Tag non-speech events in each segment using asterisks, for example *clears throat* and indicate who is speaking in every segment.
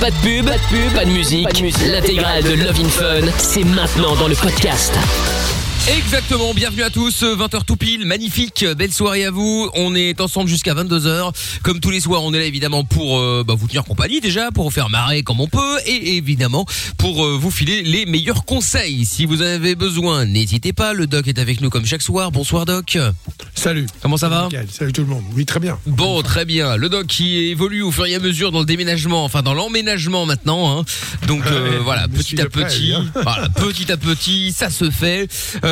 Speaker 1: Pas de pub, pas de pub, pas de musique. L'intégrale de Love in Fun, c'est maintenant dans le podcast.
Speaker 2: Exactement, bienvenue à tous, 20h tout pile, magnifique, belle soirée à vous. On est ensemble jusqu'à 22h. Comme tous les soirs, on est là évidemment pour euh, bah, vous tenir compagnie déjà, pour vous faire marrer comme on peut et évidemment pour euh, vous filer les meilleurs conseils. Si vous en avez besoin, n'hésitez pas, le doc est avec nous comme chaque soir. Bonsoir doc.
Speaker 3: Salut.
Speaker 2: Comment ça va
Speaker 3: Nickel. Salut tout le monde. Oui, très bien.
Speaker 2: Bon, très bien. Le doc qui évolue au fur et à mesure dans le déménagement, enfin dans l'emménagement maintenant. Hein. Donc euh, voilà, petit à petit,
Speaker 3: hein.
Speaker 2: voilà, petit à petit, ça se fait.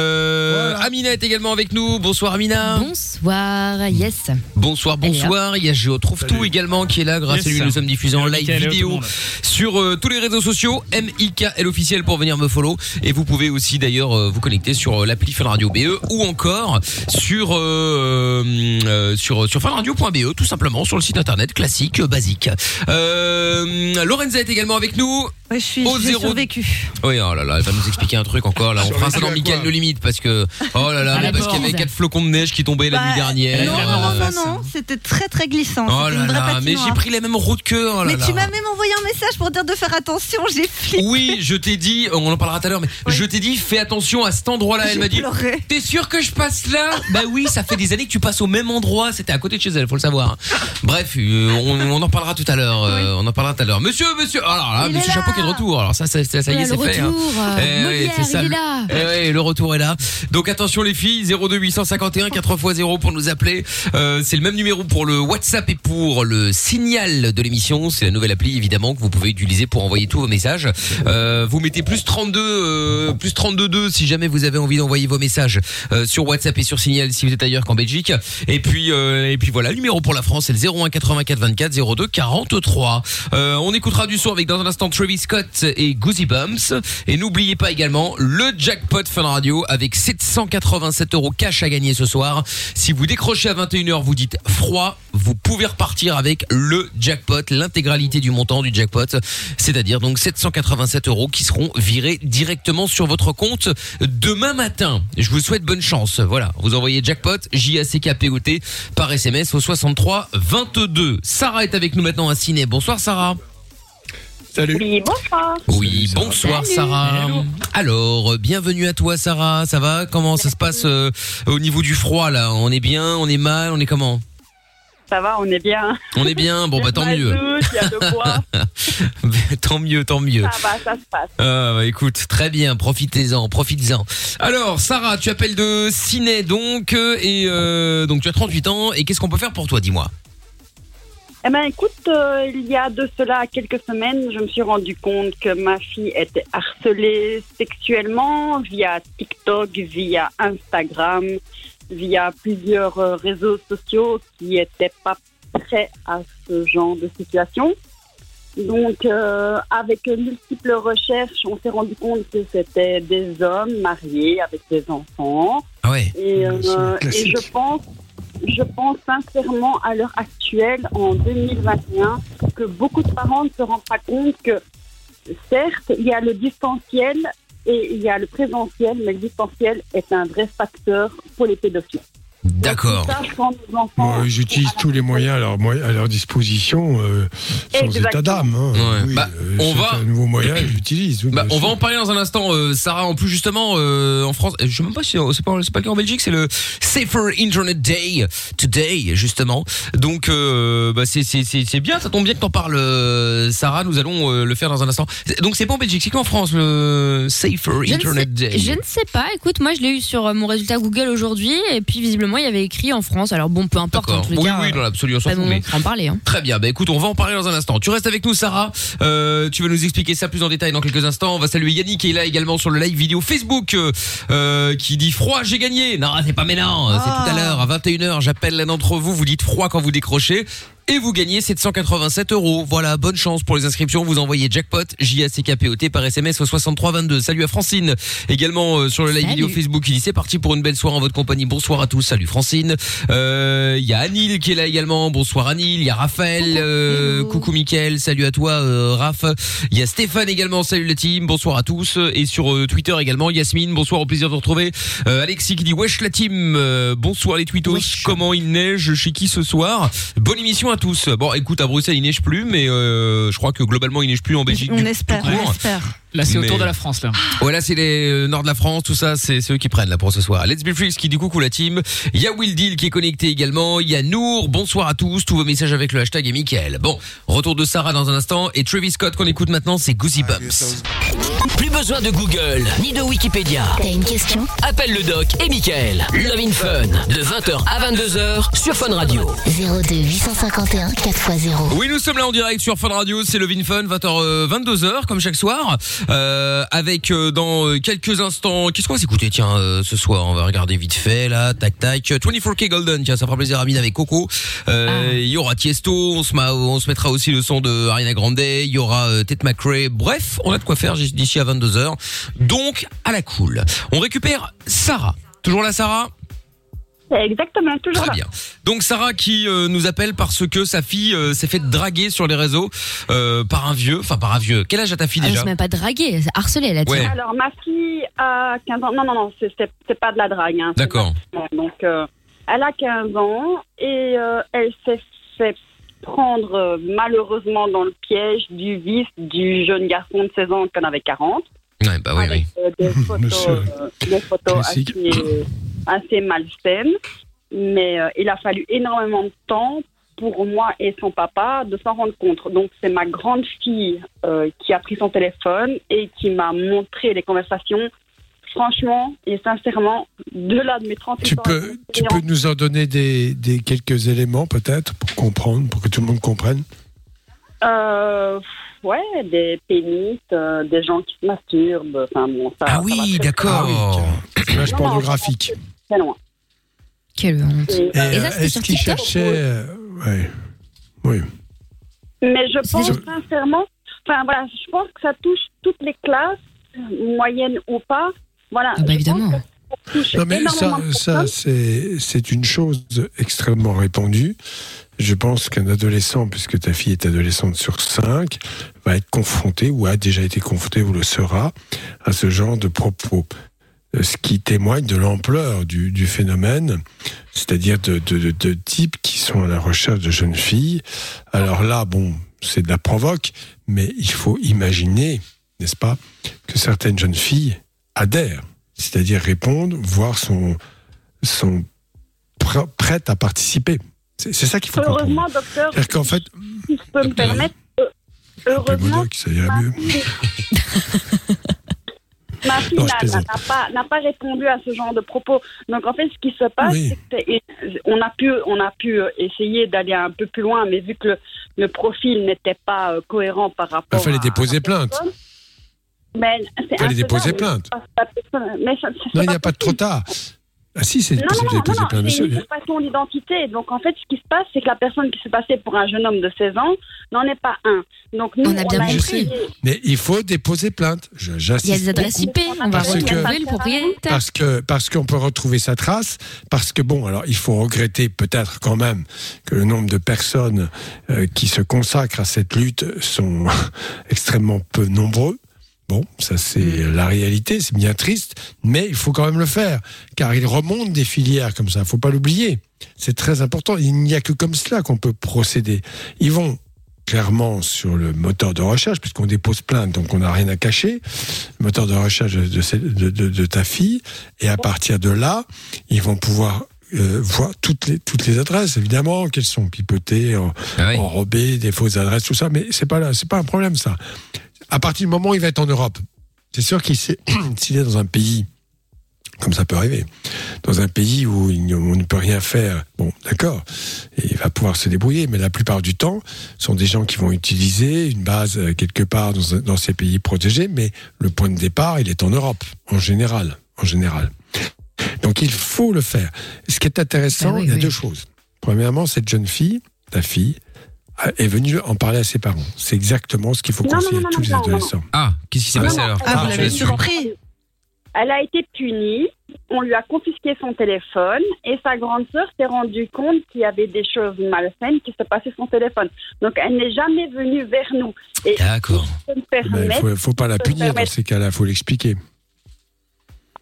Speaker 2: Euh, Amina est également avec nous. Bonsoir Amina.
Speaker 4: Bonsoir, yes.
Speaker 2: Bonsoir, bonsoir. Il y a Géo Trouve Tout également qui est là. Grâce
Speaker 4: Yes.
Speaker 2: à lui, nous sommes diffusés en live
Speaker 4: Mickaël,
Speaker 2: vidéo sur euh, tous les réseaux sociaux. MIKL officiel pour venir me follow. Et vous pouvez aussi d'ailleurs euh, vous connecter sur euh, l'appli Fun Radio BE ou encore sur euh, euh, sur sur funradio.be tout simplement sur le site internet classique euh, basique. Euh, Lorenza est également avec nous.
Speaker 5: Ouais, je suis,
Speaker 2: Au
Speaker 5: j'ai
Speaker 2: zéro-
Speaker 5: survécu.
Speaker 2: Oui, oh là là, elle va nous expliquer un truc encore là. On fera ça dans Michael le limite parce que oh là là, parce qu'il y avait quatre flocons de neige qui tombaient la
Speaker 5: Bah,
Speaker 2: nuit dernière.
Speaker 5: Non, non, non, non, c'était très très glissant.
Speaker 2: Oh là là, mais j'ai pris la même route que. oh là
Speaker 5: mais
Speaker 2: là.
Speaker 5: tu m'as même envoyé un message pour dire de faire attention, j'ai flippé.
Speaker 2: Oui, je t'ai dit, on en parlera tout à l'heure, mais je t'ai dit, fais attention à cet endroit-là. Elle m'a dit, t'es sûr que je passe là? Bah oui, ça fait des années que tu passes au même endroit. C'était à côté de chez elle, faut le savoir. Bref, euh, on, on en parlera tout à l'heure. euh, on en parlera tout à l'heure. Monsieur, monsieur, alors là,
Speaker 4: Il est
Speaker 2: monsieur
Speaker 4: là.
Speaker 2: Chapeau qui est de retour. Alors ça, ça, ça, ça y est, c'est
Speaker 4: le
Speaker 2: fait. hein.
Speaker 4: retour, euh,
Speaker 2: Eh oui,
Speaker 4: Molière,
Speaker 2: c'est ça.
Speaker 4: il est là.
Speaker 2: Ouais, le retour est là. Donc attention les filles, 02 851 4 x 0 pour nous appeler. Euh, c'est le même numéro pour le WhatsApp et pour le signal de l'émission. C'est la nouvelle appli évidemment que vous pouvez utiliser pour envoyer tous vos messages. Euh, vous mettez plus 32 euh, plus 32 2 si jamais vous avez envie d'envoyer vos messages euh, sur WhatsApp et sur signal si vous êtes ailleurs qu'en Belgique. Et puis euh, et puis voilà, le numéro pour la France c'est le 01 84 24 02 43. Euh, on écoutera du son avec dans un instant Travis Scott et Goosey Bumps et n'oubliez pas également le jackpot Fun Radio avec 787 euros cash à gagner ce soir. Si vous décrochez à 21h, vous dites froid, vous pouvez repartir avec le jackpot, l'intégralité du montant du jackpot, c'est-à-dire donc 787 euros qui seront virés directement sur votre compte demain matin. Je vous souhaite bonne chance. Voilà, vous envoyez jackpot J A C K P O T par SMS au 63 22. Sarah est avec nous maintenant à Ciné. Bonsoir Sarah.
Speaker 3: Salut.
Speaker 6: Oui, bonsoir.
Speaker 2: Oui, bonsoir
Speaker 6: Salut.
Speaker 2: Sarah. Alors, euh, bienvenue à toi Sarah. Ça va Comment ça se passe euh, au niveau du froid là? On est bien On est mal On est comment?
Speaker 6: Ça va, on est bien.
Speaker 2: On est bien. Bon bah tant
Speaker 6: Il y a
Speaker 2: mieux.
Speaker 6: Il y a de quoi. *laughs*
Speaker 2: tant mieux, tant mieux.
Speaker 6: Ça va, ça se passe.
Speaker 2: Ah, bah, écoute, très bien, profitez-en, profites-en. Alors, Sarah, tu appelles de Ciné donc, euh, et euh, donc tu as 38 ans, et qu'est-ce qu'on peut faire pour toi, dis-moi
Speaker 6: Eh ben, écoute, euh, il y a de cela quelques semaines, je me suis rendu compte que ma fille était harcelée sexuellement via TikTok, via Instagram, via plusieurs euh, réseaux sociaux qui n'étaient pas prêts à ce genre de situation. Donc, euh, avec multiples recherches, on s'est rendu compte que c'était des hommes mariés avec des enfants.
Speaker 2: Ah ouais.
Speaker 6: Et, je pense, je pense sincèrement à l'heure actuelle, en 2021, que beaucoup de parents ne se rendent pas compte que, certes, il y a le distanciel et il y a le présentiel, mais le distanciel est un vrai facteur pour les pédophiles.
Speaker 2: D'accord.
Speaker 6: Enfants
Speaker 3: Moi, j'utilise tous les moyens à leur, à leur disposition, euh, sans
Speaker 6: Exactement.
Speaker 3: état d'âme. hein.
Speaker 2: Ouais.
Speaker 3: Oui,
Speaker 2: Bah,
Speaker 3: euh,
Speaker 2: on
Speaker 3: c'est
Speaker 2: va-
Speaker 3: un nouveau moyen, j'utilise. oui,
Speaker 2: Bah, on va en parler dans un instant, euh, Sarah. En plus, justement, euh, en France, je sais même pas si c'est pas, c'est pas le cas en Belgique, c'est le Safer Internet Day today, justement. Donc, euh, bah, c'est c'est c'est c'est bien. Ça tombe bien que t'en parles, euh, Sarah. Nous allons euh, le faire dans un instant. Donc, c'est pas en Belgique, c'est qu'en France le Safer
Speaker 4: Je
Speaker 2: Internet
Speaker 4: sais,
Speaker 2: Day.
Speaker 4: je ne sais pas. Écoute, moi, je l'ai eu sur mon résultat Google aujourd'hui, et puis visiblement, il y avait écrit en France. Alors bon, peu importe. En
Speaker 2: D'accord.
Speaker 4: tous les
Speaker 2: Oui,
Speaker 4: cas,
Speaker 2: oui,
Speaker 4: euh,
Speaker 2: dans l'absolu, on s'en
Speaker 4: pas
Speaker 2: fout.
Speaker 4: bon
Speaker 2: Mais
Speaker 4: en parler. Hein.
Speaker 2: Très bien, bah écoute, on va en parler dans un instant. Tu restes avec nous, Sarah. Euh, tu vas nous expliquer ça plus en détail dans quelques instants. On va saluer Yannick qui est là également sur le live vidéo Facebook, euh, euh, qui dit froid, j'ai gagné. Non, c'est pas maintenant. C'est tout à l'heure à 21h. J'appelle l'un d'entre vous. Vous dites froid quand vous décrochez. Et vous gagnez 787 euros. Voilà, bonne chance pour les inscriptions. Vous envoyez jackpot J-A-C-K-P-O-T par SMS au 6322. Salut à Francine, également euh, sur le live
Speaker 4: Salut.
Speaker 2: vidéo Facebook. Il dit c'est parti pour une belle soirée en votre compagnie. Bonsoir à tous. Salut Francine. Euh, Il y a Anil qui est là également. Bonsoir Anil. Il y a Raphaël. euh, coucou Mickaël. Salut à toi euh, Raph. Il y a Stéphane également. Salut le team. Bonsoir à tous. Et sur euh, Twitter également Yasmine. Bonsoir. Au plaisir de vous retrouver. Euh, Alexis qui dit wesh la team. Euh, bonsoir les tweetos. Comment il neige? Chez qui ce soir? Bonne émission à tous. Bon, écoute, à Bruxelles, il neige plus, mais euh, je crois que globalement, il neige plus en Belgique.
Speaker 5: On
Speaker 2: du-
Speaker 5: espère,
Speaker 2: tout court.
Speaker 5: on espère.
Speaker 7: Là, c'est autour de la France, là.
Speaker 2: Ouais, là, c'est les euh, nord de la France, tout ça, c'est ceux qui prennent là pour ce soir. Let's Be Freaks qui dit coucou la team. Il y a Will Deal qui est connecté également. Il y a Nour. Bonsoir à tous. Tous vos messages avec le hashtag et Mickaël. Bon, retour de Sarah dans un instant. Et Travis Scott qu'on écoute maintenant, c'est Goosey Bumps.
Speaker 1: Plus besoin de Google ni de Wikipédia.
Speaker 8: T'as une question?
Speaker 1: Appelle le doc et Michael. Love in Fun de 20h à 22h sur Fun Radio.
Speaker 8: 02 851 4x0.
Speaker 2: Oui, nous sommes là en direct sur Fun Radio, c'est Levin Fun, 20h, 22h comme chaque soir, euh, avec euh, dans euh, quelques instants, qu'est-ce qu'on va s'écouter? Tiens euh, ce soir, on va regarder vite fait là, tac tac, 24K Golden, tiens ça fera plaisir à Amine avec Coco, Euh, il y aura Tiesto, on se, ma- on se mettra aussi le son de Ariana Grande, il y aura Ted McRae, bref, on a de quoi faire d'ici à 22h, donc à la cool. On récupère Sarah, toujours là Sarah?
Speaker 6: Exactement, toujours
Speaker 2: Très
Speaker 6: là.
Speaker 2: bien. Donc Sarah qui euh, nous appelle parce que sa fille euh, s'est fait draguer sur les réseaux euh, par un vieux, enfin par un vieux. Quel âge a ta fille
Speaker 4: Elle
Speaker 2: déjà
Speaker 4: s'est même pas draguée, c'est harcelée, elle a dit.
Speaker 2: Ouais.
Speaker 6: Alors, ma fille a 15 ans. Non, non, non, c'est- c'est c'est pas de la drague. Hein, C'est
Speaker 2: D'accord.
Speaker 6: pas- Donc, euh, elle a 15 ans et euh, elle s'est fait prendre euh, malheureusement dans le piège du vice du jeune garçon de 16 ans qui en avait 40.
Speaker 2: Ouais, bah oui, oui.
Speaker 6: avec euh, des *laughs* photos,
Speaker 3: Monsieur.
Speaker 6: euh, des photos assez,
Speaker 3: Classique.
Speaker 6: assez malsaines. Mais euh, il a fallu énormément de temps pour moi et son papa de s'en rendre compte. Donc c'est ma grande fille euh, qui a pris son téléphone et qui m'a montré les conversations. Franchement et sincèrement, de là de mes 38
Speaker 3: Tu
Speaker 6: ans.
Speaker 3: peux, tu peux nous en donner des, des quelques éléments peut-être pour comprendre, pour que tout le monde comprenne?
Speaker 6: Euh, ouais, des pénis, euh, des gens qui se masturbent. Enfin bon, ça.
Speaker 2: Ah
Speaker 6: va
Speaker 2: oui, d'accord.
Speaker 3: Image
Speaker 6: Non, non,
Speaker 3: pornographique.
Speaker 6: Très loin.
Speaker 4: Quelle honte.
Speaker 6: Et,
Speaker 3: Et,
Speaker 4: Et ça,
Speaker 3: euh,
Speaker 4: c'était
Speaker 3: est-ce qu'il cherchait euh, ouais. Oui.
Speaker 6: Mais je pense
Speaker 3: Je-
Speaker 6: sincèrement, enfin voilà, je pense que ça touche toutes les classes, moyennes ou pas. Voilà.
Speaker 4: Ah bah, évidemment.
Speaker 3: Non mais ça, ça c'est une chose extrêmement répandue. Je pense qu'un adolescent, puisque ta fille est adolescente sur 5, va être confronté ou a déjà été confronté ou le sera à ce genre de propos. Euh, Ce qui témoigne de l'ampleur du, du phénomène, c'est-à-dire de, de, de, de types qui sont à la recherche de jeunes filles. Alors là, bon, c'est de la provoque, mais il faut imaginer, n'est-ce pas, que certaines jeunes filles adhèrent, c'est-à-dire répondent, voire sont, sont pr- prêtes à participer. C'est ça qu'il faut comprendre.
Speaker 6: Heureusement, docteur,
Speaker 3: qu'en fait,
Speaker 6: si je peux me permettre, euh, heureusement,
Speaker 3: ça
Speaker 6: ma
Speaker 3: mieux.
Speaker 6: Ma fille n'a- pas, n'a pas répondu à ce genre de propos. Donc en fait, ce qui se passe,
Speaker 3: Oui.
Speaker 6: c'est que c'est- on a pu, on a pu euh, essayer d'aller un peu plus loin, mais vu que le, le profil n'était pas euh, cohérent par rapport.
Speaker 3: Il fallait
Speaker 6: à-
Speaker 3: déposer
Speaker 6: à
Speaker 3: plainte.
Speaker 6: Mais
Speaker 3: Fallait déposer plainte.
Speaker 6: Mais ça- c'est
Speaker 3: Non, il n'y a pas de trop tard. Ah si, c'est
Speaker 6: Non, non,
Speaker 3: possible
Speaker 6: non,
Speaker 3: de déposer
Speaker 6: non, c'est une usurpation d'identité. Donc, en fait, ce qui se passe, c'est que la personne qui se passait pour un jeune homme de 16 ans n'en est pas un. Donc, nous,
Speaker 4: On a bien
Speaker 3: compris.
Speaker 6: essayé-
Speaker 3: Mais il faut déposer plainte. Je-
Speaker 4: Il y a des adresses. IP, on va
Speaker 3: Parce que-
Speaker 4: retrouver le propriétaire.
Speaker 3: Parce que parce qu'on peut retrouver sa trace, parce que bon, alors il faut regretter peut-être quand même que le nombre de personnes euh, qui se consacrent à cette lutte sont *laughs* extrêmement peu nombreux. Bon, ça c'est
Speaker 4: Mm.
Speaker 3: la réalité, c'est bien triste, mais il faut quand même le faire, car il remonte des filières comme ça, faut pas l'oublier. C'est très important. Il n'y a que comme cela qu'on peut procéder. Ils vont clairement sur le moteur de recherche, puisqu'on dépose plainte, donc on n'a rien à cacher, le moteur de recherche de, de celle- de- de- de ta fille, et à partir de là, ils vont pouvoir euh, voir toutes les, toutes les adresses, évidemment, qu'elles sont pipotées, en-
Speaker 2: Ah oui.
Speaker 3: enrobées, des fausses adresses, tout ça, mais c'est pas là, c'est pas un problème ça. À partir du moment où il va être en Europe, c'est sûr qu'il *clears throat* s'il est dans un pays, comme ça peut arriver, dans un pays où on ne peut rien faire, bon, d'accord, il va pouvoir se débrouiller, mais la plupart du temps, ce sont des gens qui vont utiliser une base euh, quelque part dans, ces pays protégés, mais le point de départ, il est en Europe, en général, en général. Donc il faut le faire. Ce qui est intéressant,
Speaker 4: Ah oui,
Speaker 3: il y a
Speaker 4: oui.
Speaker 3: deux choses. Premièrement, cette jeune fille, ta fille, est venue en parler à ses parents. C'est exactement ce qu'il faut
Speaker 6: Non, non,
Speaker 3: conseiller
Speaker 6: non,
Speaker 3: à tous
Speaker 6: non,
Speaker 3: les
Speaker 6: non, non.
Speaker 3: adolescents.
Speaker 2: Ah, qu'est-ce qui s'est
Speaker 3: Ah,
Speaker 2: passé
Speaker 6: non,
Speaker 2: alors
Speaker 6: ah,
Speaker 5: Ah,
Speaker 6: Ah,
Speaker 5: vous
Speaker 6: je
Speaker 5: l'avez
Speaker 6: suis
Speaker 5: surpris.
Speaker 6: Elle a été punie, on lui a confisqué son téléphone et sa grande sœur s'est rendue compte qu'il y avait des choses malsaines qui se passaient sur son téléphone. Donc elle n'est jamais venue vers nous.
Speaker 2: D'accord.
Speaker 3: Il
Speaker 6: permettre,
Speaker 3: faut, faut pas la punir dans ces cas-là, faut l'expliquer.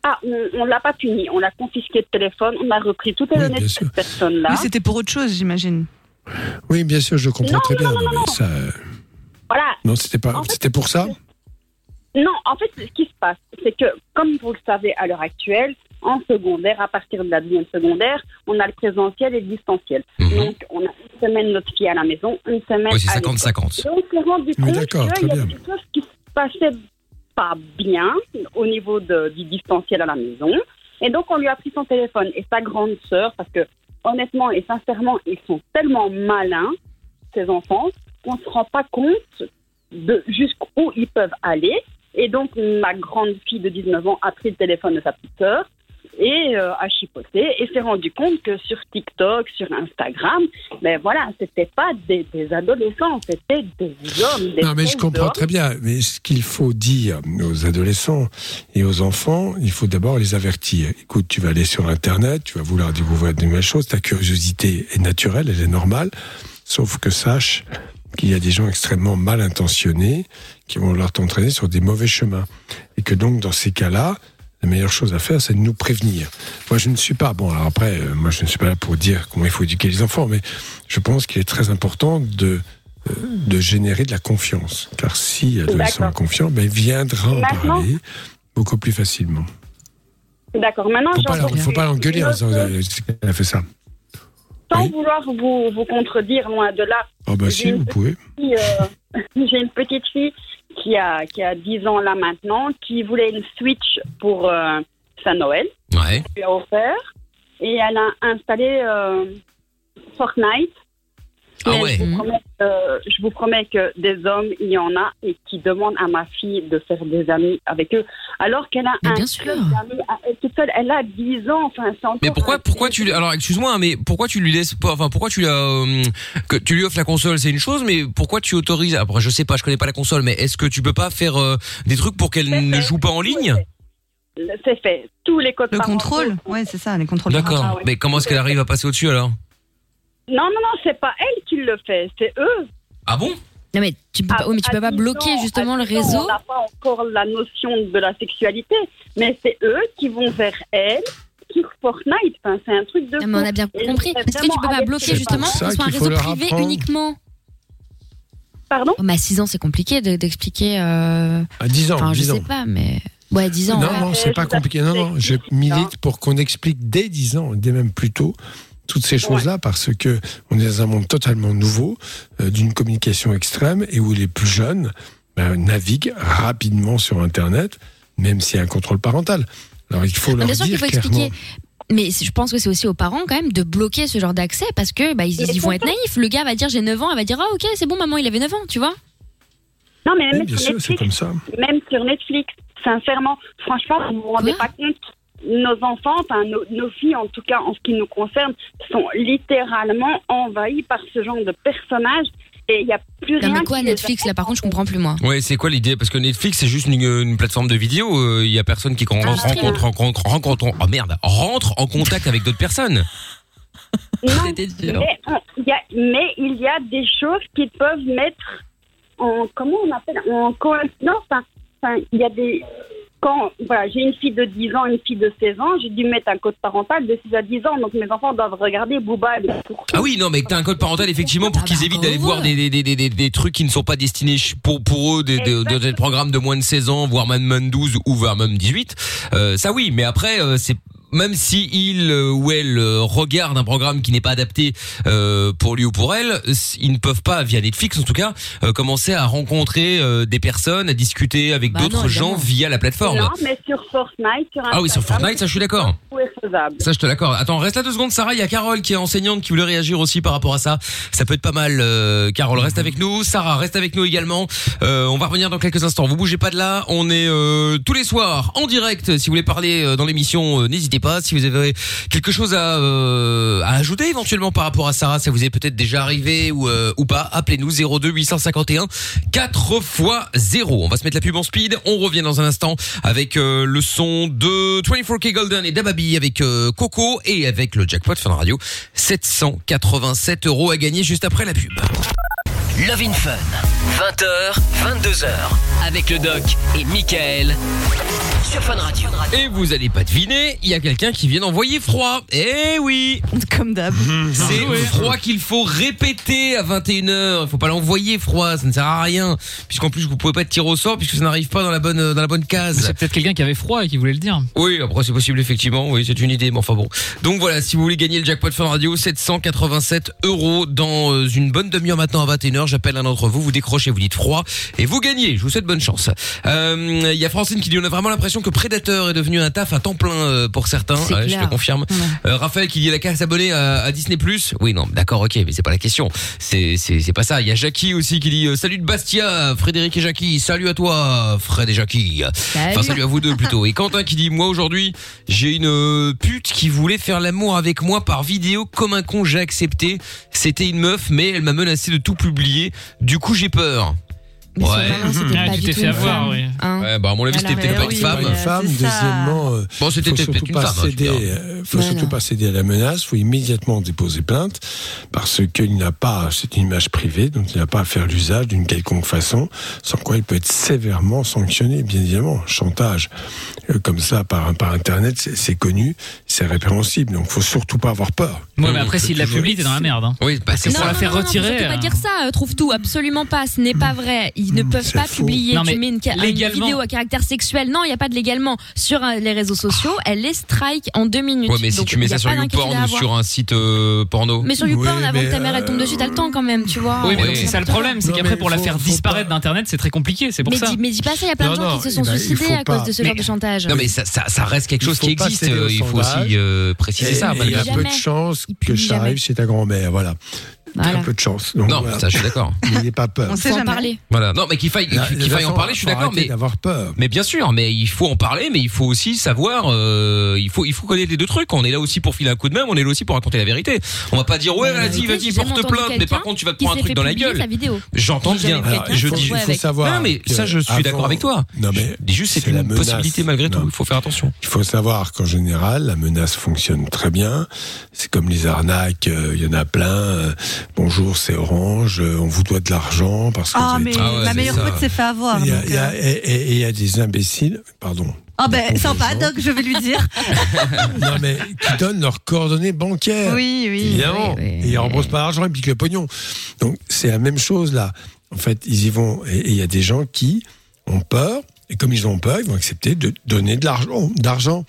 Speaker 6: ah, on ne l'a pas punie, on l'a confisqué de téléphone, on a repris toutes les
Speaker 3: Oui,
Speaker 6: données de cette personne-là.
Speaker 5: Oui, c'était pour autre chose, j'imagine.
Speaker 3: Oui, bien sûr, je comprends
Speaker 6: Non,
Speaker 3: très bien.
Speaker 6: non, non,
Speaker 3: non, mais
Speaker 6: non.
Speaker 3: ça, euh,
Speaker 6: Voilà.
Speaker 3: non, c'était pas,
Speaker 6: En fait,
Speaker 3: c'était pour ça.
Speaker 6: Non, en fait, ce qui se passe, c'est que, comme vous le savez à l'heure actuelle, en secondaire, à partir de la deuxième secondaire, on a le présentiel et le distanciel.
Speaker 2: Mhm.
Speaker 6: Donc, on a une semaine notre fille à la maison, une semaine
Speaker 2: Ouais, c'est
Speaker 6: à l'école.
Speaker 2: 50-50.
Speaker 6: Et on s'est rendu
Speaker 3: Oui,
Speaker 6: compte qu'il y a
Speaker 3: bien.
Speaker 6: des choses qui se passaient pas bien au niveau de- du distanciel à la maison. Et donc, on lui a pris son téléphone et sa grande sœur, parce que honnêtement et sincèrement, ils sont tellement malins, ces enfants, qu'on ne se rend pas compte de jusqu'où ils peuvent aller. Et donc, ma grande fille de 19 ans a pris le téléphone de sa petite sœur et euh, a chipoté et s'est rendu compte que sur TikTok, sur Instagram, ben voilà, c'était pas des, des adolescents, c'était des hommes. Des
Speaker 3: Non, mais je comprends très bien. Mais ce qu'il faut dire aux adolescents et aux enfants, il faut d'abord les avertir. Écoute, tu vas aller sur Internet, tu vas vouloir découvrir de nouvelles choses. Ta curiosité est naturelle, elle est normale. Sauf que sache qu'il y a des gens extrêmement mal intentionnés qui vont leur t'entraîner sur des mauvais chemins. Et que donc, dans ces cas-là, la meilleure chose à faire, c'est de nous prévenir. Moi, je ne suis pas, bon, alors après, euh, moi, je ne suis pas là pour dire comment il faut éduquer les enfants, mais je pense qu'il est très important de, euh, de générer de la confiance. Car si l'adolescent est confiant, ben, il viendra en
Speaker 6: Maintenant-
Speaker 3: parler beaucoup plus facilement.
Speaker 6: D'accord, maintenant,
Speaker 3: pas,
Speaker 6: j'entends
Speaker 3: faut pas l'engueuler en
Speaker 6: une
Speaker 3: disant euh, qu'elle a fait ça.
Speaker 6: Sans
Speaker 3: Oui.
Speaker 6: vouloir vous, vous contredire, loin de là,
Speaker 3: Oh, bah, si, vous pouvez.
Speaker 6: Euh, *laughs* j'ai une petite fille qui a, qui a 10 ans là maintenant, qui voulait une Switch pour euh, sa Noël.
Speaker 2: Ouais.
Speaker 6: Je lui ai offert. Et elle a installé euh, Fortnite.
Speaker 2: Ah ouais.
Speaker 6: Je vous, promets, euh, je vous promets que des hommes, il y en a et qui demandent à ma fille de faire des amis avec eux. Alors qu'elle a
Speaker 4: Mais
Speaker 6: un
Speaker 4: bien sûr.
Speaker 6: elle toute seule. Elle a 10 ans. Enfin, c'est encore
Speaker 2: Mais pourquoi, pourquoi tu, lui- alors excuse-moi, hein, mais pourquoi tu lui laisses pas, enfin pourquoi tu la, euh, que tu lui offres la console, c'est une chose, mais pourquoi tu autorises, après je sais pas, je connais pas la console, mais est-ce que tu peux pas faire euh, des trucs pour qu'elle ne joue pas en ligne?
Speaker 6: C'est fait. Tous les codes
Speaker 5: Le contrôle, ouais, c'est ça, les contrôles.
Speaker 2: D'accord.
Speaker 6: Ah ouais.
Speaker 2: Mais comment est-ce qu'elle arrive à passer au-dessus alors?
Speaker 6: Non, non, non, c'est pas elle qui le fait, c'est eux.
Speaker 2: Ah bon?
Speaker 4: Non mais tu peux pas, oui, mais tu
Speaker 6: à
Speaker 4: peux pas
Speaker 6: 10
Speaker 4: bloquer justement le
Speaker 6: 10 ans,
Speaker 4: réseau.
Speaker 6: On n'a pas encore la notion de la sexualité, mais c'est eux qui vont vers elle sur Fortnite. Enfin, c'est un truc de.
Speaker 4: Non, mais on a bien
Speaker 6: Et
Speaker 4: compris. Est-ce que tu peux pas bloquer justement soit un réseau privé
Speaker 3: apprendre.
Speaker 4: uniquement?
Speaker 6: Pardon?
Speaker 4: Oh, Mais à 6 ans, c'est compliqué de- d'expliquer. euh,
Speaker 3: À 10 ans,
Speaker 4: Enfin, je
Speaker 3: 10 ans.
Speaker 4: sais pas, mais. Ouais, 10 ans.
Speaker 3: Non,
Speaker 4: ouais.
Speaker 3: non, c'est pas
Speaker 6: vous
Speaker 3: compliqué. Non, non, je milite pour qu'on explique dès 10 ans, dès même plus tôt, toutes ces choses-là, parce que on est dans un monde totalement nouveau, euh, d'une communication extrême, et où les plus jeunes ben, naviguent rapidement sur Internet, même s'il y a un contrôle parental. Alors il faut leur
Speaker 4: bien sûr qu'il
Speaker 3: dire
Speaker 4: faut
Speaker 3: clairement.
Speaker 4: expliquer. Mais je pense que c'est aussi aux parents quand même de bloquer ce genre d'accès parce que bah, ils, vont être naïfs. Le gars va dire j'ai 9 ans, elle va dire ah ok c'est bon maman il avait 9 ans, tu vois.
Speaker 6: Non, mais
Speaker 3: Oui,
Speaker 6: même
Speaker 3: bien
Speaker 6: sur
Speaker 3: sûr,
Speaker 6: Netflix,
Speaker 3: comme ça.
Speaker 6: même sur Netflix, sincèrement, franchement, vous vous rendez
Speaker 4: Quoi
Speaker 6: pas compte. Nos enfants, enfin nos, nos filles en tout cas en ce qui nous concerne, sont littéralement envahies par ce genre de personnages et il n'y a plus
Speaker 4: Non
Speaker 6: rien.
Speaker 4: mais quoi Netflix là par contre je comprends plus moi.
Speaker 2: Ouais, c'est quoi l'idée? Parce que Netflix c'est juste une, une plateforme de vidéo. euh, Il y a personne qui rencontre, rencontre, rencontre, oh merde, rentre en contact avec d'autres personnes.
Speaker 6: Non. *laughs* Mais, on- il y a, mais il y a des choses qui peuvent mettre en comment on appelle en coïncidence. Enfin, il y a des quand voilà, j'ai une fille de 10 ans, une fille de 16 ans, j'ai dû mettre un code parental de 6 à 10 ans, donc mes enfants doivent regarder Booba. et.
Speaker 2: Ah oui, non, mais t'as un code parental effectivement pour qu'ils évitent d'aller voir des, des, des, des, des trucs qui ne sont pas destinés pour, pour eux, des, des, programmes de moins de 16 ans, voire même même 12 ou voire même 18. Euh, ça oui, mais après, euh, c'est même si il euh, ou elle euh, regarde un programme qui n'est pas adapté euh, pour lui ou pour elle, ils ne peuvent pas via Netflix en tout cas euh, commencer à rencontrer euh, des personnes, à discuter avec
Speaker 4: Bah
Speaker 2: d'autres gens via la plateforme.
Speaker 6: Non, mais sur Fortnite, sur
Speaker 2: Ah oui, sur Fortnite, ça je suis d'accord. Ça, je te l'accorde. Attends, reste là deux secondes, Sarah. Il y a Carole qui est enseignante qui voulait réagir aussi par rapport à ça. Ça peut être pas mal. euh, Carole, reste avec nous. Sarah, reste avec nous également. Euh, on va revenir dans quelques instants. Vous bougez pas de là. On est euh, tous les soirs en direct. Si vous voulez parler euh, dans l'émission, euh, n'hésitez pas. Si vous avez quelque chose à, euh, à ajouter éventuellement par rapport à Sarah, ça vous est peut-être déjà arrivé ou, euh, ou pas, appelez-nous 02 851 4 x 0. On va se mettre la pub en speed. On revient dans un instant avec euh, le son de 24K Golden et Dababy avec Coco et avec le jackpot Fun Radio. 787 euros à gagner juste après la pub.
Speaker 1: Love in Fun, 20h, 22h, avec le doc et Michael sur Fun Radio.
Speaker 2: Et vous allez pas deviner, il y a quelqu'un qui vient d'envoyer froid. Eh oui
Speaker 5: Comme d'hab.
Speaker 2: C'est froid qu'il faut répéter à 21h. Il faut pas l'envoyer froid, ça ne sert à rien. Puisqu'en plus, vous pouvez pas être tiré au sort puisque ça n'arrive pas dans la bonne, dans la bonne case.
Speaker 7: C'est peut-être quelqu'un qui avait froid et qui voulait le dire.
Speaker 2: Oui, après c'est possible effectivement. Oui, c'est une idée, mais enfin bon. Donc voilà, si vous voulez gagner le jackpot Fun Radio, 787 euros dans euh, une bonne demi-heure maintenant à 21h. J'appelle un d'entre vous, vous décrochez, vous dites froid et vous gagnez. Je vous souhaite bonne chance. Euh, Il y a Francine qui dit on a vraiment l'impression que Predator est devenu un taf à temps plein euh, pour certains. Ouais, je te confirme. Euh, Raphaël qui dit la carte s'abonner à, à Disney Plus. Oui, non, d'accord, ok, mais c'est pas la question. C'est c'est c'est pas ça. Il y a Jackie aussi qui dit euh, salut de Bastia, Frédéric et Jackie. Salut à toi, Fred et Jackie. Enfin, salut à vous deux plutôt. Et Quentin qui dit moi aujourd'hui, j'ai une pute qui voulait faire l'amour avec moi par vidéo comme un con, j'ai accepté. C'était une meuf, mais elle m'a menacé de tout publier. Du coup, j'ai peur.
Speaker 4: Mais
Speaker 2: Ouais.
Speaker 7: Ah,
Speaker 4: pas
Speaker 7: tu t'es fait avoir, oui.
Speaker 4: hein.
Speaker 2: Ouais, bah à mon avis, c'était peut-être pas une femme.
Speaker 3: une deuxièmement, euh,
Speaker 2: Bon, c'était
Speaker 3: faut
Speaker 2: peut-être
Speaker 3: surtout
Speaker 2: une
Speaker 3: pas
Speaker 2: femme. hein, je
Speaker 3: euh, faut surtout
Speaker 4: non.
Speaker 3: pas céder à la menace. Faut immédiatement déposer plainte parce qu'il n'a pas, c'est une image privée, donc il n'a pas à faire l'usage d'une quelconque façon, sans quoi il peut être sévèrement sanctionné, bien évidemment. Chantage euh, comme ça par par internet, c'est connu, c'est répréhensible. Donc faut surtout pas avoir peur.
Speaker 7: Ouais, mais après, s'il la publie, t'es dans la merde. Hein.
Speaker 2: Oui, bah, c'est
Speaker 7: Non,
Speaker 2: ça.
Speaker 7: la faire retirer,
Speaker 4: surtout
Speaker 7: euh.
Speaker 4: pas dire ça, trouve tout, absolument pas, ce n'est pas vrai. Ils ne
Speaker 3: Mm,
Speaker 4: peuvent pas
Speaker 3: faux.
Speaker 4: publier.
Speaker 7: Non, mais
Speaker 4: tu mets une, vidéo à caractère sexuel. Non, il n'y a pas de légalement. Sur euh, les réseaux sociaux, elle est strike en deux minutes.
Speaker 2: Ouais, mais si
Speaker 4: Donc,
Speaker 2: tu mets ça sur YouPorn ou sur un site euh, porno.
Speaker 4: Mais sur YouPorn,
Speaker 3: Oui,
Speaker 4: avant que ta mère elle tombe dessus, t'as le temps quand même, tu vois.
Speaker 7: Oui, mais c'est ça le problème, c'est qu'après pour la faire disparaître d'internet, c'est très compliqué, c'est pour
Speaker 4: Mais
Speaker 7: ça.
Speaker 4: dis, mais dis pas ça, il y a plein de gens qui se sont suicidés à cause de ce genre de chantage.
Speaker 2: Non mais ça, reste quelque chose qui existe. euh, Il faut aussi euh, préciser ça.
Speaker 3: il y a peu de chances que ça arrive chez ta grand-mère. Voilà.
Speaker 4: Voilà.
Speaker 3: Très peu de chance. Donc,
Speaker 2: Non,
Speaker 3: voilà.
Speaker 2: ça je suis d'accord.
Speaker 3: N'ayez pas peur.
Speaker 5: On
Speaker 4: Faut
Speaker 5: sait
Speaker 4: en
Speaker 5: jamais.
Speaker 4: parler.
Speaker 2: Voilà. Non mais qu'il faille, qu'il faille en parler, je suis
Speaker 3: faut
Speaker 2: d'accord. Mais
Speaker 3: d'avoir peur.
Speaker 2: mais bien sûr, mais il faut en parler, mais il faut aussi savoir. euh, il faut il faut connaître les deux trucs. On est là aussi pour filer un coup de main, on est là aussi pour raconter la vérité. On va pas dire ouais vas-y vas-y porte plainte, mais par contre tu vas te prendre un truc dans la gueule. J'entends bien.
Speaker 3: je dis, il faut savoir.
Speaker 2: Non mais ça je suis d'accord avec toi.
Speaker 3: Non mais
Speaker 2: dis juste c'est une possibilité malgré tout. Il faut faire attention.
Speaker 3: Il faut savoir qu'en général, la menace fonctionne très bien. C'est comme les arnaques, euh, il y en a plein. Bonjour, c'est Orange, euh, on vous doit de l'argent parce que
Speaker 5: Ah, mais
Speaker 2: Ah ouais,
Speaker 5: la
Speaker 2: c'est
Speaker 5: meilleure
Speaker 2: ça.
Speaker 5: faute s'est fait avoir.
Speaker 3: Il y a,
Speaker 5: donc,
Speaker 3: il y a- et- et- et il y a des imbéciles, pardon.
Speaker 5: Ah ben sympa, Doc, je vais lui dire. *laughs*
Speaker 3: non mais qui donnent leurs coordonnées bancaires.
Speaker 5: Oui, oui.
Speaker 3: Évidemment.
Speaker 4: oui, oui,
Speaker 3: et ils remboursent pas l'argent, ils piquent le pognon. Donc c'est la même chose là. En fait, ils y vont. Et et il y a des gens qui ont peur. Et comme ils ont peur, ils vont accepter de donner de l'argent. D'argent.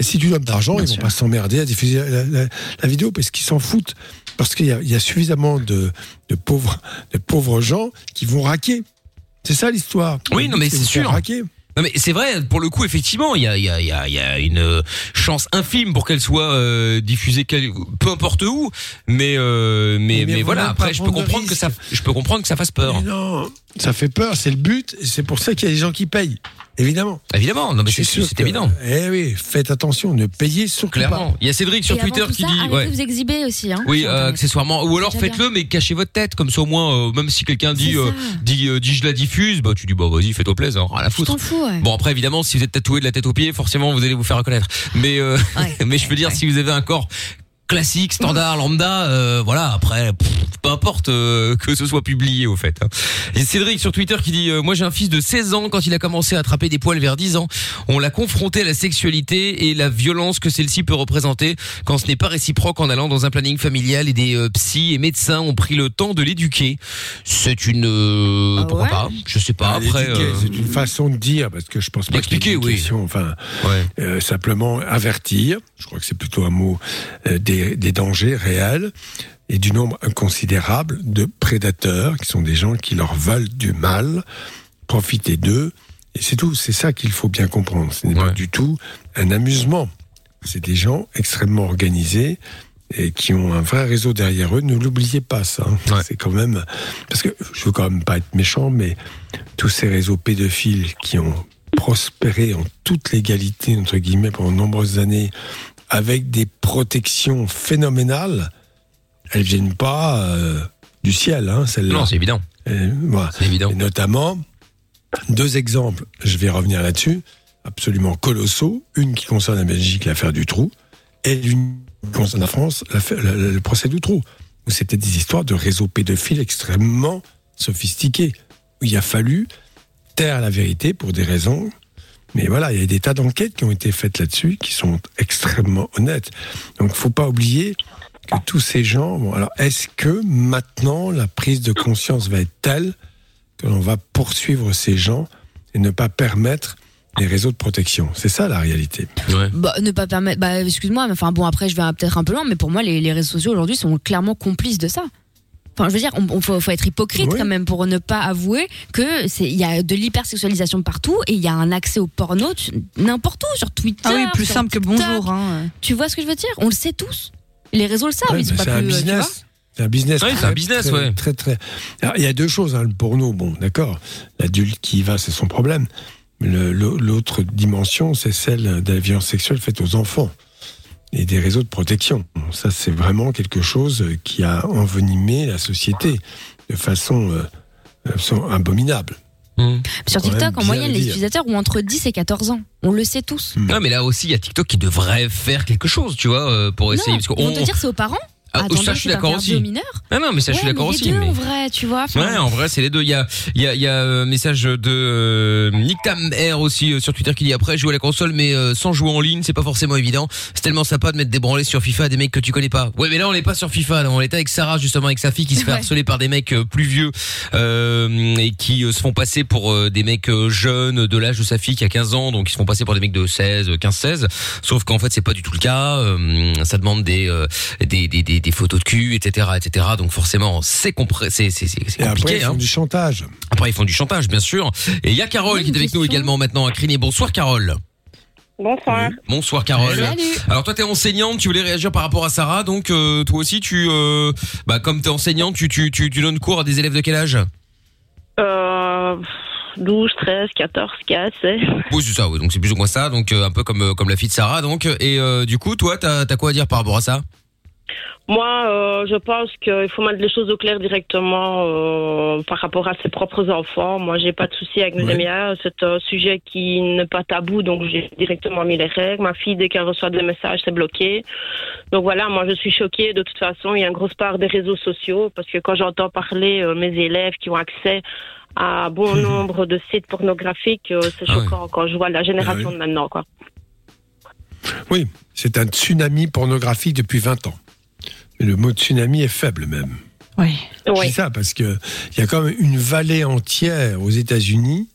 Speaker 3: Et si tu donnes de l'argent, ils vont
Speaker 7: sûr.
Speaker 3: pas s'emmerder à diffuser la, la- la vidéo parce qu'ils s'en foutent. Parce qu'il y, a- il y a suffisamment de, de pauvres, de pauvres gens qui vont raquer. C'est ça l'histoire.
Speaker 2: Oui, non, mais c'est
Speaker 3: vont
Speaker 2: sûr.
Speaker 3: Raquer.
Speaker 2: Non mais c'est vrai, pour le coup, effectivement, il y a, il y, a, il y, a, il y a une chance infime pour qu'elle soit euh, diffusée, quel- peu importe où. Mais euh, mais,
Speaker 3: Mais
Speaker 2: mais,
Speaker 3: faut
Speaker 2: voilà, après, je peux comprendre que ça, je peux comprendre que ça fasse peur.
Speaker 3: Mais non, ça fait peur, c'est le but. et C'est pour ça qu'il y a des gens qui payent. Évidemment.
Speaker 2: Évidemment, non mais c'est c'est
Speaker 3: que-
Speaker 2: évident.
Speaker 3: Eh oui, faites attention, ne payez surtout
Speaker 2: Clairement. Il y a Cédric sur
Speaker 4: Et avant
Speaker 2: Twitter
Speaker 4: tout
Speaker 2: qui
Speaker 4: ça,
Speaker 2: dit,
Speaker 4: arrêtez
Speaker 2: ouais.
Speaker 4: de vous exhiber aussi. Hein,
Speaker 2: Oui, euh, accessoirement. Ou alors faites-le, mais cachez votre tête, comme ça au moins, euh, même si quelqu'un dit, euh, dit, euh, dit je la diffuse, bah tu dis bah vas-y, fais-toi plaisir, rien à
Speaker 4: Tu
Speaker 2: foutre.
Speaker 4: t'en fous, ouais.
Speaker 2: Bon après évidemment si vous êtes tatoué de la tête aux pieds forcément vous allez vous faire reconnaître mais euh,
Speaker 4: Ouais. *laughs*
Speaker 2: mais je veux dire si vous avez un corps classique standard lambda euh, voilà après pff, peu importe euh, que ce soit publié au fait hein. et Cédric sur Twitter qui dit euh, moi j'ai un fils de 16 ans quand il a commencé à attraper des poils vers 10 ans on l'a confronté à la sexualité et la violence que celle-ci peut représenter quand ce n'est pas réciproque en allant dans un planning familial et des euh, psys et médecins ont pris le temps de l'éduquer c'est une euh,
Speaker 4: Ah
Speaker 2: pourquoi
Speaker 4: ouais
Speaker 2: pas je sais pas
Speaker 3: Ah,
Speaker 2: après euh,
Speaker 3: C'est une façon de dire, parce que je pense pas
Speaker 2: D'expliquer,
Speaker 3: que
Speaker 2: oui.
Speaker 3: Enfin,
Speaker 2: ouais
Speaker 3: euh, simplement avertir. Je crois que c'est plutôt un mot euh, des, des dangers réels et du nombre inconsidérable de prédateurs qui sont des gens qui leur veulent du mal, profiter d'eux. Et c'est tout. C'est ça qu'il faut bien comprendre. Ce n'est pas du tout un amusement. C'est des gens extrêmement organisés et qui ont un vrai réseau derrière eux. Ne l'oubliez pas, ça. hein.
Speaker 2: Ouais.
Speaker 3: C'est quand même parce que je veux quand même pas être méchant, mais tous ces réseaux pédophiles qui ont prospéré en toute légalité entre guillemets pendant de nombreuses années avec des protections phénoménales, elles viennent pas euh, du ciel, hein, celles-là.
Speaker 2: non c'est évident
Speaker 3: Euh, voilà.
Speaker 2: c'est évident
Speaker 3: Et notamment, deux exemples, je vais revenir là-dessus, absolument colossaux. Une qui concerne la Belgique, l'affaire du trou, et une qui concerne la France, le- le procès du trou. Où c'était des histoires de réseaux pédophiles extrêmement sophistiqués. Où il a fallu taire la vérité pour des raisons Mais voilà, il y a des tas d'enquêtes qui ont été faites là-dessus, qui sont extrêmement honnêtes. Donc, faut pas oublier que tous ces gens. Bon, alors, est-ce que maintenant la prise de conscience va être telle que l'on va poursuivre ces gens et ne pas permettre les réseaux de protection? C'est ça la réalité.
Speaker 4: Bah, ne pas permettre. Bah, excuse-moi, mais enfin bon, après, je vais peut-être un peu loin, mais pour moi, les, les réseaux sociaux aujourd'hui sont clairement complices de ça. Enfin, je veux dire, on, on faut, faut être hypocrite
Speaker 3: Oui.
Speaker 4: quand même pour ne pas avouer que c'est il y a de l'hypersexualisation partout et il y a un accès au porno n'importe où sur Twitter.
Speaker 5: Ah oui, plus
Speaker 4: sur
Speaker 5: simple que bonjour. Hein.
Speaker 4: Tu vois ce que je veux dire? On le sait tous. Les réseaux le savent.
Speaker 3: Ouais, c'est un business. C'est un business.
Speaker 2: Oui, c'est un business,
Speaker 3: très,
Speaker 2: ouais.
Speaker 3: Très, très. Alors, il y a deux choses. Hein, le porno, bon, d'accord. L'adulte qui y va, c'est son problème. L'autre dimension, c'est celle de la violence sexuelle faite aux enfants et des réseaux de protection. Bon, Ça, c'est vraiment quelque chose qui a envenimé la société de façon, euh, façon abominable.
Speaker 4: Sur
Speaker 3: Quand même
Speaker 4: TikTok, en moyenne,
Speaker 3: le
Speaker 4: les utilisateurs ont entre 10 et 14 ans. On le sait tous.
Speaker 3: Hmm.
Speaker 2: Non, mais là aussi, il y a TikTok qui devrait faire quelque chose, tu vois, euh, pour essayer.
Speaker 4: non,
Speaker 2: parce
Speaker 4: ils vont te dire c'est aux parents.
Speaker 2: Ah,
Speaker 4: Attendez,
Speaker 2: ça, je suis d'accord aussi.
Speaker 4: aux mineurs.
Speaker 2: Ah non, mais ça, je suis d'accord aussi.
Speaker 4: deux,
Speaker 2: mais-
Speaker 4: en vrai, tu vois.
Speaker 2: Ouais, en vrai, c'est les deux. Il y a, il y a, il y a euh, un message de euh, Nick Tam Air aussi euh, sur Twitter qui dit après jouer à la console, mais euh, sans jouer en ligne, c'est pas forcément évident. C'est tellement sympa de mettre des branlés sur FIFA à des mecs que tu connais pas. Ouais, mais là on n'est pas sur FIFA. Là, on était avec Sarah justement avec sa fille qui se fait
Speaker 4: Ouais.
Speaker 2: harceler par des mecs euh, plus vieux euh, et qui euh, se font passer pour euh, des mecs euh, jeunes de l'âge de sa fille qui a 15 ans, donc ils se font passer pour des mecs de 16, 15, 16. Sauf qu'en fait c'est pas du tout le cas. Euh, ça demande des, euh, des, des, des, des photos de cul, etc., etc. Donc forcément c'est c'est
Speaker 3: Et après,
Speaker 2: compliqué.
Speaker 3: ils font
Speaker 2: hein.
Speaker 3: du chantage.
Speaker 2: Après, ils font du chantage, bien sûr. Et il y a Carole qui est avec nous également maintenant à Criner. Bonsoir, Carole.
Speaker 9: Bonsoir.
Speaker 2: Bonsoir, Carole.
Speaker 4: Salut.
Speaker 2: Alors, toi, t'es enseignante, tu voulais réagir par rapport à Sarah. Donc, euh, toi aussi, tu, euh, bah, comme t'es enseignante, tu, tu, tu, tu donnes cours à des élèves de quel âge?
Speaker 9: Euh, 12, 13, 14, 15, c'est.
Speaker 2: Oui, c'est ça, oui. Donc, c'est plus ou moins ça. Donc, euh, un peu comme, euh, comme la fille de Sarah. Donc, et euh, du coup, toi, t'as as quoi à dire par rapport à ça?
Speaker 9: Moi, euh, je pense qu'il faut mettre les choses au clair directement euh, par rapport à ses propres enfants. Moi, j'ai pas de souci avec mes
Speaker 3: Ouais.
Speaker 9: amis. hein. C'est un sujet qui n'est pas tabou, donc j'ai directement mis les règles. Ma fille, dès qu'elle reçoit des messages, c'est bloqué. Donc voilà, moi, je suis choquée. De toute façon, il y a une grosse part des réseaux sociaux parce que quand j'entends parler euh, mes élèves qui ont accès à bon *laughs* nombre de sites pornographiques, euh, c'est
Speaker 2: Ah ouais.
Speaker 9: choquant quand je vois la génération
Speaker 3: Ah
Speaker 9: de maintenant, quoi.
Speaker 3: Oui, c'est un tsunami pornographique depuis 20 ans. Le mot tsunami est faible même.
Speaker 5: Oui.
Speaker 3: Je
Speaker 9: Oui.
Speaker 3: dis ça parce que il y a quand même une vallée entière aux États-Unis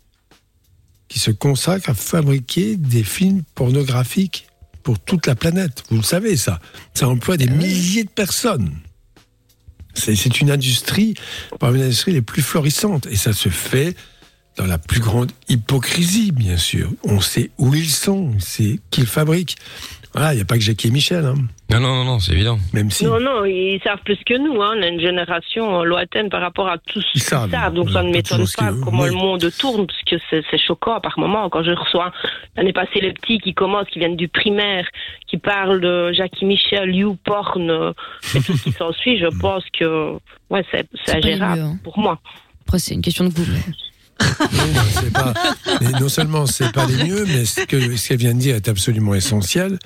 Speaker 3: qui se consacre à fabriquer des films pornographiques pour toute la planète. Vous le savez ça. Ça emploie des milliers de personnes. C'est c'est une industrie, parmi les industries les plus florissantes. Et ça se fait dans la plus grande hypocrisie, bien sûr. On sait où ils sont, c'est qu'ils fabriquent. Voilà, il n'y a pas que Jackie et Michel, hein.
Speaker 2: Non, non, non, non, c'est évident.
Speaker 3: même si.
Speaker 9: Non, non, ils savent plus que nous. Hein. On a une génération lointaine par rapport à tout ce
Speaker 3: savent.
Speaker 9: savent. Donc ça ne m'étonne pas comment
Speaker 3: oui.
Speaker 9: le monde tourne, parce que c'est choquant par moment. Quand je reçois l'année passée les petits qui commencent, qui viennent du primaire, qui parlent de Jackie Michel, YouPorn euh, et tout ce qui s'ensuit, je pense que ouais, c'est ingérable
Speaker 4: mieux, hein.
Speaker 9: pour moi.
Speaker 4: Après, c'est une question de goût.
Speaker 3: c'est pas, non seulement c'est pas les mieux, mais ce que ce qu'elle vient de dire est absolument essentiel.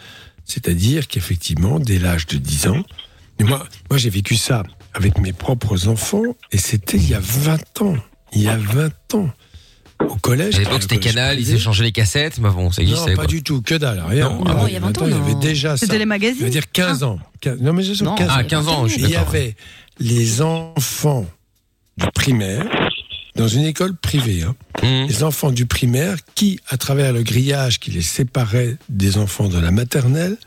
Speaker 3: C'est-à-dire qu'effectivement, dès l'âge de 10 ans, et moi, moi j'ai vécu ça avec mes propres enfants, et c'était il y a 20 ans. Il y a 20 ans. Au collège.
Speaker 2: À l'époque, c'était Canal, ils échangeaient les cassettes, mais bon, ça
Speaker 3: Non,
Speaker 2: existait,
Speaker 3: pas
Speaker 2: quoi.
Speaker 3: du tout, que dalle, rien.
Speaker 2: Non,
Speaker 3: Ah,
Speaker 4: non, il y a 20 ans,
Speaker 3: il y avait
Speaker 4: non.
Speaker 3: déjà ça.
Speaker 5: C'était les
Speaker 3: Je veux
Speaker 5: magazines
Speaker 3: dire 15 ans. 15 non, mais je
Speaker 4: Non.
Speaker 3: 15
Speaker 2: Ah,
Speaker 3: ans.
Speaker 2: 15 ans, je suis
Speaker 3: Il y avait les enfants du primaire, dans une école privée, hein,
Speaker 2: Mmh.
Speaker 3: les enfants du primaire qui, à travers le grillage qui les séparait des enfants de la maternelle,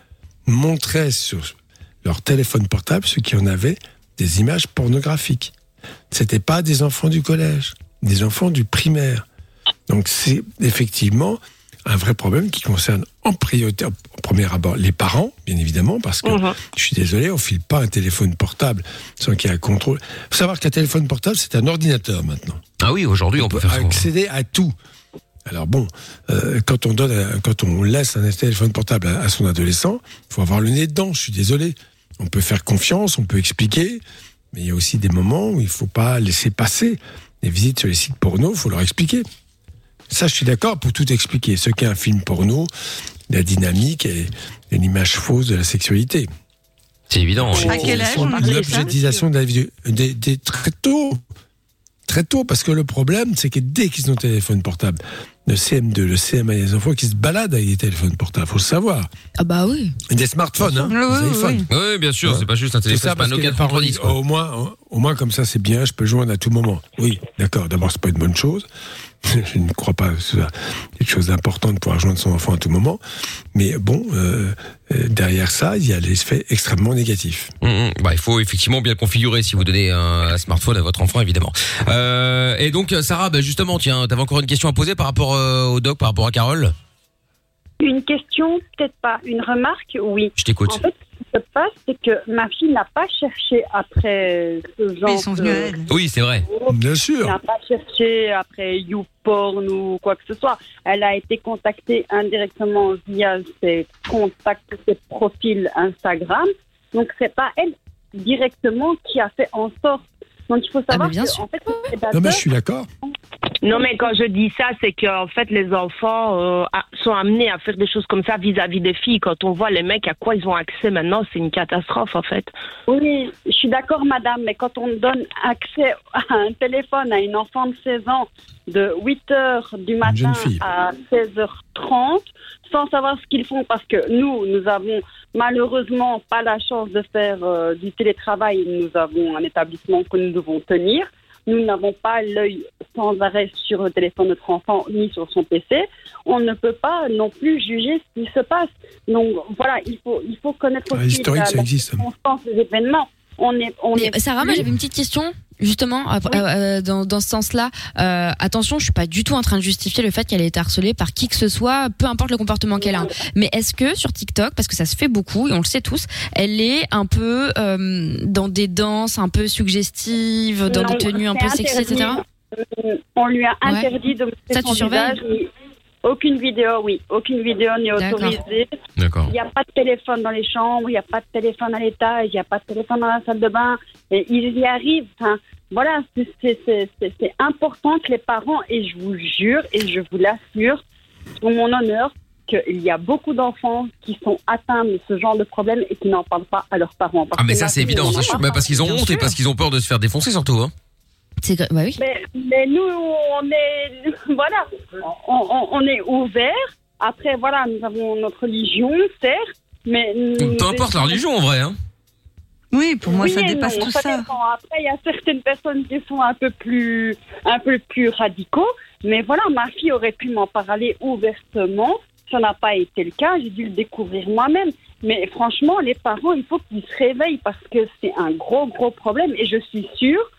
Speaker 3: montraient sur leur téléphone portable, ceux qui en avaient, des images pornographiques. C'était pas des enfants du collège, des enfants du primaire. Donc c'est effectivement un vrai problème qui concerne en priorité, premier abord, les parents, bien évidemment, parce que
Speaker 9: Mhm.
Speaker 3: je suis désolé, on file pas un téléphone portable sans qu'il y ait un contrôle. faut savoir qu'un téléphone portable, c'est un ordinateur maintenant
Speaker 2: Ah oui, aujourd'hui, on peut faire ça.
Speaker 3: accéder à tout. Alors bon, euh, quand on donne, un- quand on laisse un téléphone portable à, à son adolescent, il faut avoir le nez dedans. Je suis désolé. On peut faire confiance, on peut expliquer, mais il y a aussi des moments où il faut pas laisser passer. Les visites sur les sites porno, il faut leur expliquer. Ça, je suis d'accord pour tout expliquer. Ce qu'est un film porno, la dynamique et, et l'image fausse de la sexualité.
Speaker 2: C'est évident.
Speaker 5: À quel âge
Speaker 3: L'objectisation de la vie des, des- très tôt. Très tôt, parce que le problème, c'est que dès qu'ils ont un téléphone portable, le CM2, le CM1, il y a des enfants qui se baladent avec des téléphones portables, faut le savoir.
Speaker 4: Ah bah oui.
Speaker 3: Des smartphones, hein,
Speaker 5: Oui,
Speaker 3: des
Speaker 5: oui.
Speaker 2: Oui, bien sûr,
Speaker 3: Ouais.
Speaker 2: c'est pas juste un
Speaker 3: C'est
Speaker 2: téléphone,
Speaker 3: ça,
Speaker 2: pas un Nokia
Speaker 3: les parents
Speaker 2: 3310.
Speaker 3: disent,
Speaker 2: quoi.
Speaker 3: au moins, au moins comme ça c'est bien, je peux joindre à tout moment. Oui, d'accord. D'abord c'est pas une bonne chose. *laughs* Je ne crois pas que ce soit quelque chose d'important de pouvoir joindre son enfant à tout moment. Mais bon, euh, euh, derrière ça, il y a l'effet extrêmement négatif.
Speaker 2: Hum, hum. Bah, il faut effectivement bien configurer si vous donnez un smartphone à votre enfant, évidemment. Euh, et donc, Sarah, bah, justement, tiens, t'avais encore une question à poser par rapport euh, au doc, par rapport à Carole?
Speaker 6: Une question, peut-être pas. Une remarque, oui.
Speaker 2: Je t'écoute.
Speaker 6: En fait, ce qui se passe, c'est que ma fille n'a pas cherché après ce genre
Speaker 5: Mais ils sont venus à
Speaker 6: de...
Speaker 5: elle.
Speaker 2: Oui, c'est vrai.
Speaker 3: Bien
Speaker 6: Elle
Speaker 3: sûr.
Speaker 6: n'a pas cherché après YouPorn ou quoi que ce soit. Elle a été contactée indirectement via ses contacts, ses profils Instagram. Donc, c'est pas elle directement qui a fait en sorte. Donc, il faut savoir
Speaker 4: mais bien
Speaker 6: que,
Speaker 4: sûr.
Speaker 6: en fait,
Speaker 3: Non mais je suis d'accord.
Speaker 9: Non, mais quand je dis ça, c'est qu'en fait, les enfants euh, a- sont amenés à faire des choses comme ça vis-à-vis des filles. Quand on voit les mecs à quoi ils ont accès maintenant, c'est une catastrophe, en fait.
Speaker 6: Oui, je suis d'accord, madame, mais quand on donne accès à un téléphone à une enfant de 16 ans de 8 heures du matin à 16h30, sans savoir ce qu'ils font, parce que nous, nous avons malheureusement pas la chance de faire euh, du télétravail, nous avons un établissement que nous devons tenir. Nous n'avons pas l'œil sans arrêt sur le téléphone de notre enfant ni sur son PC. On ne peut pas non plus juger ce qui se passe. Donc voilà, il faut, il faut connaître
Speaker 3: Ah,
Speaker 6: aussi la, la circonstance des événements. On est, on
Speaker 4: Mais
Speaker 6: est
Speaker 4: Sarah, moi j'avais une petite question justement euh, euh, dans, dans ce sens-là. Euh, attention, je suis pas du tout en train de justifier le fait qu'elle ait été harcelée par qui que ce soit, peu importe le comportement qu'elle a. Mais est-ce que sur TikTok, parce que ça se fait beaucoup et on le sait tous, elle est un peu euh, dans des danses un peu suggestives, dans
Speaker 6: Non,
Speaker 4: des tenues un peu sexy, etc.
Speaker 6: On lui a interdit de montrer
Speaker 4: Ça, tu surveilles?
Speaker 6: visage. Aucune vidéo, oui. Aucune vidéo n'est autorisée.
Speaker 2: D'accord.
Speaker 6: Il n'y a pas de téléphone dans les chambres, il n'y a pas de téléphone à l'étage, il n'y a pas de téléphone dans la salle de bain. Et ils y arrivent. Enfin, voilà, c'est- important que les parents, et je vous jure, et je vous l'assure, pour mon honneur, qu'il y a beaucoup d'enfants qui sont atteints de ce genre de problème et qui n'en parlent pas à leurs parents. Parce
Speaker 2: Ah, mais ça, c'est évident,
Speaker 6: n'en a
Speaker 2: c'est sûr.
Speaker 6: pas
Speaker 2: Bah, parce qu'ils ont
Speaker 4: Bien
Speaker 2: honte et parce qu'ils ont peur de se faire défoncer, surtout. Hein.
Speaker 4: C'est bah oui.
Speaker 6: Mais, mais nous, on est, *laughs* voilà, on, on- on est ouvert. Après, voilà, nous avons notre religion, certes, mais nous-
Speaker 2: Peu importe la religion, en vrai. Hein.
Speaker 5: Oui, pour moi,
Speaker 6: Oui
Speaker 5: ça dépasse
Speaker 6: non,
Speaker 5: tout ça.
Speaker 6: dépend. Après, il y a certaines personnes qui sont un peu plus, un peu plus radicaux. Mais voilà, ma fille aurait pu m'en parler ouvertement. Ça n'a pas été le cas. J'ai dû le découvrir moi-même. Mais franchement, les parents, il faut qu'ils se réveillent parce que c'est un gros, gros problème. Et je suis sûre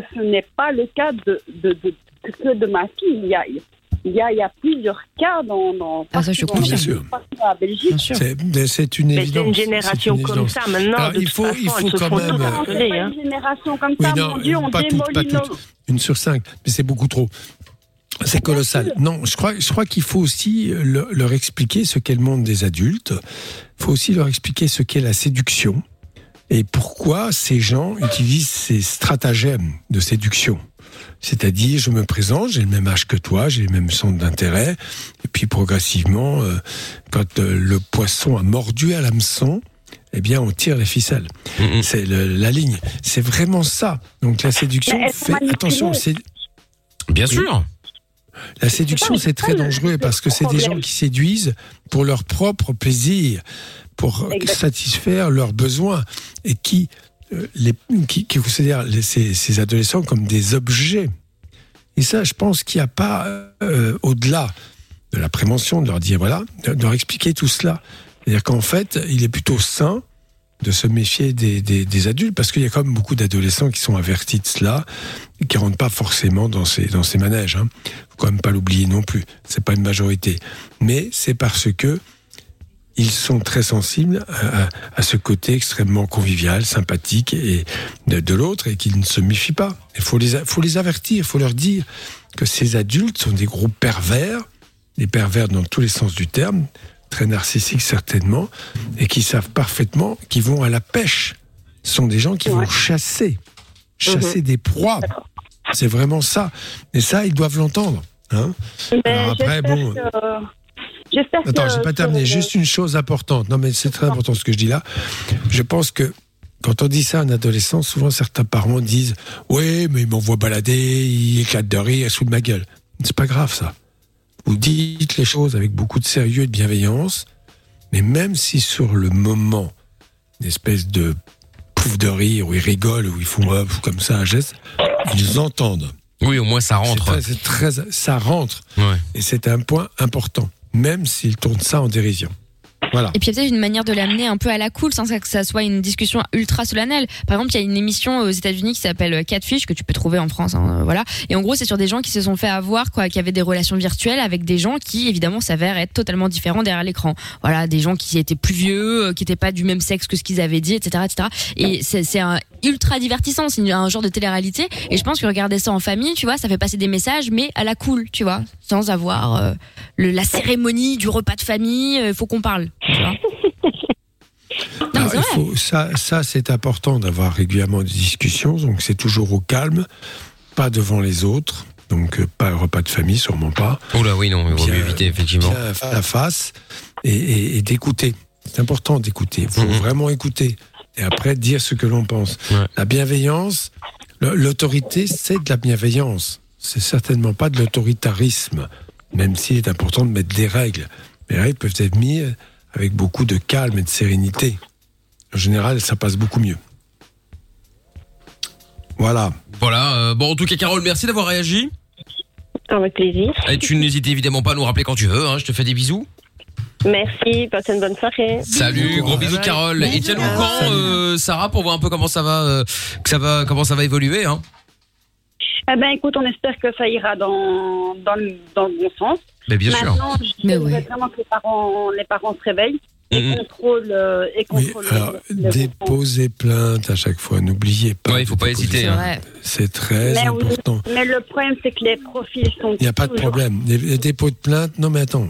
Speaker 6: que ce n'est pas le cas de, de, de, que de ma fille. Il y a, il y a, il y a plusieurs cas dans, dans,
Speaker 4: Ah, ça, je
Speaker 6: dans-.
Speaker 3: Bien sûr.
Speaker 6: partout en Belgique.
Speaker 3: C'est mais c'est une
Speaker 9: Mais c'est
Speaker 3: évidence.
Speaker 9: une
Speaker 3: c'est
Speaker 9: génération
Speaker 3: une
Speaker 9: comme
Speaker 3: évidence.
Speaker 9: ça maintenant.
Speaker 3: Alors,
Speaker 9: de
Speaker 3: il
Speaker 9: toute
Speaker 3: faut-
Speaker 9: façon,
Speaker 3: il faut quand même, euh,
Speaker 6: Non, c'est pas
Speaker 9: hein.
Speaker 6: une génération comme
Speaker 3: Oui,
Speaker 6: ça,
Speaker 3: non,
Speaker 6: mon Dieu, on
Speaker 3: pas toutes, pas
Speaker 6: démolit nos...
Speaker 3: Une sur cinq, mais c'est beaucoup trop. C'est colossal. Non, je crois, je crois qu'il faut aussi le- leur expliquer ce qu'est le monde des adultes. Il faut aussi leur expliquer ce qu'est la séduction et pourquoi ces gens utilisent ces stratagèmes de séduction? C'est-à-dire, je me présente, j'ai le même âge que toi, j'ai le même centre d'intérêt, et puis progressivement, euh, quand euh, le poisson a mordu à l'hameçon, eh bien, on tire les ficelles.
Speaker 2: Mhm.
Speaker 3: C'est la ligne. C'est vraiment ça. Donc la séduction fait attention. C'est
Speaker 2: Bien sûr.
Speaker 3: la séduction, c'est très dangereux parce que c'est des gens qui séduisent pour leur propre plaisir, pour satisfaire leurs besoins et qui euh, les qui, qui considèrent les- ces, ces adolescents comme des objets. Et ça, je pense qu'il n'y a pas euh, au-delà de la prévention de leur dire voilà, de, de leur expliquer tout cela. C'est-à-dire qu'en fait, il est plutôt sain de se méfier des, des, des adultes parce qu'il y a quand même beaucoup d'adolescents qui sont avertis de cela et qui rentrent pas forcément dans ces dans ces manèges. Hein. Faut quand même pas l'oublier non plus. C'est pas une majorité, mais c'est parce que ils sont très sensibles à, à- à ce côté extrêmement convivial, sympathique et de, de l'autre et qu'ils ne se méfient pas. Il faut les faut les avertir, il faut leur dire que ces adultes sont des gros pervers, des pervers dans tous les sens du terme, très narcissiques certainement, et qui savent parfaitement qu'ils vont à la pêche. Ce sont des gens qui vont chasser, chasser des proies. C'est vraiment ça. Et ça, ils doivent l'entendre. Hein Alors après, bon.
Speaker 6: que- J'espère
Speaker 3: Attends,
Speaker 6: que-
Speaker 3: j'ai pas terminé.
Speaker 6: que-
Speaker 3: Juste une chose importante. Non, mais c'est très important ce que je dis là. Je pense que quand on dit ça à un adolescent, souvent certains parents disent Oui, mais il m'envoie balader, il éclate de rire, il se fout de ma gueule. C'est pas grave ça. vous dites les choses avec beaucoup de sérieux et de bienveillance, mais même si sur le moment, une espèce de pouf de rire, où ils rigolent, où ils font hop, comme ça un geste, ils entendent.
Speaker 2: Oui, au moins ça rentre.
Speaker 3: C'est très, c'est très- ça rentre.
Speaker 2: Ouais.
Speaker 3: Et c'est un point important, même s'ils tournent ça en dérision. Voilà.
Speaker 4: Et puis il y a peut-être une manière de l'amener un peu à la cool sans que ça soit une discussion ultra solennelle. Par exemple, il y a une émission aux États-Unis qui s'appelle Catfish que tu peux trouver en France, hein, euh, voilà. Et en gros, c'est sur des gens qui se sont fait avoir, quoi, qui avaient des relations virtuelles avec des gens qui évidemment s'avèrent être totalement différents derrière l'écran. Voilà, des gens qui étaient plus vieux, euh, qui n'étaient pas du même sexe que ce qu'ils avaient dit, etc., etc. Et c'est un ultra divertissant, c'est un genre de télé-réalité. Et je pense que regarder ça en famille, tu vois, ça fait passer des messages, mais à la cool, tu vois, sans avoir euh, le- la cérémonie du repas de famille. Il faut qu'on parle. Tu vois. *laughs* Non, mais
Speaker 3: Alors,
Speaker 4: c'est
Speaker 3: il
Speaker 4: vrai.
Speaker 3: faut, ça, ça c'est important d'avoir régulièrement des discussions, donc c'est toujours au calme, pas devant les autres, donc euh, pas un repas de famille, sûrement pas.
Speaker 2: Oh là, oui, non, il vaut mieux éviter, effectivement.
Speaker 3: Bien face à face et, et- et d'écouter. C'est important d'écouter. Il faut
Speaker 2: Mhm.
Speaker 3: vraiment écouter et après dire ce que l'on pense.
Speaker 2: Ouais.
Speaker 3: La bienveillance, l'autorité, c'est de la bienveillance. C'est certainement pas de l'autoritarisme, même s'il est important de mettre des règles. Les règles peuvent être mises avec beaucoup de calme et de sérénité. En général, ça passe beaucoup mieux. Voilà.
Speaker 2: Voilà. euh, bon, en tout cas, Carole, merci d'avoir réagi.
Speaker 9: Avec plaisir.
Speaker 2: Et tu n'hésites évidemment pas à nous rappeler quand tu veux. Hein, je te fais des bisous.
Speaker 9: Merci, passez une bonne soirée.
Speaker 2: Salut, gros bisous, Carole. Et tiens-nous au courant, euh, Sarah, pour voir un peu comment ça va, euh, que ça va, comment ça va évoluer. Hein.
Speaker 6: Eh ben, écoute, on espère que ça ira dans, dans, le, dans le bon sens.
Speaker 2: Mais bien sûr.
Speaker 6: Maintenant, je
Speaker 4: Mais
Speaker 6: vraiment que les parents, les parents se réveillent et
Speaker 2: Mhm.
Speaker 6: contrôlent, euh, et
Speaker 3: Oui,
Speaker 6: contrôlent
Speaker 3: alors,
Speaker 6: les enfants.
Speaker 3: déposez plainte à chaque fois. N'oubliez pas.
Speaker 2: Ouais, il faut pas hésiter,
Speaker 4: C'est
Speaker 2: hein.
Speaker 3: C'est très
Speaker 6: Mais oui.
Speaker 3: important.
Speaker 6: Mais le problème, c'est que les profils sont.
Speaker 3: Il n'y a pas de
Speaker 6: toujours-
Speaker 3: problème. Les, les dépôts de plainte, non mais attends,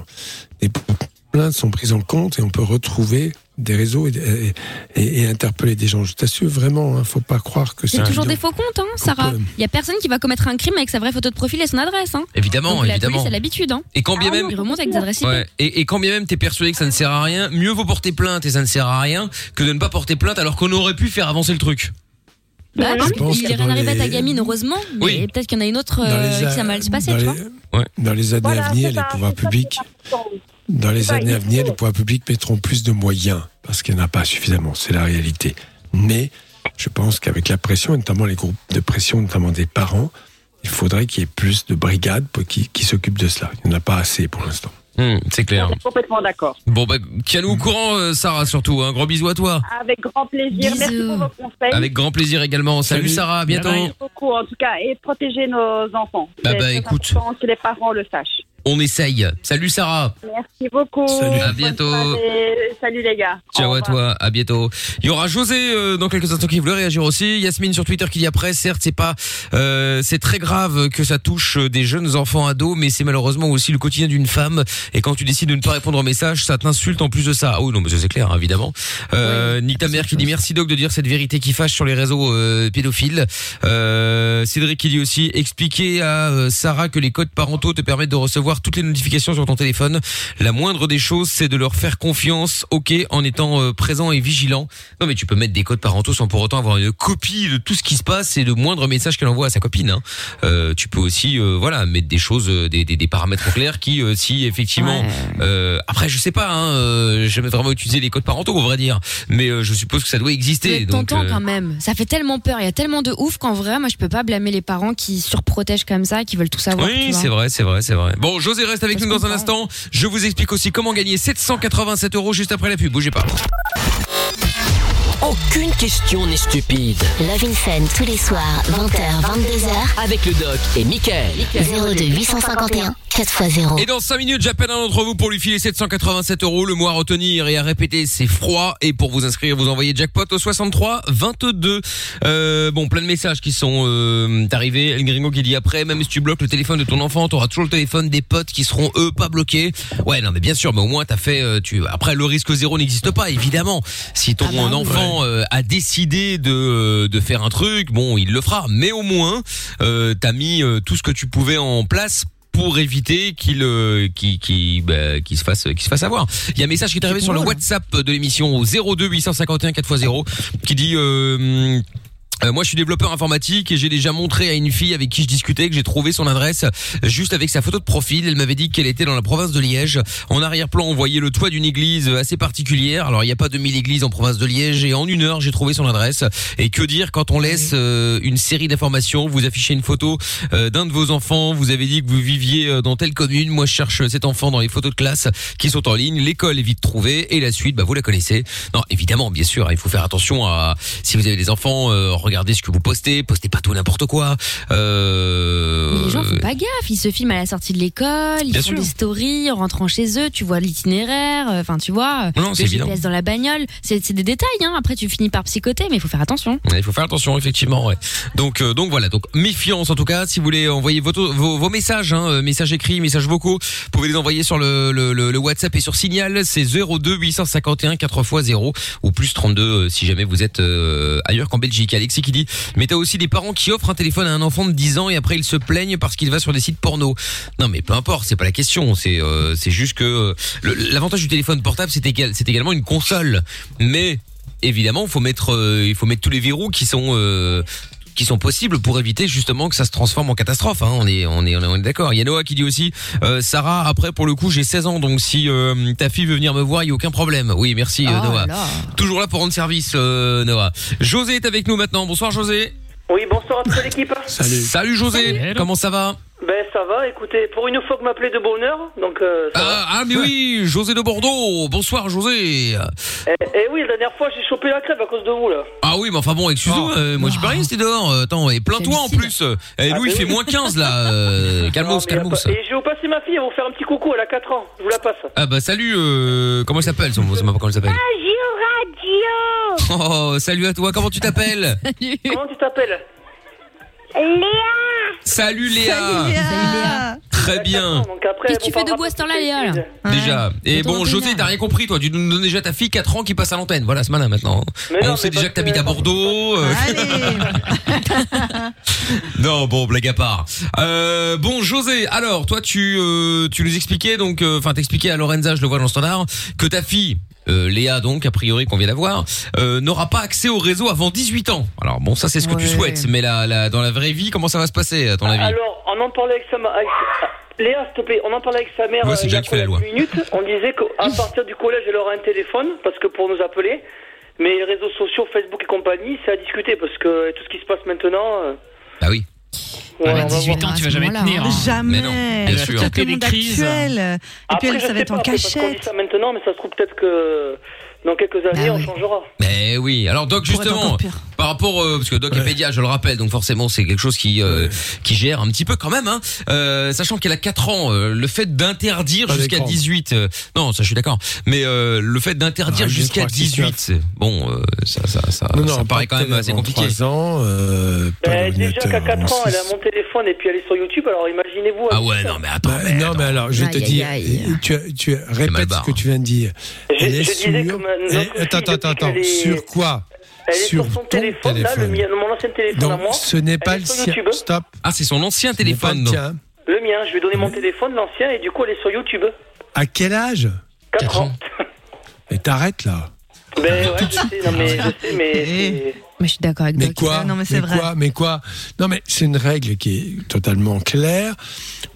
Speaker 3: les dépôts de plainte sont pris en compte et on peut retrouver des réseaux et, et- et- et interpeller des gens. Je t'assure vraiment, hein, faut pas croire que c'est
Speaker 4: C'est toujours
Speaker 3: évident.
Speaker 4: des faux comptes, hein, Sarah. Il y a personne qui va commettre un crime avec sa vraie photo de profil et son adresse. Hein.
Speaker 2: Évidemment,
Speaker 4: Donc la
Speaker 2: évidemment.
Speaker 4: police a l'habitude. Hein.
Speaker 2: Et quand bien
Speaker 6: Ah
Speaker 2: même,
Speaker 4: Ils remontent avec des adresses IP.
Speaker 2: Ouais. Et, et quand bien même t'es persuadé que ça ne sert à rien, mieux vaut porter plainte et ça ne sert à rien que de ne pas porter plainte alors qu'on aurait pu faire avancer le truc.
Speaker 4: Bah,
Speaker 3: Je pense
Speaker 4: il est rien arrivé à ta gamine, heureusement. Mais
Speaker 2: Oui.
Speaker 4: peut-être qu'il y en a une autre euh, qui
Speaker 3: a-
Speaker 4: mal
Speaker 3: dans
Speaker 4: tu
Speaker 3: les-
Speaker 4: vois.
Speaker 2: Ouais.
Speaker 3: Dans les années
Speaker 6: Voilà,
Speaker 3: à venir, les pouvoirs publics. Dans les années à venir, les pouvoirs publics mettront plus de moyens parce qu'il n'y en a pas suffisamment. C'est la réalité. Mais je pense qu'avec la pression, et notamment les groupes de pression, notamment des parents, il faudrait qu'il y ait plus de brigades pour- qui, qui s'occupent de cela. Il n'y en a pas assez pour l'instant.
Speaker 2: Hum, c'est clair.
Speaker 6: Je suis complètement d'accord.
Speaker 2: Bon bah tiens-nous au courant, euh, Sarah surtout. Un gros bisou à toi.
Speaker 6: Avec grand plaisir.
Speaker 4: Bisous.
Speaker 6: Merci pour vos conseils.
Speaker 2: Avec grand plaisir également. Salut,
Speaker 3: Salut.
Speaker 2: Sarah, à bientôt.
Speaker 6: Merci beaucoup, en tout cas, et protéger nos enfants.
Speaker 2: Bah, bah, écoute.
Speaker 6: que les parents le sachent.
Speaker 2: On essaye. Salut Sarah.
Speaker 6: Merci beaucoup.
Speaker 3: Salut.
Speaker 2: À bientôt.
Speaker 6: Salut les gars. Au
Speaker 2: Ciao à toi, à bientôt. Il y aura José euh, dans quelques instants qui voulait réagir aussi. Yasmine sur Twitter qui dit après, certes c'est pas, euh, c'est très grave que ça touche euh, des jeunes enfants ados, mais c'est malheureusement aussi le quotidien d'une femme. Et quand tu décides de ne pas répondre aux messages, ça t'insulte en plus de ça. Ah oui non mais c'est clair hein, évidemment. Euh, Nick ta mère qui dit merci Doc de dire cette vérité qui fâche sur les réseaux euh, pédophiles. Euh, Cédric qui dit aussi expliquer à Sarah que les codes parentaux te permettent de recevoir toutes les notifications sur ton téléphone. La moindre des choses, c'est de leur faire confiance, ok, en étant euh, présent et vigilant. Non, mais tu peux mettre des codes parentaux sans pour autant avoir une copie de tout ce qui se passe et de moindres messages qu'elle envoie à sa copine. Hein. Euh, tu peux aussi, euh, voilà, mettre des choses, euh, des, des, des paramètres clairs qui, euh, si effectivement, euh, après, je sais pas, hein, euh, jamais vraiment utilisé les codes parentaux, au vrai dire, mais euh, je suppose que ça doit exister. Donc,
Speaker 4: tentant
Speaker 2: euh,
Speaker 4: quand même. Ça fait tellement peur. Il y a tellement de ouf qu'en vrai, moi, je peux pas blâmer les parents qui surprotègent comme ça, qui veulent tout savoir.
Speaker 2: Oui, c'est vrai, c'est vrai, c'est vrai. Bon, José reste avec nous dans un instant. Je vous explique aussi comment gagner 787 euros juste après la pub. Bougez pas.
Speaker 1: Aucune question n'est stupide.
Speaker 8: Love in Fun tous les soirs, 20h, 22h,
Speaker 1: Avec le doc et Michael.
Speaker 8: 02 851 4x0.
Speaker 2: Et dans 5 minutes, j'appelle un d'entre vous pour lui filer 787 euros. Le mois à retenir et à répéter, c'est froid. Et pour vous inscrire, vous envoyez jackpot au 63 22. Euh, bon, plein de messages qui sont euh, arrivés. El Gringo qui dit après, même si tu bloques le téléphone de ton enfant, t'auras toujours le téléphone des potes qui seront eux pas bloqués. Ouais, non, mais bien sûr, mais au moins t'as fait. euh, tu après le risque zéro n'existe pas, évidemment. Si ton
Speaker 4: Ah bah oui.
Speaker 2: Euh, a décidé de euh, de faire un truc, bon, il le fera. Mais au moins, euh, t'as mis euh, tout ce que tu pouvais en place pour éviter qu'il euh, bah, qu'il se fasse qu'il se fasse avoir. Il y a un message qui est arrivé sur le WhatsApp de l'émission au 02 851 4x0 qui dit euh, Euh, moi, je suis développeur informatique et j'ai déjà montré à une fille avec qui je discutais que j'ai trouvé son adresse juste avec sa photo de profil. Elle m'avait dit qu'elle était dans la province de Liège. En arrière-plan, on voyait le toit d'une église assez particulière. Alors, il n'y a pas de mille églises en province de Liège et en une heure, j'ai trouvé son adresse. Et que dire quand on laisse euh, une série d'informations, vous affichez une photo euh, d'un de vos enfants, vous avez dit que vous viviez euh, dans telle commune. Moi, je cherche cet enfant dans les photos de classe qui sont en ligne. L'école est vite trouvée et la suite, bah, vous la connaissez. Non, évidemment, bien sûr, il faut faire attention à si vous avez des enfants, euh, regardez ce que vous postez, postez pas tout n'importe quoi. Euh,
Speaker 4: Mais les gens font pas gaffe, ils se filment à la sortie de l'école, ils
Speaker 2: Bien
Speaker 4: font
Speaker 2: sûr.
Speaker 4: des stories en rentrant chez eux, tu vois l'itinéraire, euh, enfin tu vois,
Speaker 2: Non,
Speaker 4: le. GPS dans la bagnole, c'est c'est des détails, hein. après tu finis par psychoter, mais il faut faire attention.
Speaker 2: Ouais, Il faut faire attention effectivement. Ouais. Donc euh, donc voilà donc méfiance en tout cas si vous voulez envoyer vos vos, vos messages hein, euh, messages écrits messages vocaux vous pouvez les envoyer sur le, le, le, le WhatsApp et sur Signal c'est 02 851 4 x 0 ou plus 32 euh, si jamais vous êtes euh, ailleurs qu'en Belgique. Alexis qui dit mais t'as aussi des parents qui offrent un téléphone à un enfant de 10 ans et après ils se plaignent parce qu'il va sur des sites porno. Non mais peu importe c'est pas la question c'est euh, juste que euh, l'avantage du téléphone portable c'est égal, c'est également une console mais évidemment, faut mettre, euh, il faut mettre tous les verrous qui sont qui sont possibles pour éviter justement que ça se transforme en catastrophe. Hein. On est, on est, on est d'accord. Il y a Noah qui dit aussi, euh, Sarah. Après, pour le coup, j'ai 16 ans, donc si euh, ta fille veut venir me voir, il y a aucun problème. Oui, merci euh,
Speaker 4: Oh
Speaker 2: Noah.
Speaker 4: là.
Speaker 2: Toujours là pour rendre service, euh, Noah. José est avec nous maintenant. Bonsoir José.
Speaker 10: Oui, bonsoir à toute l'équipe.
Speaker 2: Salut. José.
Speaker 7: Salut.
Speaker 2: Comment ça va?
Speaker 10: Ben ça va, écoutez, pour une fois que m'appelez de bonheur, donc euh, ça va.
Speaker 2: ah, ah, mais oui, José de Bordeaux. Bonsoir José.
Speaker 10: Et, et oui, la dernière fois j'ai chopé la crève à cause de vous là.
Speaker 2: Ah oui, mais enfin bon, excuse-moi, euh, moi j'y peux rien, c'était dehors. Euh, Attends, et plains-toi en plus. Eh,
Speaker 10: Ah,
Speaker 2: Louis, il fait
Speaker 10: oui.
Speaker 2: moins 15 là. *laughs* Euh,
Speaker 10: Non,
Speaker 2: calmos,
Speaker 10: mais y a
Speaker 2: calmos.
Speaker 10: pas- Et je vais vous passer ma fille, elle va vous faire un petit coucou, elle a 4 ans, je vous la passe.
Speaker 2: Ah bah salut, euh, comment elle s'appelle son, c'est pas comment elle s'appelle
Speaker 8: Radio *laughs*
Speaker 2: Oh, salut à toi, comment tu t'appelles
Speaker 10: Comment tu t'appelles?
Speaker 8: Léa
Speaker 2: Salut Léa. Très bien.
Speaker 10: Donc après,
Speaker 4: Qu'est-ce que tu fais
Speaker 10: parlera
Speaker 4: debout à cette heure-là,
Speaker 10: plus
Speaker 4: Léa, là.
Speaker 2: Déjà. Et bon, José, t'as rien compris, toi. Tu nous donnes déjà ta fille 4 ans qui passe à l'antenne. Voilà, ce malin maintenant.
Speaker 10: Mais non,
Speaker 2: On sait déjà que t'habites à Bordeaux. euh, *laughs* non, bon, blague à part. Euh, bon, José, alors, toi, tu, euh, tu nous expliquais, donc, euh, enfin, t'expliquais à Lorenza, je le vois dans le standard, que ta fille, euh, Léa, donc, a priori, qu'on vient d'avoir, euh, n'aura pas accès au réseau avant 18 ans. Alors, bon, ça, c'est ce que tu souhaites. Mais là, là, dans la vraie vie, comment ça va se passer, à ton avis?
Speaker 10: Alors, on en parlait avec sa ma- avec- Léa, s'il te plaît, on en parlait avec sa mère
Speaker 2: c'est
Speaker 10: euh, il y a
Speaker 2: Jacques qui fait la
Speaker 10: quoi,
Speaker 2: loi.
Speaker 10: il y a 10 minutes. On disait qu'à *laughs* partir du collège, elle aura un téléphone, parce que pour nous appeler. Mais les réseaux sociaux, Facebook et compagnie, c'est à discuter, parce que tout ce qui se passe maintenant. euh,
Speaker 2: Bah oui.
Speaker 10: Ouais,
Speaker 7: À
Speaker 10: on va
Speaker 7: 18
Speaker 10: voir.
Speaker 7: ans, tu vas jamais tenir.
Speaker 4: hein.
Speaker 7: hein.
Speaker 5: Jamais.
Speaker 2: Mais non, bien
Speaker 5: C'est
Speaker 2: sûr.
Speaker 5: peut-être
Speaker 7: crises.
Speaker 5: actuel. Et
Speaker 10: Après,
Speaker 5: puis
Speaker 10: je
Speaker 5: ça va être en cachette.
Speaker 10: ça maintenant, mais ça se trouve peut-être que dans quelques années,
Speaker 4: Bah
Speaker 10: on
Speaker 4: oui.
Speaker 10: changera.
Speaker 2: Mais oui. Alors Doc, justement, par rapport, euh, parce que Doc est
Speaker 3: Ouais.
Speaker 2: pédiatre, je le rappelle, donc forcément c'est quelque chose qui euh, qui gère un petit peu quand même. Hein, euh, sachant qu'elle a 4 ans, euh, le fait d'interdire jusqu'à
Speaker 3: d'écran.
Speaker 2: 18, euh, non, ça je suis d'accord, mais euh, le fait d'interdire
Speaker 3: Ah,
Speaker 2: jusqu'à
Speaker 3: deux, trois, six,
Speaker 2: 18, bon, euh, ça ça ça,
Speaker 3: Non,
Speaker 2: ça
Speaker 3: non,
Speaker 2: paraît quand même assez compliqué.
Speaker 3: 3 ans, euh, pas
Speaker 10: Ben, déjà qu'à 4
Speaker 3: avant
Speaker 10: ans, elle a mon téléphone et puis elle est sur YouTube, alors imaginez-vous.
Speaker 2: Ah ouais, non mais attends,
Speaker 3: Bah,
Speaker 2: mais
Speaker 3: non, mais alors, je vais te dire,
Speaker 4: aïe.
Speaker 3: tu, tu as-
Speaker 2: mal
Speaker 3: répète
Speaker 2: barre,
Speaker 3: ce que tu viens de dire.
Speaker 10: Je-
Speaker 3: est
Speaker 10: disais
Speaker 3: sur-
Speaker 10: notre
Speaker 3: Attends,
Speaker 10: fille,
Speaker 3: attends, attends, sur quoi
Speaker 10: Elle est sur,
Speaker 3: Sur
Speaker 10: son
Speaker 3: ton
Speaker 10: téléphone, là, le mien, mon ancien téléphone à moi.
Speaker 3: ce n'est pas le sien. Stop.
Speaker 2: Ah, c'est son ancien
Speaker 3: Ce n'est pas
Speaker 2: téléphone.
Speaker 3: le
Speaker 10: mien, je lui ai donné mon téléphone, l'ancien, et du coup, elle est sur YouTube.
Speaker 3: À quel âge
Speaker 10: 4 ans.
Speaker 3: Et t'arrêtes là.
Speaker 10: Ben ouais, je sais, non mais je sais, mais.
Speaker 4: Mais je suis d'accord avec
Speaker 3: Mais
Speaker 4: Doc.
Speaker 3: quoi
Speaker 5: Ah non, mais c'est vrai.
Speaker 3: quoi Mais quoi Non, mais c'est une règle qui est totalement claire.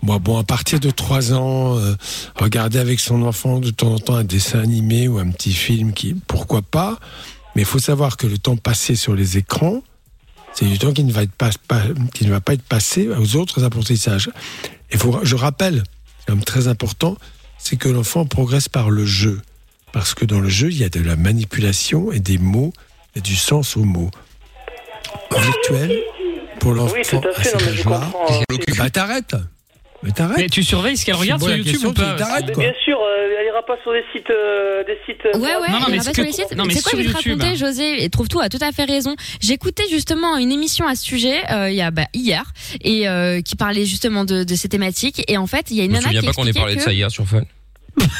Speaker 3: Moi, bon, à partir de 3 ans, euh, regarder avec son enfant de temps en temps un dessin animé ou un petit film, qui, pourquoi pas Mais il faut savoir que le temps passé sur les écrans, c'est du temps qui ne va, être pas, pas- qui ne va pas être passé aux autres apprentissages. Et faut, je rappelle, c'est même très important, c'est que l'enfant progresse par le jeu. Parce que dans le jeu, il y a de la manipulation et des mots, et du sens aux mots. Virtuel, pour l'enfant
Speaker 10: Oui, tout à fait, non mais je comprends. euh,
Speaker 3: bah t'arrêtes Mais t'arrêtes
Speaker 7: Mais tu surveilles ce qu'elle regarde sur YouTube ou pas
Speaker 3: t'arrêtes, quoi.
Speaker 10: bien sûr, euh, elle ira pas sur des sites. euh, des sites euh,
Speaker 4: Ouais, ouais,
Speaker 7: Non, non,
Speaker 4: il
Speaker 7: mais
Speaker 4: y en a
Speaker 7: c'est
Speaker 4: pas
Speaker 7: que-
Speaker 4: sur les sites.
Speaker 7: non, mais
Speaker 4: C'est quoi,
Speaker 7: sur
Speaker 4: je vais te
Speaker 7: YouTube.
Speaker 4: raconter, José, et trouve tout a tout à fait raison. J'écoutais justement une émission à ce sujet, euh, il y a, bah, hier, et, euh, qui parlait justement de, de ces thématiques, et en fait, il y a
Speaker 2: Je
Speaker 4: une
Speaker 2: me
Speaker 4: nana
Speaker 2: souviens
Speaker 4: qui
Speaker 2: pas qu'on ait
Speaker 4: expliquait
Speaker 2: parlé de
Speaker 4: que-
Speaker 2: ça hier sur Fun.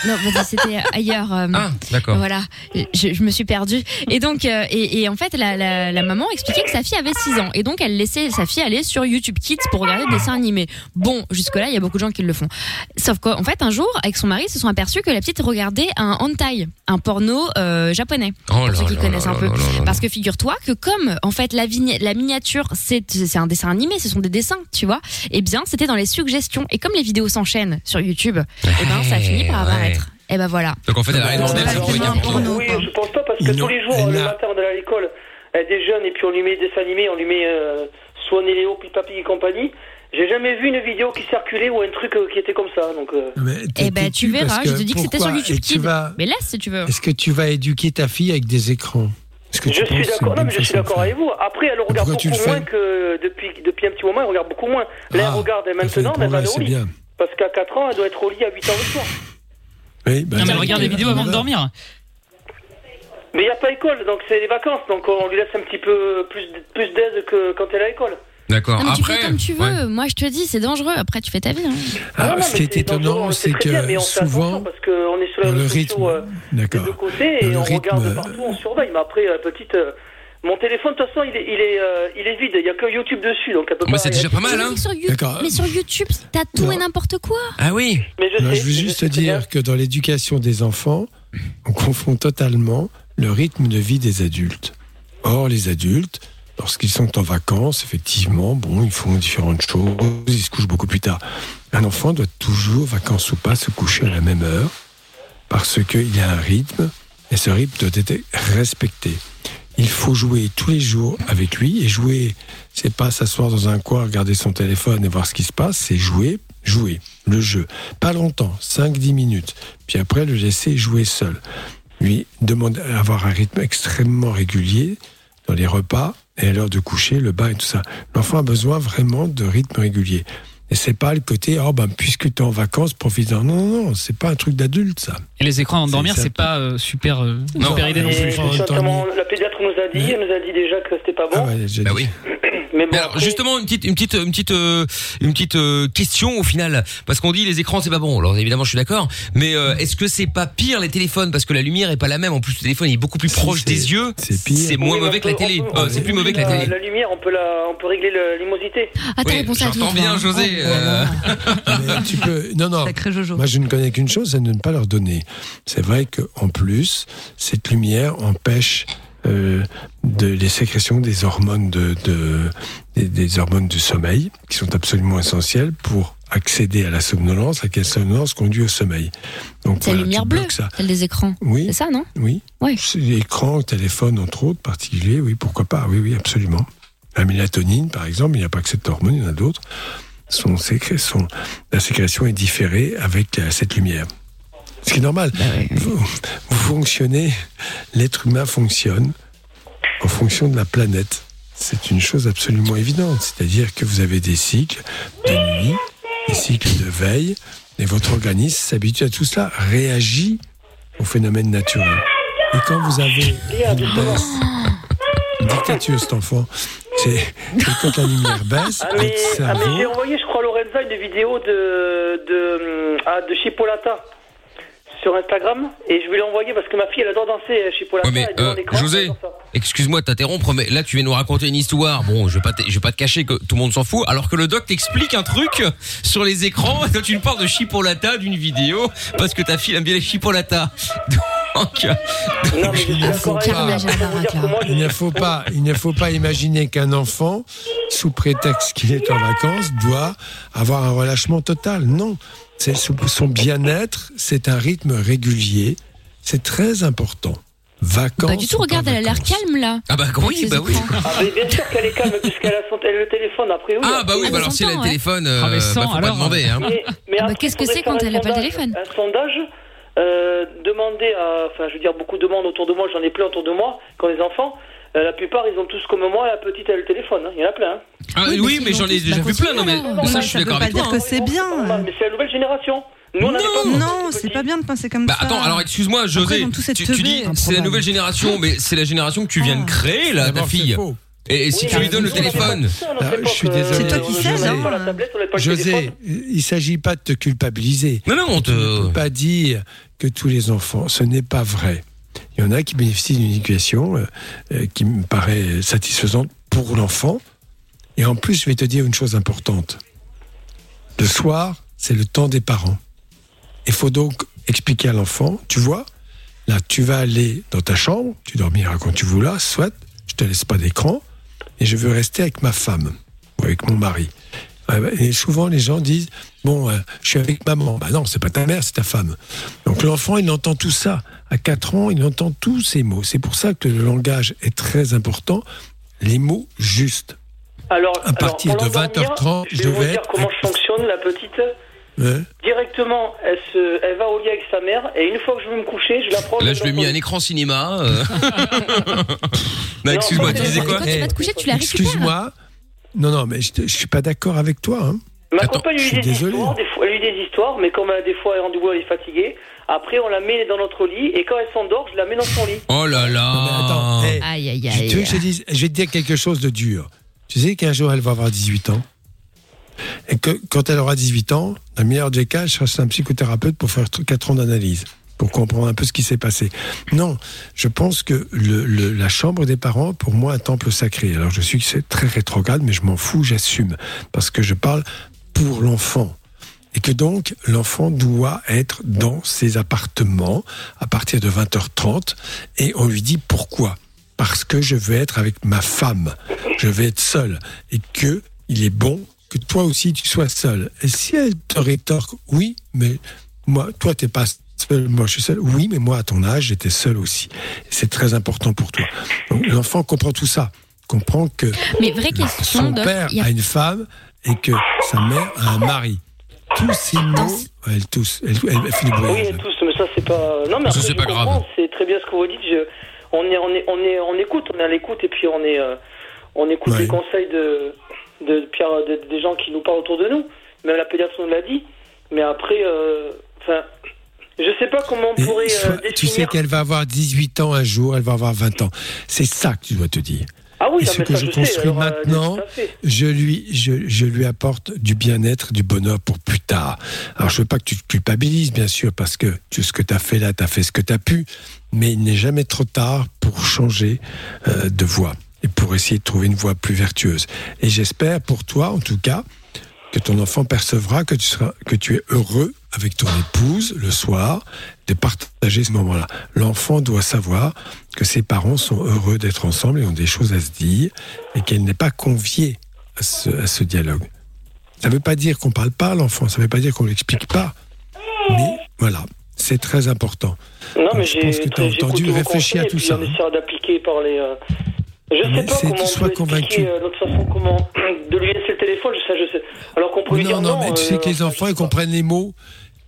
Speaker 4: Non, c'était ailleurs. euh,
Speaker 2: Ah, d'accord.
Speaker 4: Voilà, je, je me suis perdue. Et donc, euh, et, et en fait, la, la, la maman expliquait que sa fille avait 6 ans. Et donc, elle laissait sa fille aller sur YouTube Kids pour regarder des dessins animés. Bon, jusque-là, il y a beaucoup de gens qui le font. Sauf qu'en fait, un jour, avec son mari, ils se sont aperçus que la petite regardait un hentai, un porno euh, japonais.
Speaker 2: Oh
Speaker 4: pour ceux qui connaissent un peu. Parce que figure-toi que comme, en fait, la, miniature, c'est c'est un dessin animé, ce sont des dessins, tu vois. Et bien, c'était dans les suggestions. Et comme les vidéos s'enchaînent sur YouTube, et ben, ça finit par Et ben voilà.
Speaker 2: Donc en fait, elle a rien demandé, elle s'est porno.
Speaker 5: porno.
Speaker 10: Oui, je pense pas parce que
Speaker 3: Non,
Speaker 10: tous les jours, le matin, on est à l'école, elle est des jeunes et puis on lui met des dessins animés, on lui met euh, Swan et Léo, puis Papy et compagnie. J'ai jamais vu une vidéo qui circulait ou un truc euh, qui était comme ça. Donc, euh,
Speaker 4: Eh ben, tu verras, je te dis que c'était sur YouTube Kids. Mais laisse si tu veux.
Speaker 3: Est-ce que tu vas éduquer ta fille avec des écrans? Que
Speaker 10: je suis d'accord. Non, mais je suis d'accord avec vous. Après, elle regarde beaucoup moins
Speaker 3: fais?
Speaker 10: que depuis depuis un petit moment. Elle regarde beaucoup moins. Là, elle
Speaker 3: Ah,
Speaker 10: regarde maintenant, mais elle va au
Speaker 3: c'est
Speaker 10: lit.
Speaker 3: bien.
Speaker 10: Parce qu'à 4 ans, elle doit être au lit à 8 ans le soir.
Speaker 3: Oui, bah,
Speaker 7: Non, mais elle regarde des
Speaker 3: tu-
Speaker 7: vidéos avant de dormir.
Speaker 10: Mais il n'y a pas école, donc c'est les vacances. Donc on lui laisse un petit peu plus, plus d'aide que quand elle est à l'école.
Speaker 2: D'accord.
Speaker 4: Non, mais tu
Speaker 2: Après,
Speaker 4: fais comme tu veux.
Speaker 2: ouais.
Speaker 4: Moi, je te dis, c'est dangereux. Après, tu fais ta vie. hein.
Speaker 10: Ah, non,
Speaker 3: ce qui est étonnant, c'est
Speaker 10: très bien, mais
Speaker 3: que
Speaker 10: on
Speaker 3: souvent,
Speaker 10: parce qu'on est sur les
Speaker 3: le rythme,
Speaker 10: sociaux euh, des deux côtés et
Speaker 3: le
Speaker 10: on
Speaker 3: rythme,
Speaker 10: regarde
Speaker 3: euh,
Speaker 10: partout, on surveille. Mais après, la petite, euh, mon téléphone, de toute façon, il est, il est, euh, il est vide. Il n'y a que YouTube dessus, donc peut
Speaker 2: Mais
Speaker 10: pas.
Speaker 2: c'est déjà pas mal, hein.
Speaker 4: que sur You-
Speaker 3: D'accord.
Speaker 4: Mais sur YouTube, t'as tout
Speaker 3: Non.
Speaker 4: et n'importe quoi.
Speaker 2: Ah oui.
Speaker 10: Mais je
Speaker 3: Non,
Speaker 10: sais.
Speaker 3: je veux juste te
Speaker 10: très
Speaker 3: dire que dans l'éducation des enfants, on confond totalement le rythme de vie des adultes. Or, les adultes, lorsqu'ils sont en vacances, effectivement, bon, ils font différentes choses, ils se couchent beaucoup plus tard. Un enfant doit toujours, vacances ou pas, se coucher à la même heure parce qu'il y a un rythme et ce rythme doit être respecté. Il faut jouer tous les jours avec lui et jouer, c'est pas s'asseoir dans un coin, regarder son téléphone et voir ce qui se passe, c'est jouer, jouer, le jeu. Pas longtemps, 5-10 minutes. Puis après, le laisser jouer seul. Lui demande à avoir un rythme extrêmement régulier dans les repas et à l'heure de coucher, le bain et tout ça. L'enfant a besoin vraiment de rythme régulier. Et c'est pas le côté, oh ben, puisque tu es en vacances, profite-en. Non, non, non, c'est pas un truc d'adulte, ça.
Speaker 7: Et les écrans avant de
Speaker 3: C'est
Speaker 7: dormir,
Speaker 3: ça.
Speaker 7: c'est pas euh, super, euh,
Speaker 2: Non.
Speaker 7: super idée non plus.
Speaker 10: La pédiatre nous a dit, elle nous a dit déjà que c'était pas bon.
Speaker 3: Ah ouais,
Speaker 2: Bah
Speaker 3: dit.
Speaker 2: oui. *coughs*
Speaker 10: Mais bon,
Speaker 2: Mais alors
Speaker 10: après-
Speaker 2: justement une petite une petite une petite euh, une petite euh, question au final parce qu'on dit les écrans c'est pas bon. Alors évidemment je suis d'accord, mais euh, est-ce que c'est pas pire les téléphones? Parce que la lumière est pas la même en plus le téléphone il est beaucoup plus proche des yeux.
Speaker 3: c'est pire.
Speaker 2: C'est moins
Speaker 10: Oui,
Speaker 2: mauvais que la télé. c'est plus mauvais que la télé.
Speaker 10: La lumière, on peut la, on peut régler le- l'imosité.
Speaker 4: Ah,
Speaker 2: Oui,
Speaker 4: à
Speaker 2: j'entends bien
Speaker 4: hein.
Speaker 2: José. Euh, *laughs*
Speaker 3: Mais tu peux. Non, non.
Speaker 5: Sacré Jojo.
Speaker 3: Moi, je ne connais qu'une chose, c'est de ne pas leur donner. C'est vrai qu'en plus, cette lumière empêche euh, de, les sécrétions des hormones de, de- des, des hormones du sommeil, qui sont absolument essentielles pour accéder à la somnolence, à quelle somnolence conduit au sommeil. Donc,
Speaker 4: C'est la lumière bleue,
Speaker 3: ça.
Speaker 4: celle des écrans.
Speaker 3: Oui,
Speaker 4: C'est ça, non
Speaker 3: oui.
Speaker 4: Oui.
Speaker 3: C'est L'écran, le téléphone, entre autres, particulier, oui, pourquoi pas, oui, oui, absolument. La mélatonine, par exemple, il n'y a pas que cette hormone, il y en a d'autres. Son son- la sécrétion est différée avec euh, cette lumière. Ce qui est normal.
Speaker 4: Bah
Speaker 3: Vous, vous fonctionnez, l'être humain fonctionne en fonction de la planète. C'est une chose absolument évidente. C'est-à-dire que vous avez des cycles de nuit, des cycles de veille, et votre organisme s'habitue à tout cela, réagit aux phénomènes naturels. Et quand vous avez une baisse, une dictature, cet enfant, c'est c'est quand la lumière *laughs* baisse,
Speaker 10: Ah mais, ah, mais j'ai envoyé, je crois, à Lorenza une vidéo de de, ah, de Chipolata sur Instagram et je vais l'envoyer parce que ma fille elle adore danser euh, Chipolata.
Speaker 2: Ouais, mais, euh, José. Excuse-moi de t'interrompre, mais là tu viens nous raconter une histoire. Bon, je vais pas, te- je vais pas te cacher que tout le monde s'en fout, alors que le doc t'explique un truc sur les écrans. *laughs* Toi, tu nous parles de chipolata d'une vidéo parce que ta fille aime bien les chipolatas. *laughs* Donc,
Speaker 10: Non, mais je suis
Speaker 3: Il ne faut pas. Il ne faut pas, il ne faut pas imaginer qu'un enfant, sous prétexte qu'il est en vacances, doit avoir un relâchement total. Non, c'est son bien-être, c'est un rythme régulier, c'est très important. Vacances.
Speaker 4: Pas du tout, regarde, elle a l'air calme là.
Speaker 2: ah bah oui, bah oui.
Speaker 10: Ah, mais bien sûr qu'elle est calme puisqu'elle a, son, le téléphone après. Oui,
Speaker 2: Ah bah oui,
Speaker 10: après,
Speaker 2: bah alors si elle a le téléphone, euh,
Speaker 7: Ah, mais sans,
Speaker 2: bah, faut pas demander. Hein.
Speaker 10: Mais, mais
Speaker 4: Ah bah, qu'est-ce que c'est quand elle a pas le
Speaker 10: sondage-
Speaker 4: téléphone
Speaker 10: Un sondage, euh, demander à, enfin, je veux dire, beaucoup de monde autour de moi, j'en ai plein autour de moi, quand les enfants, euh, la plupart, ils ont tous comme moi, la petite, elle a le téléphone, hein. il y en a plein. hein.
Speaker 2: Ah,
Speaker 4: Oui,
Speaker 2: oui,
Speaker 4: mais
Speaker 2: mais j'en ai déjà vu plein. Non mais ça, je suis
Speaker 5: Ça veut
Speaker 2: d'accord
Speaker 5: pas
Speaker 2: avec
Speaker 5: dire
Speaker 2: toi.
Speaker 5: que
Speaker 2: hein.
Speaker 5: c'est bien.
Speaker 10: Mais c'est la nouvelle génération. Nous,
Speaker 5: Non,
Speaker 10: de
Speaker 5: c'est pas bien de penser comme
Speaker 2: Bah
Speaker 5: ça.
Speaker 2: attends, alors excuse-moi,
Speaker 5: Après,
Speaker 2: José,
Speaker 5: être
Speaker 2: tu, tu dis c'est la nouvelle génération, mais c'est la génération que tu viens de créer là, ta fille. Et, et si tu lui donnes le téléphone
Speaker 3: Ah, je suis désolé.
Speaker 10: C'est toi qui sais,
Speaker 3: José.
Speaker 10: le
Speaker 3: José, il s'agit pas de te culpabiliser.
Speaker 2: Non, non, on
Speaker 3: Tu ne
Speaker 2: te.
Speaker 3: peux pas dire que tous les enfants, ce n'est pas vrai. Il y en a qui bénéficient d'une éducation euh, euh, qui me paraît satisfaisante pour l'enfant. Et en plus, je vais te dire une chose importante. Le soir, c'est le temps des parents. Il faut donc expliquer à l'enfant, tu vois, là, tu vas aller dans ta chambre, tu dormiras quand tu voudras, soit, je te laisse pas d'écran, et je veux rester avec ma femme, ou avec mon mari. Bah, Et souvent, les gens disent Bon, euh, je suis avec maman. Bah non, c'est pas ta mère, c'est ta femme. Donc l'enfant, il entend tout ça. À 4 ans, il entend tous ces mots. C'est pour ça que le langage est très important. Les mots justes.
Speaker 10: Alors,
Speaker 3: À partir
Speaker 10: alors,
Speaker 3: de
Speaker 10: pour l'endormir,
Speaker 3: 20h30,
Speaker 10: je vais vous dire
Speaker 3: être
Speaker 10: comment je fonctionne, la petite.
Speaker 3: Hein
Speaker 10: Directement, elle, se, elle va au lit avec sa mère, et une fois que je vais me coucher, je la prends.
Speaker 2: Là,
Speaker 10: je
Speaker 2: lui ai mis un écran cinéma. euh. *laughs* non, excuse-moi, tu disais quoi
Speaker 4: Quand tu vas te coucher, tu la récupères.
Speaker 3: Excuse-moi. Non, non, mais je, te- je suis pas d'accord avec toi. hein.
Speaker 10: Ma
Speaker 2: Attends,
Speaker 10: compagne
Speaker 3: je
Speaker 10: lui
Speaker 3: suis
Speaker 10: dit des
Speaker 3: désolé.
Speaker 10: histoires, des fois, elle lui dit des histoires, mais comme euh, des fois elle est rendez-vous, elle est fatiguée. Après, on la met dans notre lit, et quand elle s'endort, je la mets dans son lit.
Speaker 2: Oh là là.
Speaker 3: attends, hey,
Speaker 4: Aïe, aïe,
Speaker 3: je, tu veux
Speaker 4: aïe.
Speaker 3: que je, te dise- je vais te dire quelque chose de dur. Tu sais qu'un jour, elle va avoir 18 ans. Et que quand elle aura 18 ans, dans le meilleur des cas, serai chez un psychothérapeute pour faire 4 ans d'analyse, pour comprendre un peu ce qui s'est passé. Non, je pense que la chambre des parents, pour moi, un temple sacré. Alors, je suis très rétrograde, mais je m'en fous, j'assume. Parce que je parle pour l'enfant. Et que donc, l'enfant doit être dans ses appartements à partir de 20h30. Et on lui dit pourquoi Parce que je veux être avec ma femme. Je vais être seul. Et que il est bon que toi aussi tu sois seul. Et si elle te rétorque, oui, mais moi, toi, t'es pas seul, moi, je suis seul. Oui, mais moi, à ton âge, j'étais seul aussi. C'est très important pour toi. Donc, l'enfant comprend tout ça. Comprend que
Speaker 4: Mais vraie question,
Speaker 3: son
Speaker 4: Doc,
Speaker 3: père
Speaker 4: a-
Speaker 3: a une femme et que sa mère a un mari. Tous ces mots, elle tous, elle, elle, elle fait du bruit.
Speaker 10: Oui, et tous, mais ça c'est pas. Non, mais
Speaker 2: Ça,
Speaker 10: après,
Speaker 2: c'est
Speaker 10: je
Speaker 2: pas grave.
Speaker 10: C'est très bien ce que vous dites. Je... On est, on est, on est, on écoute, on est à l'écoute, et puis on est, euh, on écoute
Speaker 3: Ouais.
Speaker 10: les conseils de, de Pierre, de- des gens qui nous parlent autour de nous. Même la pédiatre nous l'a dit. Mais après, euh, enfin, je sais pas comment on pourrait euh,
Speaker 3: soit- tu sais qu'elle va avoir 18 ans un jour, elle va avoir 20 ans. C'est ça que tu dois te dire.
Speaker 10: Ah oui,
Speaker 3: Et ce que
Speaker 10: ça,
Speaker 3: je
Speaker 10: je
Speaker 3: construis
Speaker 10: alors, euh,
Speaker 3: maintenant,
Speaker 10: tout
Speaker 3: je lui, je, je lui apporte du bien-être, du bonheur pour plus tard. Alors, je veux pas que tu te culpabilises, bien sûr, parce que tu, ce que tu as fait là, tu as fait ce que tu as pu, mais il n'est jamais trop tard pour changer euh, de voie et pour essayer de trouver une voie plus vertueuse. Et j'espère pour toi, en tout cas, que ton enfant percevra que tu, seras, que tu es heureux avec ton épouse le soir de partager ce moment-là. L'enfant doit savoir que ses parents sont heureux d'être ensemble et ont des choses à se dire et qu'elle n'est pas conviée à ce, à ce dialogue. Ça ne veut pas dire qu'on parle pas à l'enfant, ça ne veut pas dire qu'on l'explique pas. Mais voilà, c'est très important.
Speaker 10: Non,
Speaker 3: Donc,
Speaker 10: mais
Speaker 3: je pense que tu as entendu
Speaker 10: vos
Speaker 3: réfléchir à tout ça.
Speaker 10: On d'appliquer par les. euh, Je
Speaker 3: Mais
Speaker 10: sais pas comment on peut
Speaker 3: convaincu.
Speaker 10: expliquer euh, l'autre façon, comment *clears throat* de lui laisser le téléphone, ça je sais. Alors qu'on peut lui
Speaker 3: Non,
Speaker 10: dire
Speaker 3: non,
Speaker 10: non.
Speaker 3: mais tu sais
Speaker 10: euh,
Speaker 3: que les enfants, ils comprennent les mots.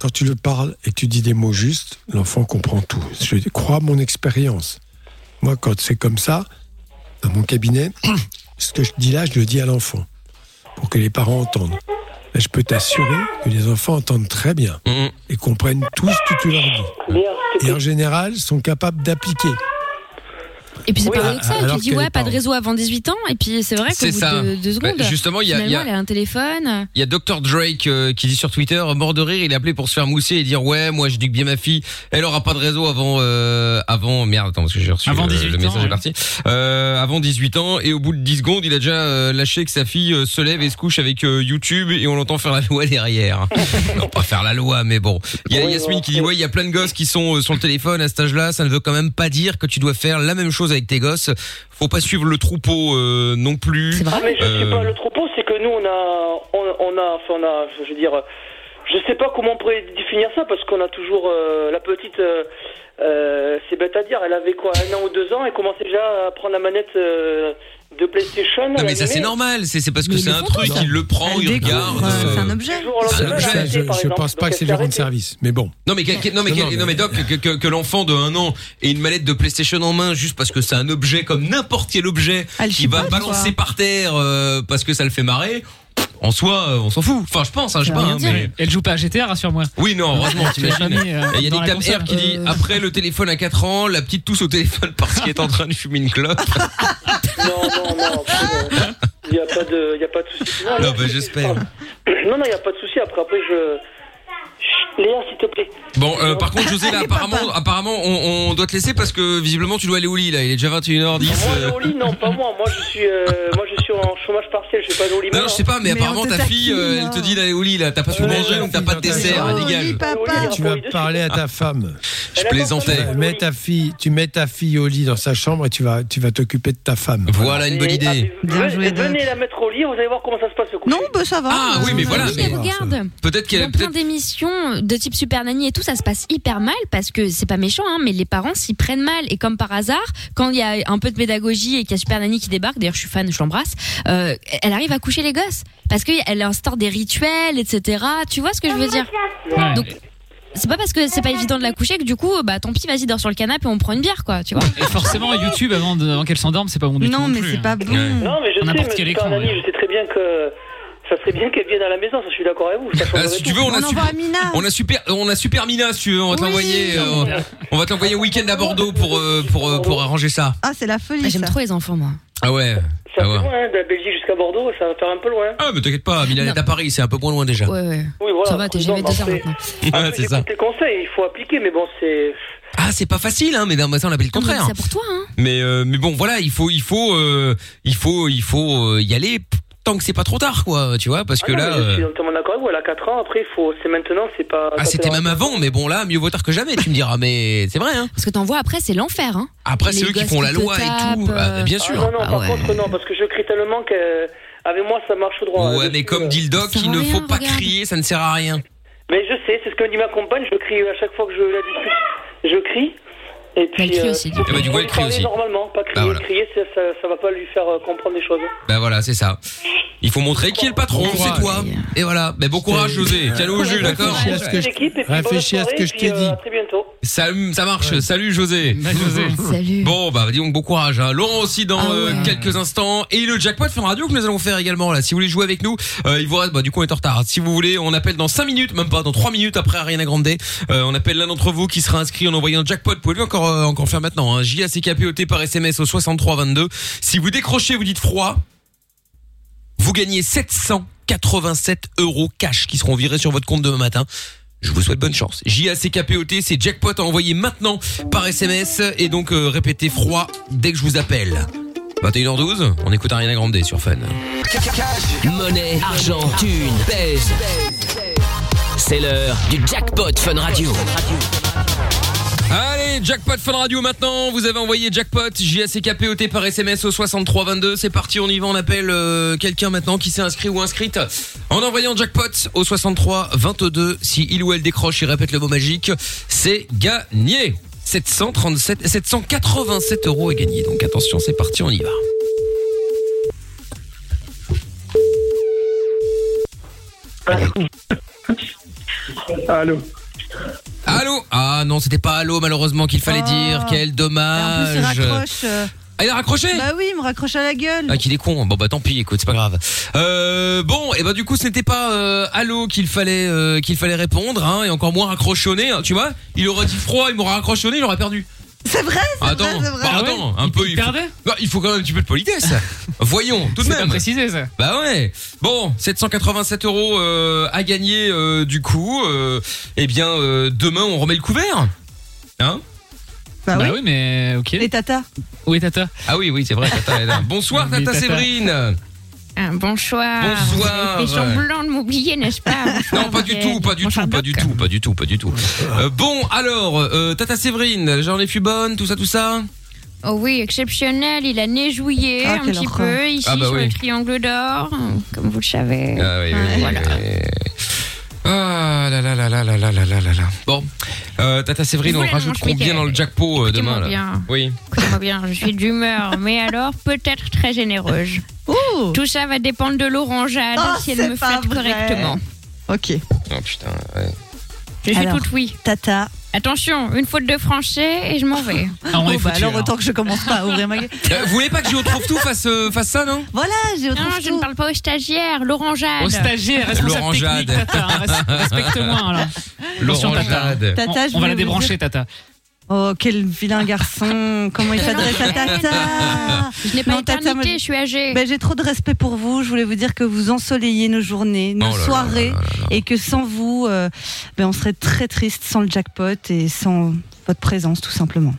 Speaker 3: Quand tu le parles et tu dis des mots justes, l'enfant comprend tout. Je crois à mon expérience. Moi, quand c'est comme ça, dans mon cabinet, *clears throat* ce que je dis là, je le dis à l'enfant, pour que les parents entendent. Et je peux t'assurer que les enfants entendent très bien et comprennent tout ce que tu leur dis. Et en général, sont capables d'appliquer.
Speaker 4: Et puis c'est
Speaker 10: Oui,
Speaker 4: paradoxal,
Speaker 3: alors
Speaker 4: tu dis ouais, pas de réseau avant 18 ans, et puis c'est vrai qu'au
Speaker 2: C'est
Speaker 4: bout
Speaker 2: ça.
Speaker 4: de deux
Speaker 2: Bah,
Speaker 4: secondes,
Speaker 2: justement, il y a- il y a-
Speaker 4: elle a un téléphone.
Speaker 2: Il y a Dr Drake euh, qui dit sur Twitter, mort de rire, il est appelé pour se faire mousser et dire ouais, moi j'éduque bien ma fille, elle aura pas de réseau avant euh, avant merde, attends parce que j'ai reçu
Speaker 7: Avant
Speaker 2: le,
Speaker 7: 18
Speaker 2: le message
Speaker 7: ans,
Speaker 2: est parti. Euh, avant 18 ans et au bout de 10 secondes, il a déjà euh, lâché que sa fille euh, se lève et se couche avec euh, YouTube et on l'entend faire la loi derrière. *laughs* non, pas faire la loi, mais bon. Il y a
Speaker 10: Oui,
Speaker 2: Yasmine qui dit ouais, il y a plein de gosses qui sont euh, sur le téléphone à cet âge-là, ça ne veut quand même pas dire que tu dois faire la même chose avec tes gosses. Faut pas suivre le troupeau euh, non plus.
Speaker 4: C'est
Speaker 10: Ah,
Speaker 4: vrai.
Speaker 10: mais je sais
Speaker 2: Euh,
Speaker 10: pas, le troupeau, c'est que nous, on a, on, on a, enfin, on a, je veux dire, je sais pas comment on pourrait définir ça, parce qu'on a toujours, euh, la petite, euh, euh, c'est bête à dire, elle avait quoi, un an ou deux ans, elle commençait déjà à prendre la manette euh, de PlayStation.
Speaker 2: Non mais ça c'est normal, c'est c'est parce que c'est un
Speaker 4: le
Speaker 2: truc, il le prend, il regarde.
Speaker 5: euh,
Speaker 2: euh,
Speaker 5: c'est un objet.
Speaker 2: C'est un
Speaker 3: je, pense pas que c'est
Speaker 10: s'est
Speaker 3: rendre
Speaker 10: arrêtée.
Speaker 3: service. Mais bon.
Speaker 2: Non mais, quel- quel- non, mais,
Speaker 3: Non,
Speaker 2: quel-
Speaker 3: non,
Speaker 2: non, mais
Speaker 3: mais-
Speaker 2: Doc, que, que, que l'enfant de un an ait une manette de PlayStation en main juste parce que c'est un objet comme n'importe quel objet
Speaker 5: Elle
Speaker 2: qui va balancer par terre euh, parce que ça le fait marrer. En soi, euh, on s'en fout. Enfin, je pense, hein, je sais pas. hein, mais...
Speaker 7: Elle joue pas à GTA, rassure-moi.
Speaker 2: Oui, non, heureusement, t'imagines.
Speaker 7: jamais, euh,
Speaker 2: Et Il y a Nick
Speaker 7: console.
Speaker 2: R qui dit
Speaker 4: Euh.
Speaker 2: après le téléphone à 4 ans, la petite tousse au téléphone parce qu'il est en train de fumer une clope. *laughs*
Speaker 10: non, non. Il n'y a pas de, il y a pas de souci. Non,
Speaker 2: Non, bah, j'espère.
Speaker 10: non, non, il n'y a pas de souci. Après, après, je. Léa, s'il te plaît.
Speaker 2: Bon, euh, par contre, José, là, apparemment, apparemment, on, on doit te laisser parce que visiblement, tu dois aller au lit, là. Il est déjà 21h10.
Speaker 10: Moi,
Speaker 2: euh.
Speaker 10: au lit, non, pas moi. Moi, je suis, euh, moi, je suis en chômage partiel. Je suis pas au lit.
Speaker 2: Non, non, je sais pas, mais,
Speaker 10: Mais
Speaker 2: apparemment, ta fille, euh, elle te dit d'aller au lit, là. T'as pas tout mangé, donc t'as pas de dessert.
Speaker 3: Oh,
Speaker 2: Dégage.
Speaker 3: Tu vas parler à ta femme.
Speaker 2: Je plaisantais.
Speaker 3: Mets ta fille, tu mets ta fille au lit dans sa chambre et tu vas, tu vas t'occuper de ta femme.
Speaker 2: Voilà une bonne idée.
Speaker 10: Venez, venez la mettre au lit. Vous allez voir comment ça se passe.
Speaker 5: Non, bah ça va.
Speaker 2: Ah oui, mais voilà.
Speaker 4: Regarde.
Speaker 2: Peut-être qu'elle,
Speaker 4: Dans plein d'émissions de type Super Nanny et tout, ça se passe hyper mal parce que c'est pas méchant, hein, mais les parents s'y prennent mal. Et comme par hasard, quand il y a un peu de pédagogie et qu'il y a Super Nanny qui débarque, d'ailleurs je suis fan, je l'embrasse, euh, elle arrive à coucher les gosses parce qu'elle instaure des rituels, etc. Tu vois ce que je veux dire? Donc c'est pas parce que c'est pas évident de la coucher que du coup, bah tant pis, vas-y dors sur le canapé et on prend une bière, quoi. Tu vois
Speaker 7: Et forcément, YouTube, avant, de- avant qu'elle s'endorme, c'est pas bon du tout.
Speaker 5: Non, mais
Speaker 7: plus,
Speaker 5: c'est
Speaker 7: hein.
Speaker 5: pas bon.
Speaker 10: Non, mais je sais,
Speaker 7: N'importe
Speaker 10: mais
Speaker 7: écran, ouais.
Speaker 10: Je sais très bien que ça serait bien qu'elle vienne à la maison. Ça, je suis d'accord avec vous. Ça
Speaker 2: Ah,
Speaker 10: changerait
Speaker 2: si tu veux, on a, super, on a super, on a super Mina, si tu veux, on va te l'envoyer, euh, on va te l'envoyer au week-end à Bordeaux pour euh, pour euh, pour arranger ça.
Speaker 5: Ah, c'est la folie.
Speaker 4: J'aime trop les enfants, moi.
Speaker 2: Ah ouais.
Speaker 10: Ça
Speaker 2: Ah
Speaker 10: fait loin, hein, de la Belgique jusqu'à Bordeaux, ça va faire un peu loin.
Speaker 2: Ah mais t'inquiète pas, Milan est à Paris, c'est un peu moins loin déjà.
Speaker 4: Ouais, ouais.
Speaker 10: Oui, voilà.
Speaker 4: Ça va, t'es jamais
Speaker 10: mais
Speaker 4: deux heures maintenant.
Speaker 2: Ouais, c'est ça.
Speaker 10: Tes conseils, il faut appliquer, mais bon, c'est.
Speaker 2: Ah c'est pas facile, hein, mais non, mais ça on appelle le
Speaker 4: Non, mais
Speaker 2: contraire.
Speaker 4: C'est pour toi, hein.
Speaker 2: Mais euh, mais bon voilà, il faut il faut euh, il faut il faut euh, y aller tant que c'est pas trop tard quoi, tu vois, parce que
Speaker 10: Ah non,
Speaker 2: là.
Speaker 10: Je suis entièrement d'accord avec vous. Elle a 4 ans, après, il faut... c'est maintenant, c'est pas.
Speaker 2: Ah c'était même avant, mais bon là mieux vaut tard que jamais, tu me diras, mais c'est vrai hein.
Speaker 4: Parce que t'en vois après, c'est l'enfer, hein.
Speaker 2: Après c'est eux qui font la loi et tout,
Speaker 4: tapent,
Speaker 2: Ah, bien
Speaker 4: euh,
Speaker 2: sûr.
Speaker 10: Ah non, non,
Speaker 4: Ah
Speaker 10: par
Speaker 4: ouais.
Speaker 10: contre, non, parce que je crie tellement qu'avec moi, ça marche droit.
Speaker 2: Ouais,
Speaker 10: Je
Speaker 2: mais comme
Speaker 10: euh,
Speaker 2: dit le doc, il ne faut pas crier, ça ne sert à rien.
Speaker 10: Mais je sais, c'est ce que me dit ma compagne. Je crie à chaque fois que je la discute. Je crie. Et puis.
Speaker 4: Elle crie
Speaker 10: euh,
Speaker 4: aussi.
Speaker 2: Ah bah, du coup, elle crie aussi.
Speaker 10: Normalement, pas crier.
Speaker 2: Bah, voilà.
Speaker 10: Crier, ça, ça, ça va pas lui faire euh, comprendre des choses.
Speaker 2: Bah voilà, c'est ça. Il faut montrer qui est le patron,
Speaker 3: Bon
Speaker 2: c'est toi. Et voilà. Mais bon courage, José. Tiens-le au jus, d'accord
Speaker 3: Réfléchis à ce que je, à ce que je t'ai
Speaker 10: euh,
Speaker 3: dit.
Speaker 10: À très bientôt.
Speaker 2: Ça, ça marche. Salut, José.
Speaker 7: Bah, José. *laughs*
Speaker 4: Salut.
Speaker 2: Bon, bah, dis donc, bon courage. Hein. Laurent aussi dans
Speaker 4: Ah
Speaker 2: euh,
Speaker 4: ouais.
Speaker 2: quelques instants. Et le jackpot Fun Radio que nous allons faire également, là. Si vous voulez jouer avec nous, euh, il vous reste, bah, du coup, on est en retard. Si vous voulez, on appelle dans 5 minutes, même pas, dans 3 minutes après Ariana Grande. Euh, on appelle l'un d'entre vous qui sera inscrit en envoyant jackpot. Vous pouvez encore, euh, encore faire maintenant, hein. J-A-C-K-P-O-T par SMS au 6322. Si vous décrochez, vous dites froid. Vous gagnez 787 euros cash qui seront virés sur votre compte demain matin. Je vous souhaite bonne chance. J-A-C-K-P-O-T, c'est jackpot à envoyer maintenant par SMS et donc euh, répétez froid dès que je vous appelle. 21h12, on écoute Ariana Grande sur Fun.
Speaker 1: Monnaie, argent, thune, pèse. C'est l'heure du jackpot Fun Radio.
Speaker 2: Allez, jackpot Fun Radio maintenant. Vous avez envoyé jackpot J-A-C-K-P-O-T par SMS au 6322. C'est parti, on y va. On appelle euh, quelqu'un maintenant qui s'est inscrit ou inscrite en envoyant jackpot au 6322. Si il ou elle décroche, il répète le mot magique, c'est gagné. 737, 787 euros est gagné. Donc attention, c'est parti, on y va.
Speaker 11: Allô
Speaker 2: Allô Ah non, c'était pas allô malheureusement qu'il fallait dire. Quel
Speaker 5: il
Speaker 2: dommage.
Speaker 5: raccroche. euh.
Speaker 2: Ah, il a raccroché
Speaker 5: Bah oui, il me raccroche à la gueule.
Speaker 2: Ah qu'il est con. Bon bah tant pis, écoute, c'est pas grave. Euh, bon, et bah du coup, ce n'était pas euh, allô qu'il fallait euh, qu'il fallait répondre, hein, et encore moins raccrochonner. hein, tu vois Il aurait dit froid, il m'aurait raccrochonné, il aurait perdu.
Speaker 5: C'est vrai,
Speaker 2: Attends,
Speaker 5: vrai, c'est vrai.
Speaker 2: bah, attends, un
Speaker 7: Il-
Speaker 2: peu.
Speaker 7: il
Speaker 2: faut,
Speaker 7: perdait
Speaker 2: Bah, il faut quand même un petit peu de politesse. *laughs* Voyons, tout de même.
Speaker 7: précisé ça.
Speaker 2: Bah ouais. Bon, 787 euros euh, à gagner euh, du coup. Euh, eh bien, euh, demain on remet le couvert. Hein?
Speaker 5: Bah,
Speaker 7: Bah
Speaker 5: oui.
Speaker 7: oui, mais ok.
Speaker 5: Les tatas.
Speaker 7: Où est Tata
Speaker 2: Ah oui, oui, c'est vrai. Tata est là. *laughs* Bonsoir,
Speaker 7: Oui,
Speaker 2: Tata
Speaker 7: Tata.
Speaker 2: Séverine.
Speaker 4: Ah, bonsoir.
Speaker 2: Bonsoir.
Speaker 4: Vous fait semblant de m'oublier, n'est-ce pas *laughs* Bonsoir,
Speaker 2: Non, pas du tout, pas du
Speaker 4: Bonsoir,
Speaker 2: tout, pas du tout, pas du tout, pas du tout. Euh, bon, alors, euh, Tata Séverine, j'en ai fut bonne, tout ça, tout ça.
Speaker 4: Oh oui, exceptionnel. Il a neigeouillé
Speaker 5: Ah,
Speaker 4: un petit peu ici
Speaker 2: Ah bah
Speaker 4: sur
Speaker 2: oui.
Speaker 4: le triangle d'or, comme vous le savez.
Speaker 2: Ah oui, oui, oui,
Speaker 4: voilà.
Speaker 2: oui. Ah là là là là là là là là là là. Bon, euh, Tata Séverine,
Speaker 4: Vous
Speaker 2: on rajoute combien dans le jackpot euh, demain
Speaker 4: Écoutez-moi
Speaker 2: là
Speaker 4: bien.
Speaker 2: Oui.
Speaker 4: Écoutez-moi bien, je suis d'humeur, *laughs* mais alors peut-être très généreuse.
Speaker 5: Ouh.
Speaker 4: Tout ça va dépendre de l'orangeade
Speaker 5: Oh,
Speaker 4: si elle
Speaker 5: c'est
Speaker 4: me
Speaker 5: pas
Speaker 4: flatte
Speaker 5: vrai.
Speaker 4: correctement.
Speaker 5: Ok.
Speaker 2: Oh putain. Ouais.
Speaker 4: Je suis
Speaker 5: Alors.
Speaker 4: toute oui.
Speaker 5: Tata.
Speaker 4: Attention, une faute de français et je m'en vais.
Speaker 7: Ah, on est
Speaker 5: bah
Speaker 7: foutu,
Speaker 5: alors autant que je commence pas à ouvrir ma *laughs* gueule.
Speaker 2: Euh, vous voulez pas que je retrouve tout face euh, face ça non?
Speaker 5: Voilà, j'ai autre
Speaker 4: Non, je ne parle pas aux stagiaires, l'orangeade.
Speaker 7: Au stagiaire, responsable
Speaker 2: L'orangeade.
Speaker 7: technique, Tata. hein, res- Respecte-moi, *laughs* là. Attention, Tata.
Speaker 2: L'orangeade.
Speaker 5: Tata,
Speaker 7: on,
Speaker 5: je
Speaker 7: on va
Speaker 5: voulais
Speaker 7: la
Speaker 5: vous
Speaker 7: débrancher,
Speaker 5: dire-
Speaker 7: Tata.
Speaker 5: Oh, quel vilain garçon Comment il s'adresse à *laughs* Tata
Speaker 4: Je n'ai pas
Speaker 5: Non, Tata, moi,
Speaker 4: je suis âgée.
Speaker 5: Ben, J'ai trop de respect pour vous. Je voulais vous dire que vous ensoleillez nos journées, nos
Speaker 2: Oh là là
Speaker 5: soirées,
Speaker 2: là là là.
Speaker 5: et que sans vous, euh, ben, on serait très triste sans le jackpot et sans votre présence, tout simplement.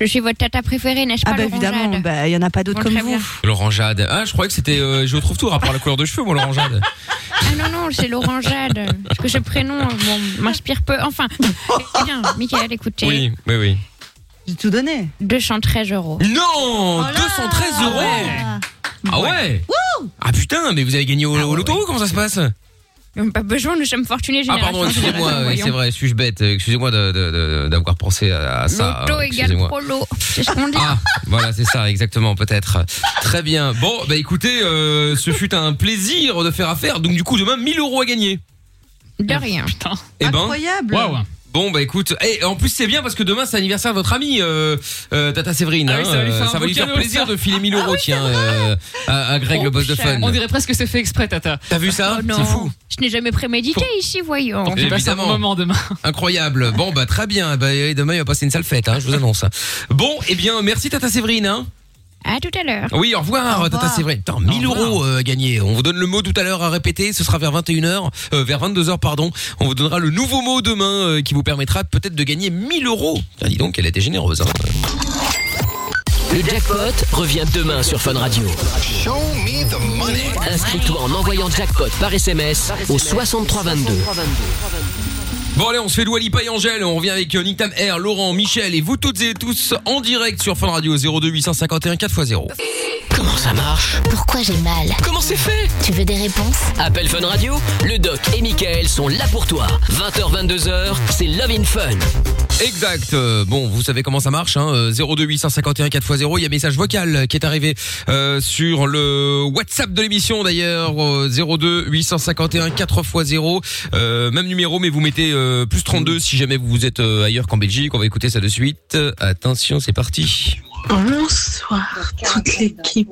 Speaker 4: Je suis votre tata préférée, n'est-ce pas,
Speaker 5: Ah, bah
Speaker 4: Laurent
Speaker 5: évidemment,
Speaker 4: Jade
Speaker 5: bah, il y en a pas d'autres
Speaker 4: Bon,
Speaker 5: comme
Speaker 4: très
Speaker 5: vous.
Speaker 4: bien.
Speaker 2: L'orangeade. Ah, je croyais que c'était. euh, je retrouve tout rapport à la couleur de cheveux, moi, l'orangeade.
Speaker 4: Ah non, non, c'est Laurent Jade. Parce que ce prénom euh, bon, m'inspire peu. Enfin, eh bien, Michael, écoutez.
Speaker 2: Oui, oui, oui.
Speaker 5: J'ai tout donné.
Speaker 4: 213 euros.
Speaker 2: Non 213 euros Ah ouais Ah putain, mais vous avez gagné au, au loto Comment ça se passe
Speaker 4: Même pas besoin, nous sommes fortunés
Speaker 2: Ah
Speaker 4: génération.
Speaker 2: pardon, excusez-moi,
Speaker 4: génération,
Speaker 2: oui, c'est
Speaker 4: voyons.
Speaker 2: vrai, suis-je bête euh, Excusez-moi de- de- de- d'avoir pensé à, à ça.
Speaker 4: Loto
Speaker 2: euh,
Speaker 4: égale
Speaker 2: excusez-moi.
Speaker 4: prolo. C'est ce qu'on dit.
Speaker 2: Ah, voilà, c'est ça, exactement, peut-être. Très bien. Bon, bah écoutez, euh, ce fut un plaisir de faire affaire. Donc du coup, demain, 1000 euros à gagner.
Speaker 4: De rien.
Speaker 7: Putain.
Speaker 2: Eh ben,
Speaker 5: Incroyable.
Speaker 7: Waouh.
Speaker 2: Bon bah écoute, et en plus c'est bien parce que demain c'est l'anniversaire de votre amie euh, euh, Tata Séverine.
Speaker 7: Ah oui,
Speaker 2: hein,
Speaker 7: ça va lui faire
Speaker 2: euh,
Speaker 7: un
Speaker 2: ça va
Speaker 7: beau
Speaker 2: lui faire
Speaker 7: cadeau,
Speaker 2: plaisir
Speaker 7: ça.
Speaker 2: de filer 1000 euros, tiens, euh, à, à Greg
Speaker 4: Oh,
Speaker 2: le boss de fun.
Speaker 7: On dirait presque que c'est fait exprès, Tata.
Speaker 2: T'as vu ça
Speaker 4: Oh non.
Speaker 2: C'est fou.
Speaker 4: Je n'ai jamais prémédité ici, voyons.
Speaker 7: On passe un moment demain.
Speaker 2: Incroyable. Bon bah très bien. Bah, et demain il va passer une sale fête, hein, je vous annonce. Bon, eh bien merci Tata Séverine. Hein.
Speaker 4: À tout à l'heure.
Speaker 2: Oui, au revoir,
Speaker 5: Au
Speaker 2: Tata
Speaker 5: revoir.
Speaker 2: Séverine. Attends, 1000 euros euh, à gagner. On vous donne le mot tout à l'heure à répéter. Ce sera vers 21h, euh, vers 22h pardon. On vous donnera le nouveau mot demain euh, qui vous permettra peut-être de gagner 1000 euros. Tiens, dis donc, elle a été généreuse. Hein.
Speaker 1: Le jackpot revient demain sur Fun Radio. Inscris-toi en envoyant jackpot par SMS au 6322.
Speaker 2: Bon allez, on se fait Dua Lipa et Angèle. On revient avec euh, Nick Tam R, Laurent, Michel et vous toutes et tous en direct sur Fun Radio 02 851 4x0.
Speaker 1: Comment ça marche
Speaker 8: Pourquoi j'ai mal
Speaker 1: Comment c'est fait
Speaker 8: Tu veux des réponses
Speaker 1: Appel Fun Radio, le doc et Michael sont là pour toi. 20h, 22h, c'est Love in Fun.
Speaker 2: Exact. Euh, Bon, vous savez comment ça marche. Hein euh, 02 851 4x0. Il y a un message vocal qui est arrivé euh, sur le WhatsApp de l'émission d'ailleurs. euh, 02 851 4x0. Euh, même numéro, mais vous mettez euh, plus 32 si jamais vous êtes euh, ailleurs qu'en Belgique. On va écouter ça de suite. Attention, c'est parti.
Speaker 12: Bonsoir toute l'équipe.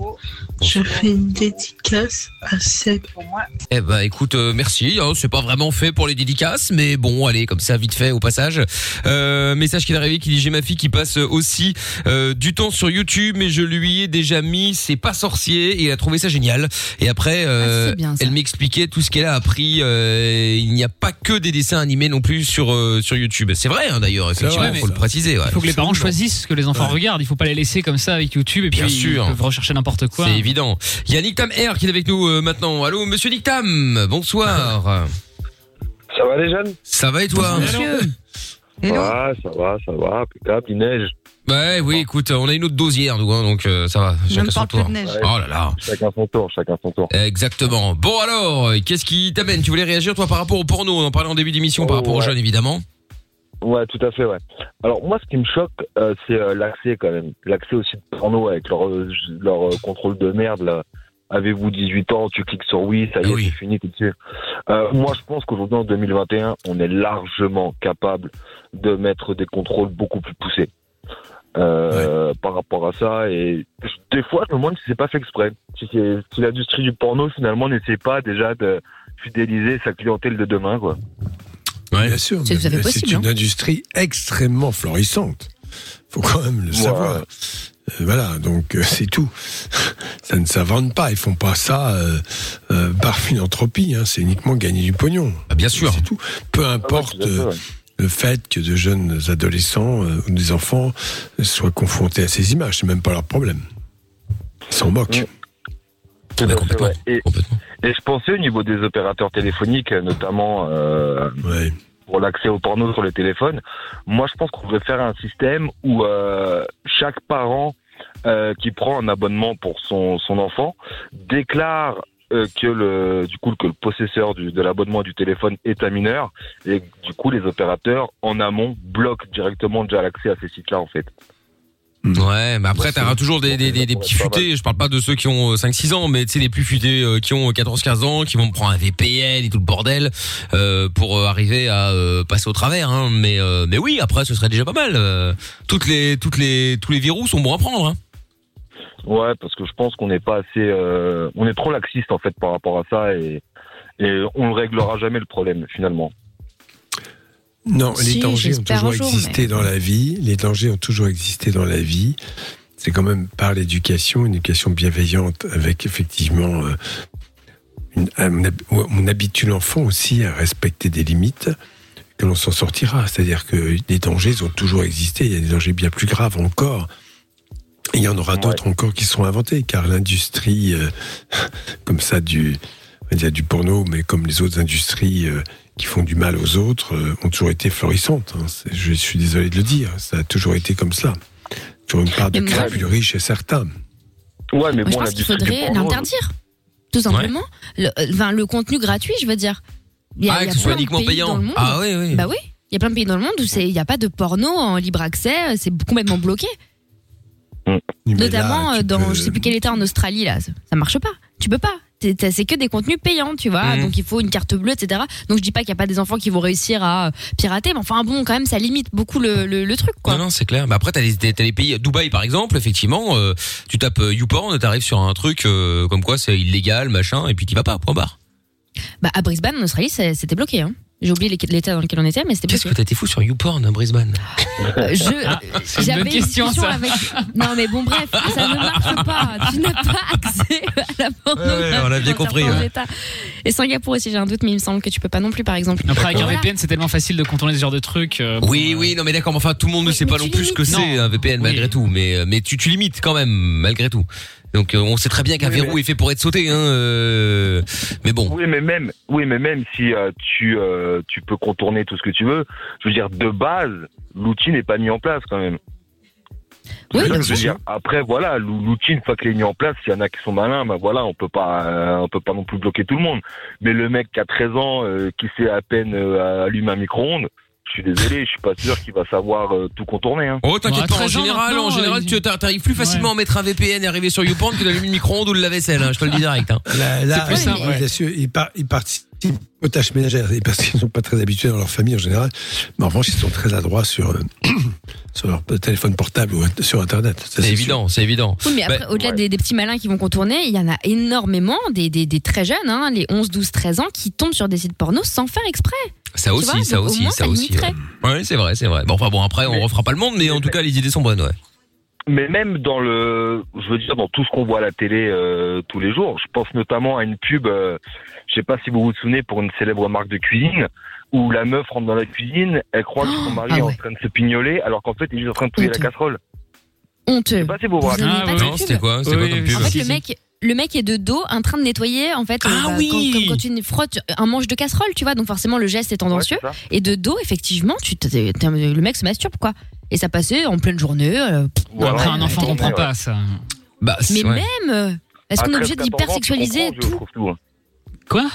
Speaker 12: Je fais une dédicace à Seb.
Speaker 2: Eh ben écoute, euh, merci. hein, c'est pas vraiment fait pour les dédicaces, mais bon, allez, comme ça, vite fait au passage. Euh, message qui est arrivé qui dit j'ai ma fille qui passe aussi euh, du temps sur YouTube, mais je lui ai déjà mis c'est pas sorcier et elle a trouvé ça génial. Et après, euh,
Speaker 4: Ah, c'est bien, ça.
Speaker 2: elle m'expliquait tout ce qu'elle a appris. euh, il n'y a pas que des dessins animés non plus sur euh, sur YouTube. C'est vrai hein, d'ailleurs, effectivement,
Speaker 7: vrai,
Speaker 2: faut le préciser. ouais.
Speaker 7: Il faut que les parents choisissent ce que les enfants
Speaker 3: Ouais.
Speaker 7: regardent. Il faut pas les laisser comme ça avec YouTube et puis
Speaker 2: Bien sûr.
Speaker 7: ils peuvent rechercher n'importe quoi.
Speaker 2: C'est évident. Il y a Nick Tam R qui est avec nous euh, maintenant. Allô, Monsieur Nick Tam. Bonsoir. *laughs*
Speaker 11: Ça va les jeunes?
Speaker 2: Ça va et toi?
Speaker 4: Monsieur.
Speaker 11: Ouais, ça va, ça va, impeccable, il neige.
Speaker 2: Ouais, oui, écoute, on a une autre dosière, nous, hein, donc euh, ça va.
Speaker 5: Je
Speaker 2: Chacun
Speaker 5: ne
Speaker 2: son
Speaker 5: parle plus
Speaker 2: tour.
Speaker 5: de neige.
Speaker 2: Oh là là.
Speaker 11: Chacun son tour, chacun son tour.
Speaker 2: Exactement. Bon alors, euh, qu'est-ce qui t'amène? Tu voulais réagir toi par rapport au porno On en parlait en début d'émission par
Speaker 11: Oh,
Speaker 2: rapport aux jeunes évidemment?
Speaker 11: Ouais, tout à fait, ouais. Alors moi, ce qui me choque, euh, c'est euh, l'accès quand même. L'accès aussi de porno avec leur, euh, leur euh, contrôle de merde, là. Avez-vous 18 ans, tu cliques sur oui, ça y est,
Speaker 2: Oui.
Speaker 11: c'est fini, tout de suite. Moi, je pense qu'aujourd'hui, en 2021, on est largement capable de mettre des contrôles beaucoup plus poussés. Par rapport à ça et des fois je me demande si c'est pas fait exprès si, si l'industrie du porno finalement n'essaie pas déjà de fidéliser sa clientèle de demain quoi
Speaker 3: Bien sûr,
Speaker 4: C'est
Speaker 3: mais une
Speaker 4: hein.
Speaker 3: industrie extrêmement florissante. Faut quand même le
Speaker 11: Ouais.
Speaker 3: savoir. Euh, voilà, donc euh, c'est tout. *laughs* ça ne s'invente pas. Ils font pas ça euh, euh, par philanthropie. Hein. C'est uniquement gagner du pognon.
Speaker 2: Ah, bien sûr.
Speaker 3: C'est tout. Peu importe
Speaker 11: tout à fait,
Speaker 3: euh,
Speaker 11: ouais.
Speaker 3: le fait que de jeunes adolescents euh, ou des enfants soient confrontés à ces images. C'est même pas leur problème. Ils s'en moquent.
Speaker 2: Complètement.
Speaker 11: Et,
Speaker 2: Complètement.
Speaker 11: et je pensais au niveau des opérateurs téléphoniques, notamment euh,
Speaker 3: Ouais.
Speaker 11: pour l'accès au porno sur les téléphones. Moi, je pense qu'on devrait faire un système où euh, chaque parent euh, qui prend un abonnement pour son, son enfant déclare euh, que le du coup que le possesseur du, de l'abonnement du téléphone est un mineur et du coup les opérateurs en amont bloquent directement déjà l'accès à ces sites-là en fait.
Speaker 2: Ouais, mais après t'auras toujours des, des, des, des petits futés. Je parle pas de ceux qui ont 5-6 ans, mais tu sais les plus futés euh, qui ont 14-15 ans, qui vont prendre un VPN et tout le bordel euh, pour euh, arriver à euh, passer au travers. Hein. Mais euh, mais oui, après ce serait déjà pas mal. Euh, toutes les toutes les tous les virus sont bons à prendre. Hein.
Speaker 11: Ouais, parce que je pense qu'on n'est pas assez, euh, on est trop laxiste en fait par rapport à ça et et on ne réglera jamais le problème finalement.
Speaker 3: Non,
Speaker 4: Si,
Speaker 3: les dangers ont toujours
Speaker 4: jour,
Speaker 3: existé
Speaker 4: mais-
Speaker 3: dans la vie. Les dangers ont toujours existé dans la vie. C'est quand même par l'éducation, une éducation bienveillante, avec effectivement, euh, une- un- on habitue l'enfant aussi à respecter des limites, que l'on s'en sortira. C'est-à-dire que les dangers ont toujours existé. Il y a des dangers bien plus graves encore. Et il y en aura d'autres encore qui seront inventés, car l'industrie, euh, *laughs* comme ça, du, on va dire du porno, mais comme les autres industries euh, qui font du mal aux autres, euh, ont toujours été florissantes. hein. Je suis désolé de le dire, ça a toujours été comme ça. Toujours une part de crapullerie chez certains.
Speaker 11: Ouais, mais
Speaker 4: Moi, je pense qu'il faudrait l'interdire, tout simplement. Le, euh, enfin, le contenu gratuit, je veux dire. Il y a,
Speaker 2: Ah,
Speaker 4: il y a
Speaker 2: que ce soit
Speaker 4: plein de
Speaker 2: uniquement
Speaker 4: pays
Speaker 2: payant.
Speaker 4: dans le monde.
Speaker 2: Ah oui, oui.
Speaker 4: Bah oui. Il y a plein de pays dans le monde où il n'y a pas de porno en libre accès, c'est complètement bloqué. Notamment euh, dans, je sais plus quel état en Australie là, ça, ça marche pas. Tu peux pas. C'est que des contenus payants, tu vois.
Speaker 2: Mhm.
Speaker 4: Donc il faut une carte bleue, etc. Donc je dis pas qu'il y a pas des enfants qui vont réussir à euh, pirater, mais enfin bon, quand même, ça limite beaucoup le, le, le truc.
Speaker 2: Non, non, c'est clair. Mais après, t'as les, t'as les pays, Dubaï par exemple, effectivement, euh, tu tapes euh, YouPorn, t'arrives sur un truc euh, comme quoi c'est illégal, machin, et puis t'y vas pas, point barre.
Speaker 4: Bah à Brisbane, en Australie, c'était bloqué. Hein. J'ai oublié l'état dans lequel on était, mais c'était
Speaker 2: Qu'est-ce que t'as été fou sur YouPorn à Brisbane
Speaker 4: Euh, je
Speaker 2: Ah, c'est une
Speaker 4: j'avais
Speaker 2: bonne question, ça.
Speaker 4: avec non mais bon bref ça ne marche pas tu n'as pas accès à la pornographie
Speaker 2: Ouais, on a bien compris, ouais.
Speaker 4: Et Singapour aussi j'ai un doute mais il me semble que tu peux pas non plus par exemple
Speaker 7: Après, avec un
Speaker 4: Voilà.
Speaker 7: VPN, c'est tellement facile de contourner ce genre de trucs. euh,
Speaker 2: Oui, oui, non mais d'accord, mais enfin tout le monde ne sait pas non plus ce que c'est un VPN malgré tout, mais euh, mais tu tu limites quand même malgré tout. Donc euh, on sait très bien qu'un
Speaker 11: Oui,
Speaker 2: verrou
Speaker 11: mais-
Speaker 2: est fait pour être sauté, hein. euh, mais bon.
Speaker 11: Oui, mais même, oui, mais même si euh, tu euh, tu peux contourner tout ce que tu veux, je veux dire de base, l'outil n'est pas mis en place quand même.
Speaker 4: Oui, bien
Speaker 11: que je veux
Speaker 4: sûr.
Speaker 11: dire. Après, voilà, l'ou- l'outil une fois qu'il est mis en place, s'il y en a qui sont malins, bah voilà, on peut pas, euh, on peut pas non plus bloquer tout le monde. Mais le mec qui a 13 ans, euh, qui sait à peine euh, allumer un micro-ondes, je suis désolé, je suis pas sûr qu'il va savoir euh, tout contourner. Hein.
Speaker 2: Oh t'inquiète pas, en
Speaker 7: 13 ans
Speaker 2: général, en général,
Speaker 7: il-
Speaker 2: tu t'a- t'arrives plus facilement à mettre un VPN et arriver sur YouPorn que d'allumer le micro-ondes ou le lave-vaisselle, hein, je te le dis direct. Hein.
Speaker 3: Là, là,
Speaker 2: C'est plus simple,
Speaker 3: bien sûr, ils, par- ils participent aux tâches ménagères et parce qu'ils ne sont pas très habitués dans leur famille en général. Mais en revanche, ils sont très adroits sur, euh, *clears throat* sur leur téléphone portable ou sur Internet. Ça,
Speaker 2: C'est évident, c'est évident.
Speaker 4: oui mais après
Speaker 2: Bah,
Speaker 4: au-delà des, des petits malins qui vont contourner il y en a énormément des, des, des très jeunes hein, les 11 12 13 ans qui tombent sur des sites porno sans faire exprès
Speaker 2: Ça aussi,
Speaker 4: vois,
Speaker 2: ça aussi,
Speaker 4: moins,
Speaker 2: ça
Speaker 4: ça
Speaker 2: aussi.
Speaker 4: limiterait.
Speaker 2: Ouais, Ouais, c'est vrai, c'est vrai. Bon, enfin bon, après, on refera pas le monde, mais en tout cas, les idées sont bonnes, ouais.
Speaker 11: Mais même dans le, je veux dire, dans tout ce qu'on voit à la télé euh, tous les jours, je pense notamment à une pub, euh, je sais pas si vous vous souvenez, pour une célèbre marque de cuisine, où la meuf rentre dans la cuisine, elle croit que son mari
Speaker 4: ah
Speaker 11: est
Speaker 4: ouais.
Speaker 11: en train de se pignoler, alors qu'en fait, il est juste en train de touiller la casserole.
Speaker 4: honteux
Speaker 11: Je sais pas si vous vous rappelez.
Speaker 4: avez
Speaker 7: Ah, oui,
Speaker 2: Non, c'était quoi C'était quoi
Speaker 7: Oui,
Speaker 2: comme
Speaker 7: oui,
Speaker 2: pub
Speaker 4: En fait,
Speaker 7: Si,
Speaker 4: le mec, le mec est de dos en train de nettoyer, en fait,
Speaker 2: Ah
Speaker 4: euh, bah,
Speaker 2: oui
Speaker 4: quand, comme quand tu frottes un manche de casserole, tu vois. Donc forcément, le geste est tendancieux.
Speaker 11: Ouais,
Speaker 4: et de dos, effectivement, tu le mec se masturbe, quoi. Et ça passait en pleine journée. euh.
Speaker 7: Après, un enfant comprend
Speaker 11: ouais.
Speaker 7: pas ça.
Speaker 2: Bah,
Speaker 4: mais même, euh, est-ce qu'on est
Speaker 11: 13,
Speaker 4: obligé
Speaker 11: 14 ans, tu
Speaker 4: d'hypersexualiser tout
Speaker 11: hein.
Speaker 7: Quoi?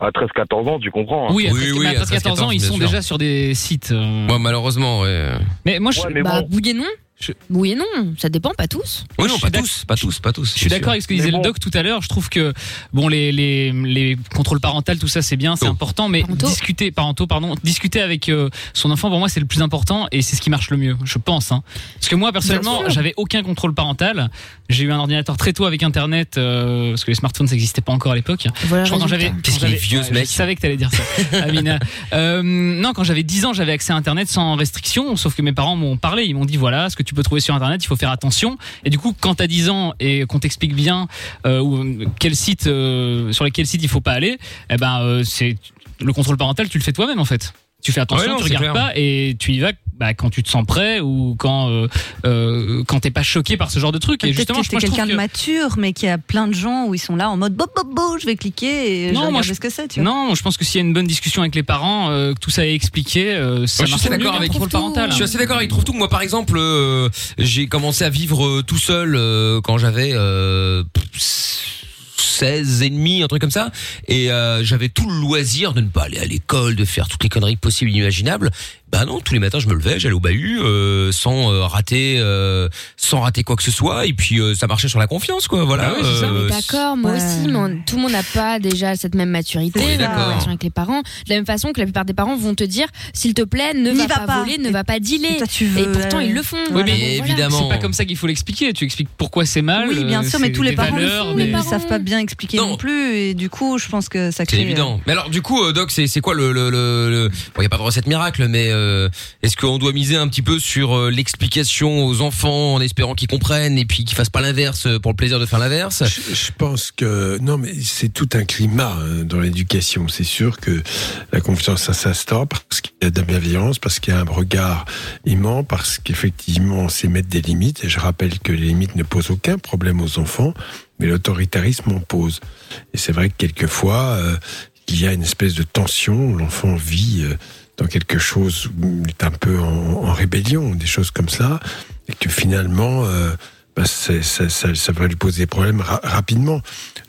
Speaker 11: À 13-14 ans, tu comprends. hein.
Speaker 7: Oui, à
Speaker 2: Oui,
Speaker 7: 13,
Speaker 2: oui,
Speaker 7: mais à
Speaker 2: à
Speaker 7: 13, 14 ans, ils
Speaker 2: 13,
Speaker 7: sont déjà sur des sites. euh,
Speaker 2: Ouais, malheureusement, ouais.
Speaker 7: Mais moi, je,
Speaker 11: Ouais, mais
Speaker 4: Bah,
Speaker 11: bon.
Speaker 4: non.
Speaker 7: Je-
Speaker 4: Oui et non, ça dépend, pas tous.
Speaker 2: Oui, non, pas tous, pas tous, pas tous.
Speaker 7: Je suis d'accord avec ce que disait le doc tout à l'heure. Je trouve que bon les les les contrôles parentaux tout ça c'est bien, c'est important, mais
Speaker 4: Parentaux.
Speaker 7: discuter parentaux pardon, discuter avec euh, son enfant pour moi c'est le plus important et c'est ce qui marche le mieux, je pense. Hein. Parce que moi personnellement j'avais aucun contrôle parental. J'ai eu un ordinateur très tôt avec internet euh, parce que les smartphones ça n'existait pas encore à l'époque.
Speaker 4: Voilà,
Speaker 7: Je crois quand j'avais
Speaker 2: Qu'est-ce
Speaker 7: quand
Speaker 2: qu'il est
Speaker 7: j'avais-
Speaker 2: vieux, ce
Speaker 7: ouais,
Speaker 2: mec.
Speaker 7: Je savais que t'allais dire ça, *laughs* Amina. Euh, non, quand j'avais 10 ans, j'avais accès à Internet sans restriction, sauf que mes parents m'ont parlé, ils m'ont dit voilà, ce que tu peux trouver sur Internet, il faut faire attention. Et du coup, quand t'as 10 ans et qu'on t'explique bien euh, où- quel site, euh, sur lesquels sites il faut pas aller, eh ben euh, c'est le contrôle parental, tu le fais toi-même en fait. Tu fais attention,
Speaker 2: Ouais, non,
Speaker 7: tu regardes
Speaker 2: clair.
Speaker 7: pas et tu y vas bah, quand tu te sens prêt ou quand euh, euh, quand t'es pas choqué par ce genre de truc. Et
Speaker 5: Peut-être
Speaker 7: justement,
Speaker 5: que
Speaker 7: trouve
Speaker 5: quelqu'un de
Speaker 7: que-
Speaker 5: mature, mais qu'il y a plein de gens où ils sont là en mode bo bo bo, je vais cliquer et
Speaker 7: Non,
Speaker 5: je vais
Speaker 7: moi, je-
Speaker 5: ce que c'est. Tu vois.
Speaker 7: Non, je pense que s'il y a une bonne discussion avec les parents, euh, que tout ça est expliqué, euh, ça
Speaker 2: Moi, je
Speaker 7: marche
Speaker 2: suis d'accord avec
Speaker 7: contrôle parental.
Speaker 2: Je suis assez d'accord avec trouve tout. Moi, par exemple, euh, j'ai commencé à vivre euh, tout seul euh, quand j'avais euh, 16 et demi, un truc comme ça, et euh, j'avais tout le loisir de ne pas aller à l'école, de faire toutes les conneries possibles et imaginables. Bah non, tous les matins je me levais, j'allais au bahut euh, sans euh, rater euh, sans rater quoi que ce soit et puis euh, ça marchait sur la confiance quoi, voilà.
Speaker 4: Ah Non,
Speaker 2: euh,
Speaker 4: mais d'accord, moi aussi, mais on- tout le monde n'a pas déjà cette même maturité,
Speaker 2: Oui,
Speaker 4: la
Speaker 2: d'accord.
Speaker 4: relation avec les parents. De la même façon que la plupart des parents vont te dire, s'il te plaît, ne va,
Speaker 5: va
Speaker 4: pas,
Speaker 5: pas.
Speaker 4: voler, ne va pas dealer. Et,
Speaker 5: veux,
Speaker 4: pourtant,
Speaker 5: euh,
Speaker 4: ils le font.
Speaker 7: Oui, mais
Speaker 4: Donc, voilà.
Speaker 7: évidemment. C'est pas comme ça qu'il faut l'expliquer. Tu expliques pourquoi c'est mal.
Speaker 5: Oui, bien
Speaker 7: euh,
Speaker 5: sûr, mais
Speaker 7: c'est
Speaker 5: tous les
Speaker 7: des
Speaker 5: parents le
Speaker 7: des-
Speaker 5: mais ils savent pas bien expliquer non. plus, et du coup, je pense que ça crée.
Speaker 2: C'est évident. Mais alors, du coup, euh, Doc, c'est c'est quoi le le le, le- Bon, y a pas de recette miracle, mais euh, est-ce qu'on doit miser un petit peu sur euh, l'explication aux enfants en espérant qu'ils comprennent et puis qu'ils fassent pas l'inverse euh, pour le plaisir de faire l'inverse?
Speaker 3: Je, pense que non, mais c'est tout un climat hein, dans l'éducation. C'est sûr que la confiance ça s'instaure parce qu'il y a de la bienveillance, parce qu'il y a un regard aimant, parce qu'effectivement on sait mettre des limites. Et je rappelle que les limites ne posent aucun problème aux enfants, mais l'autoritarisme en pose. Et c'est vrai que quelquefois euh, il y a une espèce de tension. L'enfant vit euh, quelque chose où il est un peu en, rébellion, des choses comme ça, et que finalement. euh, bah, ça, va lui poser des problèmes ra- rapidement.